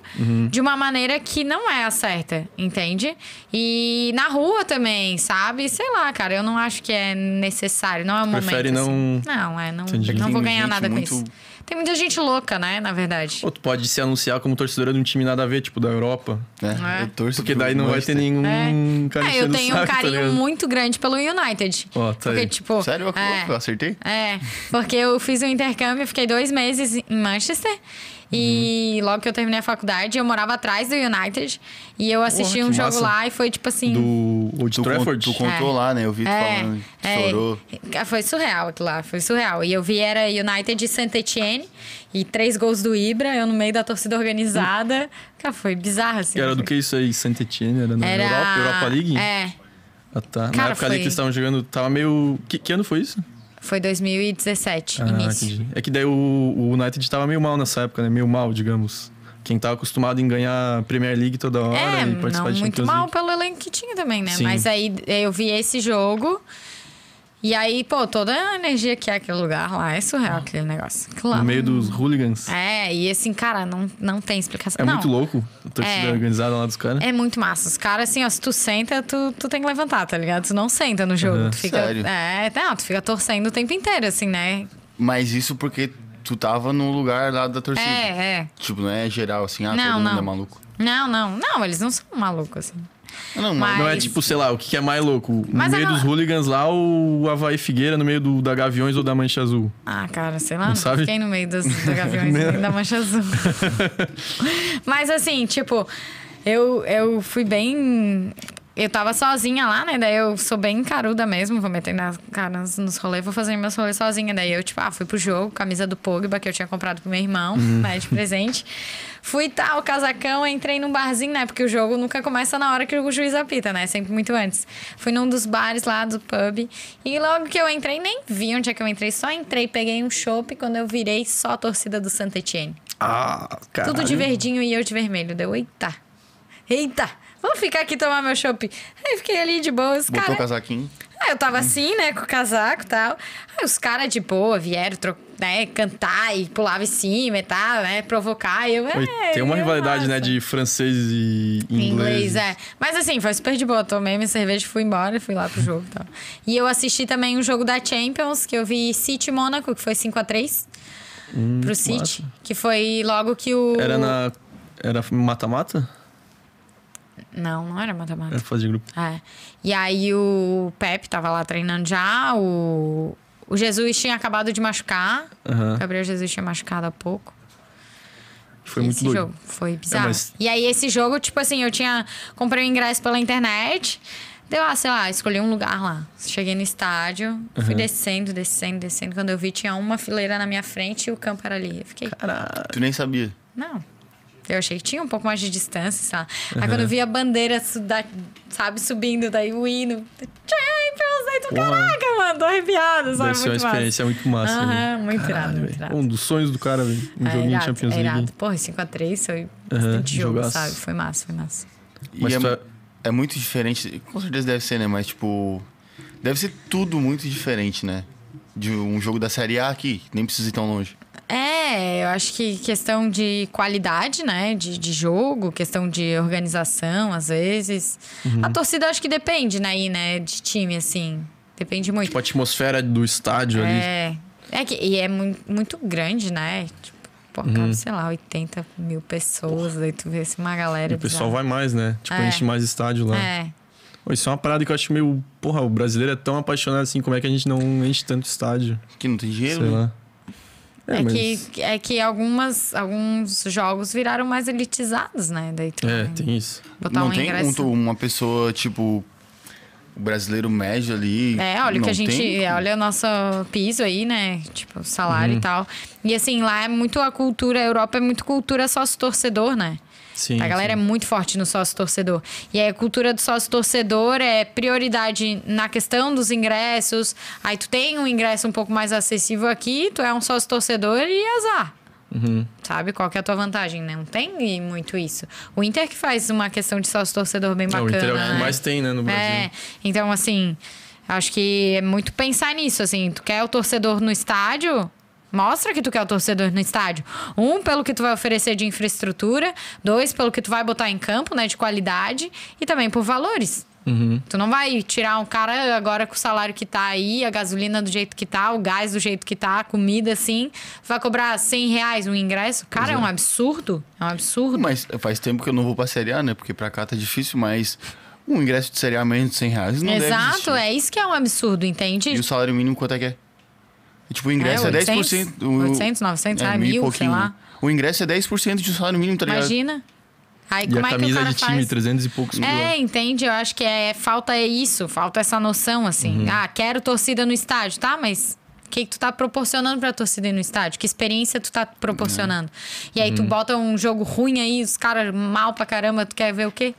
de uma maneira que não é a certa, entende? E na rua também, sabe? Sei lá, cara, eu não acho que é necessário, não é o Prefere momento. não- Assim. Não, é, não, Entendi. não Tem vou ganhar nada muito- com isso. Tem muita gente louca, né? Na verdade. Ou tu pode se anunciar como torcedora de um time nada a ver, tipo, da Europa. É, É. Eu torço Porque daí não vai ter nenhum cara É, eu tenho um saco, tá carinho ligado? muito grande pelo United. Ó, tá porque, aí. tipo. Sério? Eu, é, eu acertei? É, porque eu fiz um intercâmbio, fiquei dois meses em Manchester. E logo que eu terminei a faculdade, eu morava atrás do United. E eu assisti Porra, um jogo massa. lá e foi tipo assim. Do Old Tu, con- Trafford? tu contou É. lá, né? Eu vi tu falando que é, chorou. é, Foi surreal aquilo lá, foi surreal. E eu vi era United e Saint Etienne e três gols do Ibra, eu no meio da torcida organizada. Cara, foi bizarro assim. Que era do que isso aí? Saint Etienne? Era na Era Europa, Europa League? É, Ah, tá. Cara, na época ali foi- que eles estavam jogando, tava meio... Que, que ano foi isso? Foi 2017, Ah, início. entendi. É que daí o, o United tava meio mal nessa época, né? Meio mal, digamos. Quem tava acostumado em ganhar Premier League toda hora É, e participar não de muito Champions mal League. pelo elenco que tinha também, né? Sim. Mas aí eu vi esse jogo e aí, pô, toda a energia que é aquele lugar lá é surreal aquele negócio. Claro. No meio dos hooligans. É, e assim, cara, não, não tem explicação. É não. muito louco a torcida É. organizada lá dos caras. É muito massa. Os caras, assim, ó, se tu senta, tu, tu tem que levantar, tá ligado? Tu não senta no jogo. Uhum. Tu fica. Sério? É, não, tu fica torcendo o tempo inteiro, assim, né? Mas isso porque tu tava no lugar lá da torcida. É, é. Tipo, não é geral assim, ah, Não, todo mundo não. é maluco. Não, não. Não, eles não são malucos, assim. Não, Mas-. Não é tipo, sei lá, o que é mais louco? No Mas meio agora- dos hooligans lá, o Havaí Figueira no meio do, da Gaviões ou da Mancha Azul? Ah, cara, sei lá, Não não sabe? fiquei no meio dos, da Gaviões nem da Mancha Azul. Mas assim, tipo, eu, eu fui bem. Eu tava sozinha lá, né? Daí eu sou bem caruda mesmo, vou meter na cara nos, rolês, vou fazer meus rolês sozinha. Daí eu, tipo, ah, fui pro jogo, camisa do Pogba que eu tinha comprado pro meu irmão, né, de presente. Fui tal, casacão, entrei num barzinho, né? Porque o jogo nunca começa na hora que o juiz apita, né? Sempre muito antes. Fui num dos bares lá do pub. E logo que eu entrei, nem vi onde é que eu entrei. Só entrei, peguei um chopp. Quando eu virei, só a torcida do Santa Etienne. Ah, cara. Tudo de verdinho e eu de vermelho. Deu, eita. Eita. Vamos ficar aqui tomar meu chopp. Aí fiquei ali de boa. Os Botou cara... o casaquinho. Aí eu tava assim, né, com o casaco e tal. Aí os caras de boa vieram tro... né, cantar e pular em cima e tal, né, provocar. E eu, Oi, é, Tem uma rivalidade, né, massa. de francês e inglês. Inglês, é. Mas assim, foi super de boa. Tomei minha cerveja, fui embora e fui lá pro jogo e tal. E eu assisti também um jogo da Champions, que eu vi City Mônaco, que foi 5x3 pro City. Hum, massa. Que foi logo que o. Era na... Era mata-mata? Não, não era mata-mata. Era fase de grupo. É. E aí o Pepe tava lá treinando já, o, o Jesus tinha acabado de machucar. O Gabriel Jesus tinha machucado há pouco. Foi E muito esse doido. jogo foi bizarro. mas- E aí esse jogo, tipo assim, eu tinha comprei o ingresso pela internet. Deu, ah, sei lá, escolhi um lugar lá. Cheguei no estádio, fui descendo, descendo, descendo. Quando eu vi, tinha uma fileira na minha frente e o campo era ali. Eu fiquei, Caralho. Tu nem sabia. não. Eu achei que tinha um pouco mais de distância, sabe? Aí quando eu vi a bandeira, sabe, subindo, daí o hino. Champions! Aí tu, caraca, mano, tô arrepiada, sabe? Deve ser uma muito experiência muito massa. Aham, né? muito irado, Caralho, muito velho. irado. Um dos sonhos do cara, velho. Um É joguinho de irado, Champions é League. irado. Porra, 5x3 foi Aham, bastante jogo, jogaço. sabe? Foi massa, foi massa. Mas e tu é, é- é muito diferente. Com certeza deve ser, né? Mas, tipo... Deve ser tudo muito diferente, né? De um jogo da Série A aqui. Nem precisa ir tão longe. É, eu acho que questão de qualidade, né? De, de jogo, questão de organização, às vezes. Uhum. A torcida eu acho que depende, né? aí, né? De time, assim. Depende muito. Tipo, a atmosfera do estádio ali. É. É que, e é mu- muito grande, né? Tipo, pô, Uhum. cabe, sei lá, 80 mil pessoas, aí tu vê assim, uma galera. E o pessoal vai mais, né? Tipo, É. enche mais estádio lá. É. Pô, Isso é uma parada que eu acho meio. Porra, o brasileiro é tão apaixonado assim, como é que a gente não enche tanto estádio? Que não tem dinheiro, Sei né? lá. É, mas- que, é que algumas, alguns jogos viraram mais elitizados, né? Daí tu É, tem isso. botar não um tem ingresso. um- uma pessoa, tipo... O brasileiro médio ali... É, olha o que a gente. tem- Olha o nosso piso aí, né? Tipo, salário Uhum. e tal. E assim, lá é muito a cultura, a Europa é muito cultura sócio-torcedor, né? Sim. a galera sim. é muito forte no sócio-torcedor. E aí a cultura do sócio-torcedor é prioridade na questão dos ingressos. Aí tu tem um ingresso um pouco mais acessível aqui, tu é um sócio-torcedor e azar. Uhum. Sabe? Qual que é a tua vantagem? Não tem muito isso. O Inter que faz uma questão de sócio-torcedor bem É, bacana. o Inter é o que né? mais tem, né, no Brasil. É, então assim, acho que é muito pensar nisso, assim, tu quer o torcedor no estádio, mostra que tu quer o torcedor no estádio. Um, pelo que tu vai oferecer de infraestrutura, dois, pelo que tu vai botar em campo, né, de qualidade, e também por valores. Uhum. Tu não vai tirar um cara agora com o salário que tá aí, a gasolina do jeito que tá, o gás do jeito que tá, a comida assim, vai cobrar 100 reais um ingresso? Cara, é um absurdo. É um absurdo. Mas faz tempo que eu não vou pra Série A, né? Porque pra cá tá difícil, mas... Um ingresso de Série A menos de 100 reais não Exato, é isso que é um absurdo, entende? E o salário mínimo quanto é que é? E, Tipo, o ingresso é, 800, 10%. O, 800, 900, é, ah, mil mil, sei lá. O ingresso é 10% de salário mínimo, tá ligado? Imagina. Aí E como a é que o camisa cara de time, faz? 300 e poucos mil. É, entende? Eu acho que é, falta é isso, falta essa noção, assim. Uhum. Ah, quero torcida no estádio, tá? Mas o que, que tu tá proporcionando pra torcida ir no estádio? Que experiência tu tá proporcionando? E aí tu Uhum. bota um jogo ruim aí, os caras mal pra caramba, tu quer ver o quê?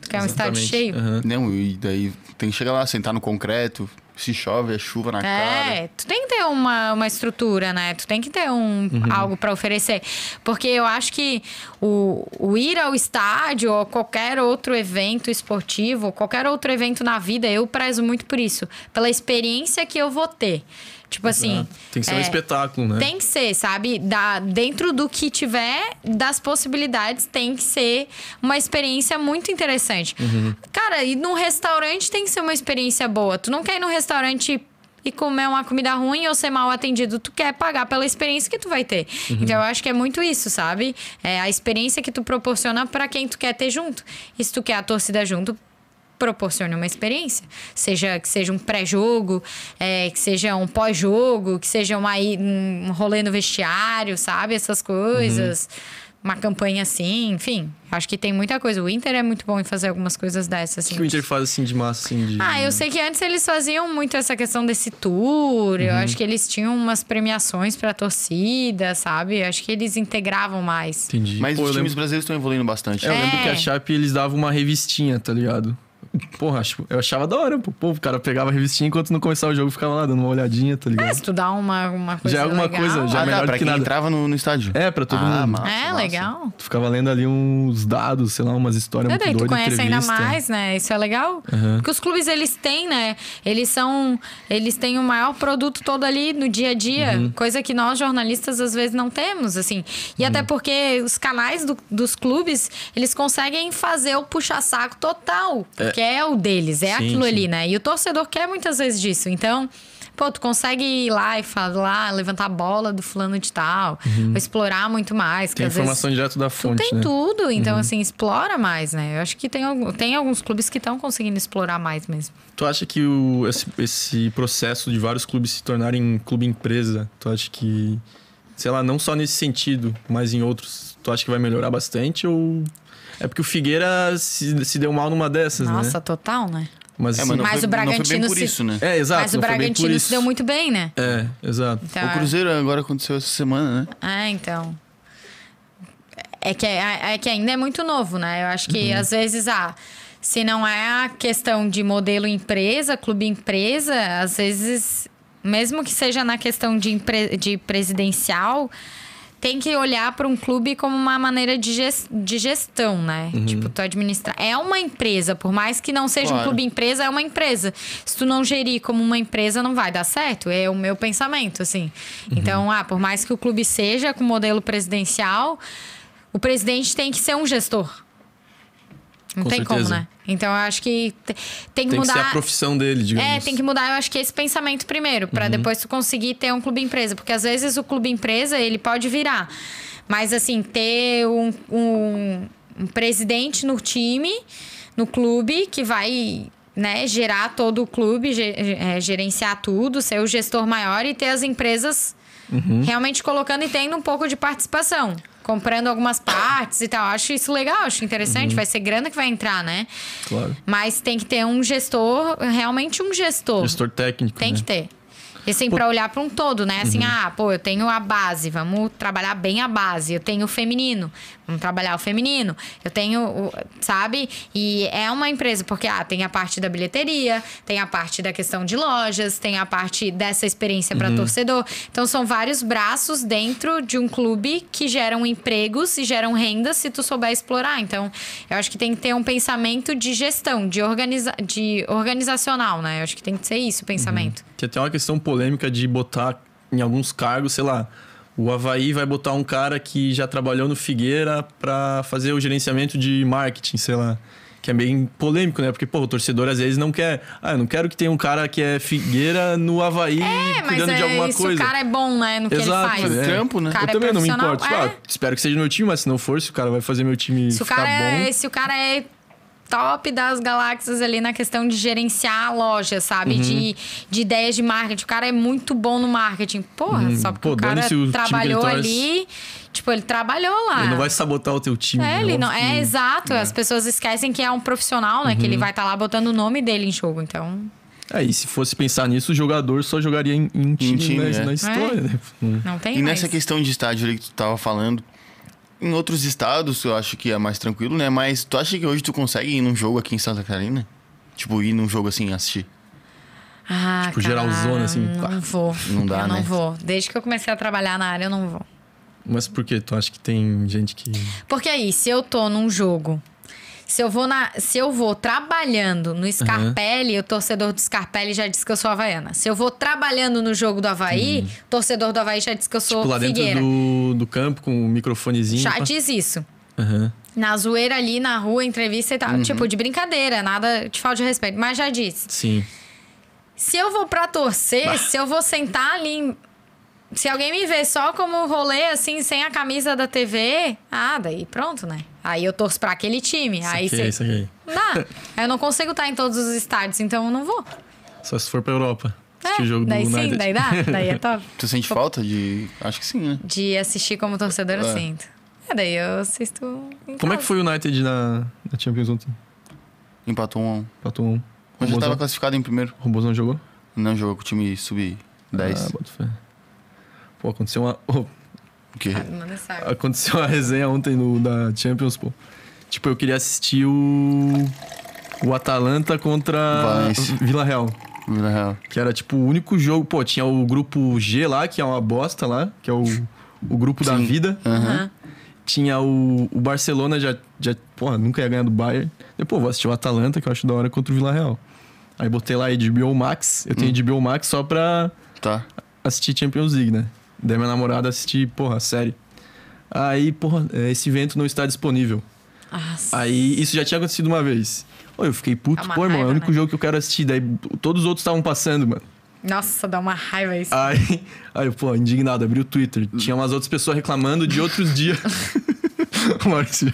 Tu quer um estádio Exatamente. cheio? Aham. Não, e daí tem que chegar lá, sentar no concreto, se chove, é chuva na cara. É, tu tem que ter uma, uma estrutura, né? Tu tem que ter um, algo pra oferecer. Porque eu acho que o, o ir ao estádio ou qualquer outro evento esportivo, qualquer outro evento na vida, eu prezo muito por isso. Pela experiência que eu vou ter. Tipo assim. Exato. Tem que ser um é, espetáculo, né? Tem que ser, sabe? Da, dentro do que tiver, das possibilidades, tem que ser uma experiência muito interessante. Uhum. Cara, e num restaurante tem que ser uma experiência boa. Tu não quer ir num restaurante e comer uma comida ruim ou ser mal atendido. Tu quer pagar pela experiência que tu vai ter. Então eu acho que é muito isso, sabe? É a experiência que tu proporciona para quem tu quer ter junto. E se tu quer a torcida junto, proporcione uma experiência. Seja que seja um pré-jogo, é, que seja um pós-jogo, que seja uma, um rolê no vestiário, sabe? Essas coisas. Uma campanha assim, enfim. Acho que tem muita coisa. O Inter é muito bom em fazer algumas coisas dessas. O que Assim. o Inter faz assim de massa, assim, de. Ah, eu sei que antes eles faziam muito essa questão desse tour. Eu acho que eles tinham umas premiações pra torcida, sabe? Eu acho que eles integravam mais. Entendi. Mas Pô, os times lembro, brasileiros estão evoluindo bastante. é, eu lembro É. que a Chape eles davam uma revistinha, tá ligado? Porra, eu achava da hora, pô. Pô, o cara pegava a revistinha enquanto não começava o jogo ficava lá dando uma olhadinha, tá ligado? É, se tu dá uma, uma coisa Já é alguma legal, coisa, já ah, é melhor tá, do pra que quem nada. entrava no, no estádio. É, pra todo ah, mundo. Massa, É, massa. legal. Tu ficava lendo ali uns dados, sei lá, umas histórias É, muito daí tu doidas, conhece ainda entrevista. mais, né? Isso é legal. Uhum. Porque os clubes, eles têm, né? Eles são... Eles têm o maior produto todo ali no dia a dia. Uhum. Coisa que nós, jornalistas, às vezes não temos, assim. E Uhum. até porque os canais do- dos clubes, eles conseguem fazer o puxa-saco total. Porque é. o deles, é Sim, aquilo sim. ali, né? E o torcedor quer muitas vezes disso. Então... Pô, tu consegue ir lá e falar, levantar a bola do fulano de tal, ou explorar muito mais. Uhum. Tem às vezes- informação direto da Tu fonte, tem né? tudo, então assim, explora mais, né? Eu acho que tem, tem alguns clubes que estão conseguindo explorar mais mesmo. Tu acha que o, esse, esse processo de vários clubes se tornarem clube empresa, tu acha que, sei lá, não só nesse sentido, mas em outros, tu acha que vai melhorar bastante ou é porque o Figueira se, se deu mal numa dessas, Nossa, né? total, né? Mas, É, assim, mas não, Mas foi, o Bragantino por se- isso, né? é, exato, Mas o Bragantino se deu muito bem, né? É, exato. Então, O Cruzeiro agora aconteceu essa semana, né? É, então. É que, é, é que ainda é muito novo, né? Eu acho que Uhum. às vezes, ah, se não é a questão de modelo empresa, clube empresa, às vezes, mesmo que seja na questão de, empre- de presidencial, tem que olhar para um clube como uma maneira de, ges- de gestão, né? Uhum. Tipo, tu administrar. É uma empresa, por mais que não seja um Claro. clube empresa, é uma empresa. Se tu não gerir como uma empresa, não vai dar certo. É o meu pensamento, assim. Uhum. Então, ah, por mais que o clube seja com modelo presidencial, o presidente tem que ser um gestor. Não Com tem como, certeza. né? Então, eu acho que te- tem que Tem que mudar. ser a profissão dele, digamos. É, tem que mudar, eu acho que esse pensamento primeiro, pra depois tu conseguir ter um clube empresa. Porque às vezes o clube empresa, ele pode virar. Mas assim, ter um, um, um presidente no time, no clube, que vai né, gerar todo o clube, é, gerenciar tudo, ser o gestor maior e ter as empresas realmente colocando e tendo um pouco de participação. Comprando algumas partes e tal. Acho isso legal, acho interessante. Vai ser grana que vai entrar, né? Claro. Mas tem que ter um gestor, realmente um gestor. Gestor técnico, Tem né? que ter. E assim, pra olhar pra um todo, né? Assim, ah, pô, eu tenho a base, vamos trabalhar bem a base. Eu tenho o feminino, vamos trabalhar o feminino. Eu tenho, sabe? E é uma empresa, porque, ah, tem a parte da bilheteria, tem a parte da questão de lojas, tem a parte dessa experiência pra torcedor. Então, são vários braços dentro de um clube que geram empregos e geram renda se tu souber explorar. Então, eu acho que tem que ter um pensamento de gestão, de, organiza de organizacional, né? Eu acho que tem que ser isso o pensamento. Tem até uma questão polêmica de botar em alguns cargos, sei lá, o Havaí vai botar um cara que já trabalhou no Figueira pra fazer o gerenciamento de marketing, sei lá. Que é bem polêmico, né? Porque, pô, o torcedor às vezes não quer. Ah, eu não quero que tenha um cara que é Figueira no Havaí É, mas cuidando de alguma é, se coisa. o cara é bom, né, no que Exato, ele faz. é. Trampo, né? Eu também é não me importo. É. ah, espero que seja no meu time, mas se não for, se o cara vai fazer meu time Se o cara, bom. é, se o cara é top das galáxias ali na questão de gerenciar a loja, sabe? Uhum. De, de ideias de marketing. O cara é muito bom no marketing. Porra, só porque Uhum. Pô, o cara o que ele trabalhou ali. Tipo, ele trabalhou lá. Ele não vai sabotar o teu time. É, né? ele não, Óbvio é que- exato. As pessoas esquecem que é um profissional, né? Que Uhum. ele vai estar lá botando o nome dele em jogo. Então, É, e se fosse pensar nisso, o jogador só jogaria em, em um time, time, na, é. na história, né? Hum. não tem E mais. nessa questão de estádio ali que tu tava falando, em outros estados eu acho que é mais tranquilo, né? Mas tu acha que hoje tu consegue ir num jogo aqui em Santa Catarina? Tipo, ir num jogo assim, assistir? Ah, Tipo, cara, geralzona, assim, pá. Não vou. Não dá, eu não né? vou. Desde que eu comecei a trabalhar na área, eu não vou. Mas por que? Tu acha que tem gente que. Porque aí, se eu tô num jogo, se eu vou na, se eu vou trabalhando no Scarpelli, o torcedor do Scarpelli já disse que eu sou havaiana. Se eu vou trabalhando no jogo do Havaí, o torcedor do Havaí já disse que eu sou Tipo, lá dentro Figueira. do, do campo com o microfonezinho. Já pá. diz isso. Aham. Na zoeira ali, na rua, entrevista e tal. Uhum. Tipo, de brincadeira, nada de falta de respeito. Mas já disse. Sim. Se eu vou pra torcer, se eu vou sentar ali. Se alguém me vê só como rolê, assim, sem a camisa da TV, ah, daí pronto, né? Aí eu torço pra aquele time. aí Isso aqui, cê- isso aqui. Não. Aí eu não consigo estar em todos os estádios, então eu não vou. Só se for pra Europa. É, o jogo daí do sim, United. daí dá. Daí é top. Tu sente falta de. Acho que sim, né? De assistir como torcedor, eu É. sinto. É, daí eu assisto. em Como é que foi o United na, na Champions ontem? Empatou um a um. Mas já tava classificado em primeiro. Robozão jogou? Não jogou com o time sub-10. Ah, boto fé. Pô, aconteceu uma... oh, o quê? Ah, aconteceu uma resenha ontem no, da Champions, pô. Tipo, eu queria assistir o... O Atalanta contra Valência. Vila Real. Vila Real. Que era, tipo, o único jogo... Pô, tinha o grupo G lá, que é uma bosta lá. Que é o, o grupo da Sim. vida. Aham. Tinha o, o Barcelona, já, já... Porra, nunca ia ganhar do Bayern. Depois vou assistir o Atalanta, que eu acho da hora, contra o Vila Real. Aí botei lá HBO Max. Eu tenho HBO Max só pra Tá. assistir Champions League, né? Daí minha namorada assistir, porra, série. Aí, porra, é, esse evento não está disponível. Nossa. Aí, isso já tinha acontecido uma vez. Ô, eu fiquei puto, É pô, irmão, é o único né? jogo que eu quero assistir. Daí todos os outros estavam passando, mano. Nossa, dá uma raiva isso. Aí, aí eu, pô, indignado, abri o Twitter. Tinha umas outras pessoas reclamando de outros dias. Maurício.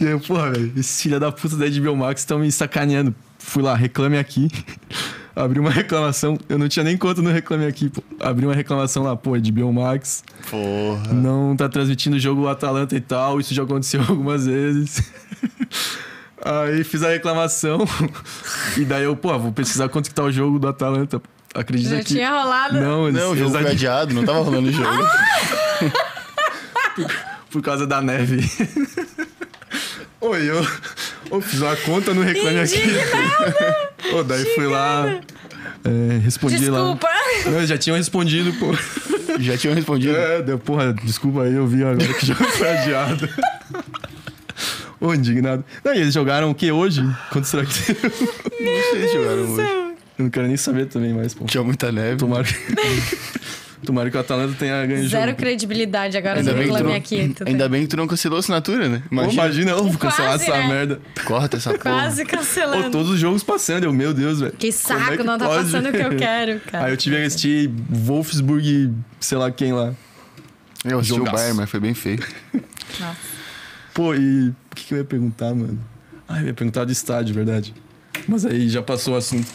E aí, eu, porra, velho, esses filha da puta da HBO Max estão me sacaneando. Fui lá, reclame aqui. Abri uma reclamação. Eu não tinha nem conta no Reclame Aqui, pô. Abri uma reclamação lá, pô, HBO Max. Porra. Não tá transmitindo o jogo Atalanta e tal. Isso já aconteceu algumas vezes. Aí fiz a reclamação. E daí eu, pô, vou pesquisar quanto que tá o jogo do Atalanta. Acredita Já que. tinha rolado. Não, eles, Não, o jogo foi adi- adiado, não tava rolando o jogo. por causa da neve. Oi, eu, eu fiz uma conta no Reclame Aqui. Ô, daí fui lá. é, respondi Desculpa. lá. Não, eles já tinham respondido, pô. Já tinham respondido. É, deu, porra, desculpa aí, eu vi agora que jogo foi adiado. Ô, indignado. Não, e eles jogaram o que hoje? Quanto será que deu? Não sei se jogaram hoje. Eu não quero nem saber também mais, pô. Tinha muita neve. Tomara que, tomara que o Atalanta tenha ganho o Zero jogo. credibilidade agora Ainda do bem, que tu aqui. ainda bem que tu não cancelou a assinatura, né? Pô, Imagina. Eu vou cancelar Quase, essa né? merda. Corta essa porra. Quase Pô, cancelando. todos os jogos passando, eu, meu Deus, velho. Que Como saco, é que não tá pode? passando o que eu quero, cara. Aí eu tive que assistir Wolfsburg e sei lá quem lá. Eu assisti o Jogaço. Bayern, mas foi bem feio. Nossa. Pô, e o que, que eu ia perguntar, mano? Ah, eu ia perguntar do estádio, verdade. Mas aí já passou o assunto.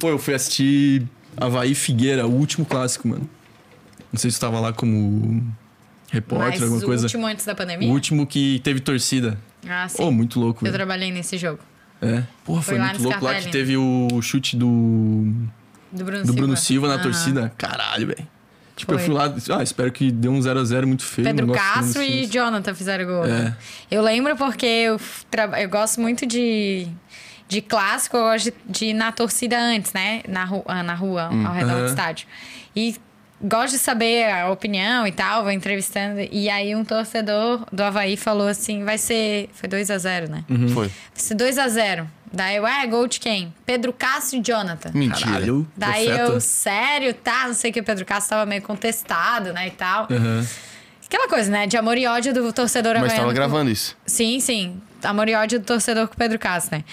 Pô, eu fui assistir Havaí Figueira, o último clássico, mano. Não sei se tu tava lá como repórter, Mas alguma o coisa. último antes da pandemia? O último que teve torcida. Ah, sim. Pô, muito louco, eu velho. trabalhei nesse jogo. É. Porra, Foi foi, muito louco lá que Scarpelli. teve o chute do, Do Bruno do Silva. Bruno Silva na Aham. torcida. Caralho, velho. Tipo, eu Foi. fui lá, ah, espero que dê um 0x0 muito feio. Pedro Castro filmes. e Jonathan fizeram gol. É. né? Eu lembro porque eu, tra- eu gosto muito de, de clássico, eu gosto de, de ir na torcida antes, né? Na, ru- ah, na rua, ao redor do Aham. estádio. E gosto de saber a opinião e tal, vou entrevistando. E aí um torcedor do Havaí falou assim: vai ser. Foi 2x0, né? Uhum. Foi. Vai ser 2x0. Daí eu, é, gol de quem? Pedro Castro e Jonathan. Mentira. Caralho, Daí profeta. eu, sério, tá? Não sei o que, o Pedro Castro tava meio contestado, né, e tal. Aham. Aquela coisa, né? De amor e ódio do torcedor Mas tava com- gravando isso. Sim, sim. Amor e ódio do torcedor com o Pedro Castro, né?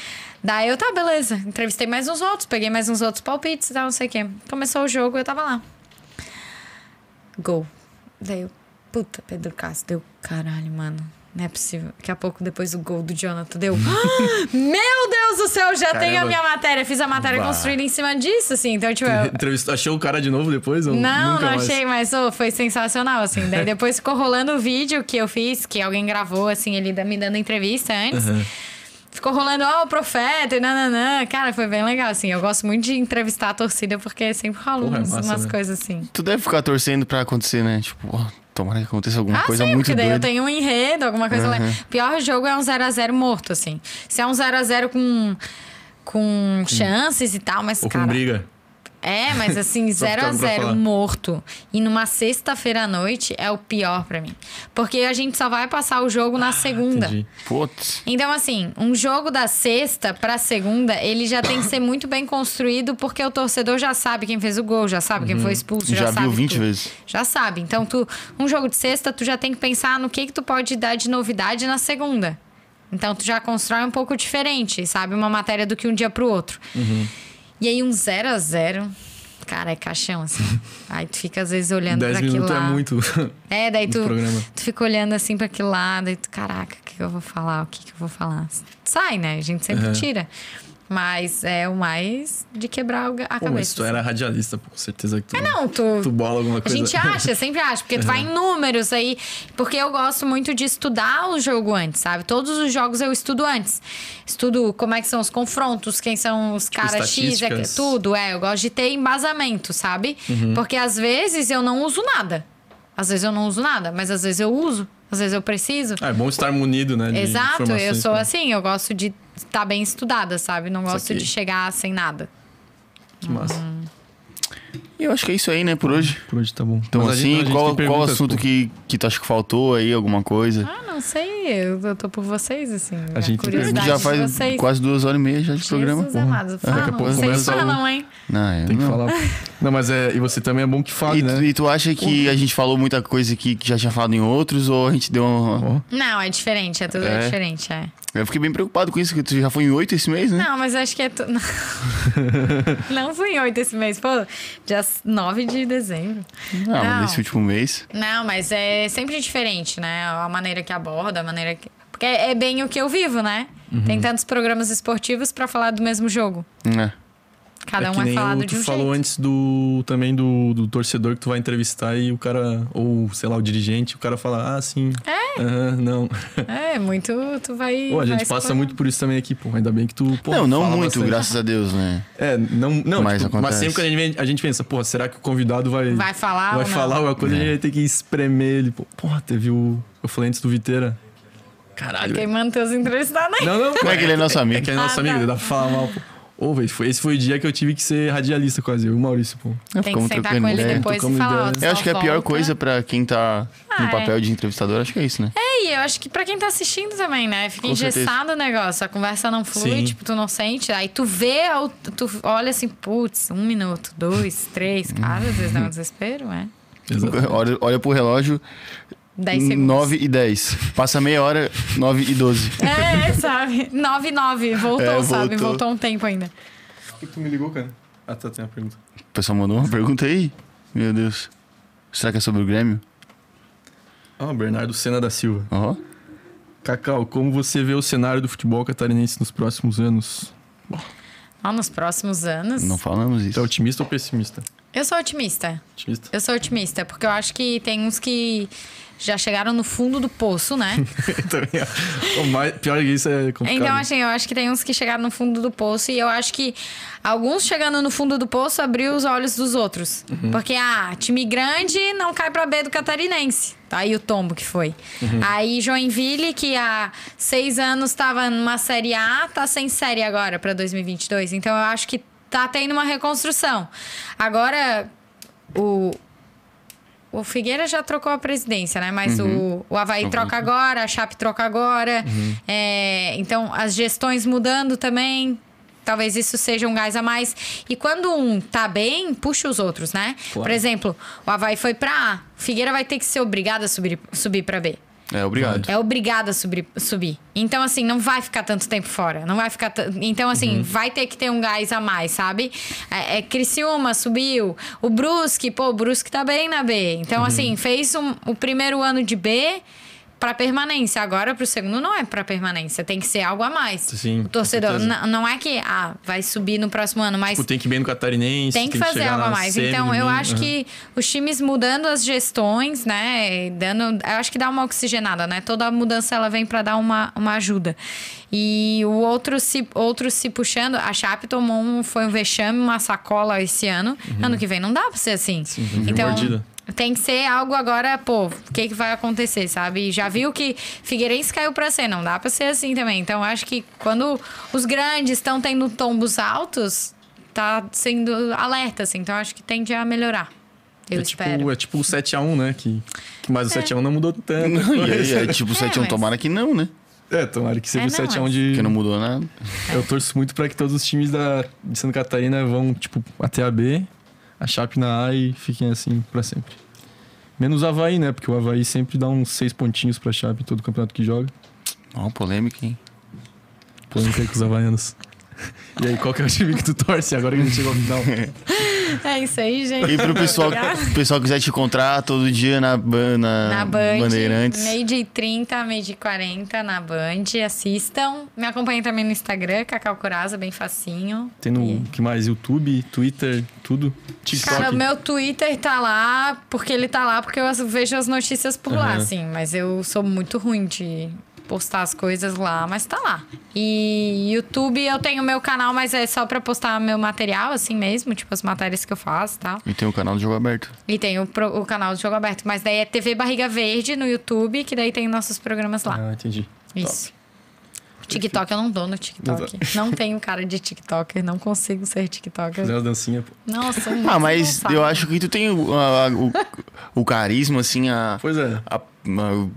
Daí eu, tá, beleza. Entrevistei mais uns outros, peguei mais uns outros palpites e tal, não sei o quê. Começou o jogo e eu tava lá. Gol. Daí eu, puta, Pedro Castro. Deu, caralho, mano. Não é possível. Daqui a pouco, depois do gol do Jonathan, deu. "Ah, Meu Deus do céu, já tenho a Caramba. minha matéria. Fiz a matéria Bah. construída em cima disso, assim. Então, tipo, eu, Entrevistou, achou o cara de novo depois? Ou não, nunca não mais? achei, mas ô, foi sensacional, assim. Daí depois ficou rolando o vídeo que eu fiz, que alguém gravou, assim, ele me dando entrevista antes. Aham. Ficou rolando, ó, o profeta e nananã. Cara, foi bem legal, assim. Eu gosto muito de entrevistar a torcida, porque sempre rolam Porra, é massa, umas né? coisas assim. Tu deve ficar torcendo pra acontecer, né? Tipo, ó, tomara que aconteça alguma ah, coisa sim, muito porque daí eu doida. tenho um enredo, alguma coisa lá. Uhum. Pior jogo é um 0x0 morto, assim. Se é um 0x0 com, com chances e tal, mas, Ou com cara... briga. É, mas assim, Só 0 a ficando pra 0 falar. morto. E numa sexta-feira à noite é o pior pra mim. Porque a gente só vai passar o jogo na segunda. Ah. Putz. Então, assim, um jogo da sexta pra segunda, ele já tem que ser muito bem construído, porque o torcedor já sabe quem fez o gol, já sabe quem foi expulso, já, Já sabe. viu 20 tudo. vezes. Já sabe. Então, tu, um jogo de sexta, tu já tem que pensar no que, que tu pode dar de novidade na segunda. Então, tu já constrói um pouco diferente, sabe? Uma matéria do que um dia pro outro. E aí um 0 a 0 Cara, é caixão, assim. aí tu fica às vezes olhando 10 pra aquilo minutos lá. é muito. É, daí tu, tu fica olhando assim pra aquele lado e tu, caraca, o que, que eu vou falar? O que, que eu vou falar? Sai, né? A gente sempre Uhum. tira. Mas é o mais de quebrar a Pô, mas cabeça. tu era radialista, com certeza que tu, É, não, tu, tu bola alguma a coisa. gente acha, sempre acha, porque tu vai em números aí. Porque eu gosto muito de estudar o jogo antes, sabe? Todos os jogos eu estudo antes. Estudo como é que são os confrontos, quem são os caras X, é, tudo. É, eu gosto de ter embasamento, sabe? Porque às vezes eu não uso nada. Às vezes eu não uso nada, mas às vezes eu uso, às vezes eu preciso. Ah, é bom estar munido, né? Exato, eu sou né? assim, eu gosto de estar bem estudada, sabe? Não gosto de chegar sem nada. Que massa. E eu acho que é isso aí, né, por hoje. Por hoje tá bom. Então, Mas gente- assim, gente qual, tem qual assunto pô. que, que tu acha que faltou aí, alguma coisa? Ah, não sei, eu, eu tô por vocês, assim. A, gente tem a gente curiosidade já faz vocês. quase duas horas e meia já de programa. Jesus amado, Daqui a falam, pouco vocês falam, hein? Não, eu Tem que não. falar. Não, mas é. E você também é bom que fale, E, tu- né? e tu acha que a gente falou muita coisa aqui que já tinha falado em outros ou a gente deu uma... Não, é diferente, é tudo É? diferente, é. Eu fiquei bem preocupado com isso, que tu já foi em oito esse mês, né? Não, mas acho que é. Tu... não fui em oito esse mês, pô. Dia 9 de dezembro. Não, Não. nesse último mês. Não, mas é sempre diferente, né? A maneira que aborda, a maneira que. Porque é bem o que eu vivo, né? Uhum. Tem tantos programas esportivos pra falar do mesmo jogo. É. Cada é um é falado o, de tu um falou jeito. antes do também do, do torcedor que tu vai entrevistar e o cara, ou sei lá, o dirigente, o cara fala, ah, sim. É? Aham, não. É, muito. Tu vai. Pô, a gente passa explorando. muito por isso também aqui, pô. Ainda bem que tu. Pô, não, não fala muito, bastante. graças a Deus, né? É, não, não Mas tipo, mas sempre quando a gente, vem- a gente pensa, pô, será que o convidado vai. Vai falar Vai ou não? falar alguma coisa, a gente vai ter que espremer ele. Pô, porra, teve o. Eu falei antes do Viteira. Caralho. velho. Queimando teus entrevistados aí. Não, não. Não é que ele é nosso amigo. É que ele é nosso Ah, amigo, tá. ele dá pra falar mal, pô. Ô, velho, foi, esse foi o dia que eu tive que ser radialista quase, eu e o Maurício, pô. Tem que sentar com ele ideia. depois e falar. Eu acho que é a pior volta. coisa pra quem tá no Ah, papel é. de entrevistador, acho que é isso, né? É, e eu acho que pra quem tá assistindo também, né? Fica Com certeza. engessado o negócio, a conversa não flui, Sim. tipo, tu não sente. Aí tu vê, tu olha assim, putz, um minuto, dois, três, cara, às vezes dá um desespero, é. Olha, olha pro relógio, 10 segundos. 9 e 10. Passa meia hora, 9 e 12. É, sabe? 9 9 voltou, É, sabe? voltou. Voltou um tempo ainda. Por que tu me ligou, cara? Ah, tá, tem uma pergunta. O pessoal mandou uma pergunta aí. Meu Deus. Será que é sobre o Grêmio? Ah, Bernardo Senna da Silva. Ó. Cacau, como você vê o cenário do futebol catarinense nos próximos anos? Ó, nos próximos anos. Não falamos Tu é isso. otimista ou pessimista? Eu sou otimista. Otimista? Eu sou otimista, porque eu acho que tem uns que já chegaram no fundo do poço, né? Acho. O mais, pior que isso é complicado. Então, assim, eu acho que tem uns que chegaram no fundo do poço e eu acho que alguns chegando no fundo do poço abriu os olhos dos outros. Porque, ah, time grande não cai pra B do catarinense. Tá aí o tombo que foi. Aí Joinville, que há seis anos estava numa Série A, tá sem série agora pra 2022. Então, eu acho que tá tendo uma reconstrução. Agora, o, o Figueira já trocou a presidência, né? Mas o, o Havaí troca agora, a Chape troca agora. É, então, as gestões mudando também. Talvez isso seja um gás a mais. E quando um tá bem, puxa os outros, né? Claro. Por exemplo, o Havaí foi pra A. O Figueira vai ter que ser obrigado a subir, subir pra B. É, obrigado. É obrigado a subir, subir. Então, assim, não vai ficar tanto tempo fora. Não vai ficar. t- Então, assim, vai ter que ter um gás a mais, sabe? É, é Criciúma subiu. O Brusque, pô, o Brusque tá bem na B. Então, assim, fez um- o primeiro ano de B pra permanência. Agora, pro segundo, não é pra permanência. Tem que ser algo a mais. Sim, O torcedor. Não é que, ah, vai subir no próximo ano, mas Tipo, tem que ir bem no catarinense. tem que fazer chegar algo a mais. Então, eu acho Aham. que os times mudando as gestões, né? Dando, eu acho que dá uma oxigenada, né? Toda mudança ela vem para dar uma, uma ajuda. E o outro se, outro se puxando, a Chape tomou um, foi um vexame, uma sacola esse ano. Ano que vem não dá pra ser assim. Uhum. Sim, que então, mordida. Tem que ser algo agora, pô, o que, que vai acontecer, sabe? Já viu que Figueirense caiu pra ser, não dá pra ser assim também. Então, acho que quando os grandes estão tendo tombos altos, tá sendo alerta, assim. Então, acho que tende a melhorar. Eu é, espero. tipo, é tipo o 7x1, né? Que, que mais o 7x1 não mudou tanto. e aí, é tipo 7 mas- tomara que não, né? É, tomara que seja É, o não, 7x1 mas- de. Que não mudou nada. Eu torço muito pra que todos os times da, de Santa Catarina vão, tipo, até a B, a Chape na A e fiquem assim pra sempre. Menos o Havaí, né? Porque o Havaí sempre dá uns seis pontinhos pra Chape em todo campeonato que joga. Ó, polêmica, hein? Polêmica aí com os havaianos. E aí, qual que é o time que tu torce agora que a gente chegou ao final? É isso aí, gente. E pro pessoal, pessoal quiser te encontrar todo dia na, na, Na Band, Bandeirantes. meio-dia e 30, meio-dia e 40 na Band. Assistam. Me acompanhem também no Instagram, Cacau Coraza, bem facinho. Tem no E- que mais? YouTube, Twitter, tudo. TikTok. Cara, o meu Twitter tá lá, porque ele tá lá, porque eu vejo as notícias por lá, Aham. assim. Mas eu sou muito ruim de postar as coisas lá, mas tá lá. E YouTube eu tenho meu canal, mas é só pra postar meu material, assim mesmo, tipo as matérias que eu faço e tal. E tem o canal do Jogo Aberto. E tem o, pro- o canal do Jogo Aberto, mas daí é TV Barriga Verde no YouTube, que daí tem nossos programas lá. Ah, entendi. Isso. TikTok eu não dou no TikTok. Não tenho cara de TikToker, não consigo ser TikToker. Fazer umas dancinhas, pô. Nossa, muito Ah, mas eu acho que tu tem o, a- o, o carisma, assim, a, Pois é. a-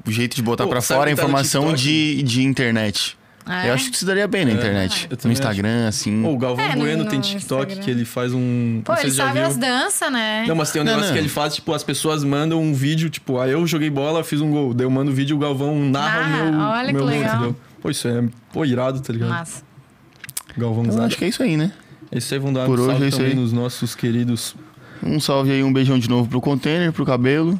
o jeito de botar sabe fora a que tá informação de, de internet. É? Eu acho que se daria bem na internet. eu no Instagram, assim. Pô, o Galvão É, no- Bueno no tem TikTok Instagram. que ele faz um. Pô, ele sabe viu. as danças, né? Não, mas tem um Não, negócio não. que ele faz, tipo, as pessoas mandam um vídeo, tipo, ah, eu joguei bola, fiz um gol. Daí eu mando o vídeo e o Galvão narra Narra, o meu, olha que meu gol, legal. entendeu? Pô, isso é pô, irado, tá ligado? Massa. Galvão Então, acho que é isso aí, né? É isso aí, vão dar Por um hoje salve é isso também aí. nos nossos queridos. Um salve aí, um beijão de novo pro container, pro cabelo.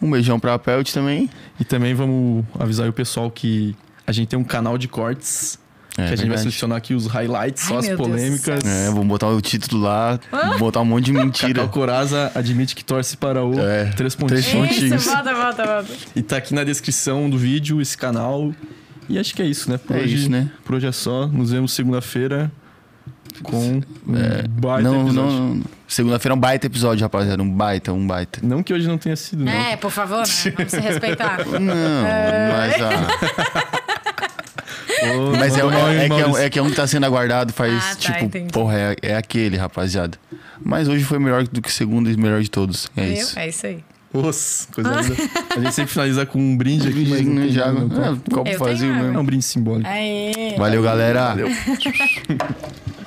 Um beijão pra Pelt também. E também vamos avisar aí o pessoal que a gente tem um canal de cortes. É, que a gente vai verdade. selecionar aqui os highlights, só Ai, as Deus do polêmicas. É, vamos botar o título lá, botar um monte de mentira. Cacau Coraza admite que torce para o É, Três Três Pontinhos. Pontinhos. Isso, bota, bota, bota. E tá aqui na descrição do vídeo esse canal. E acho que é isso, né? Por É hoje, isso, né? Por hoje é só. Nos vemos segunda-feira com um baita Não, episódio. não. Segunda-feira é um baita episódio, rapaziada. Um baita, um baita. Não que hoje não tenha sido, não. É, por favor, né? Vamos se respeitar. Não, mas ah, Ô, Mas é, mal, hein, é, é que é, um- é que é um que tá sendo aguardado faz, Ah, tá, tipo, entendi. porra, é, é aquele, rapaziada. Mas hoje foi melhor do que segundo e melhor de todos. É Viu? isso. É isso aí. Nossa, coisa linda. A gente sempre finaliza com um brinde aqui, mas não Né, tem de água. não, não. É, copo vazio mesmo. É um brinde simbólico. Aí. Valeu, galera. Valeu.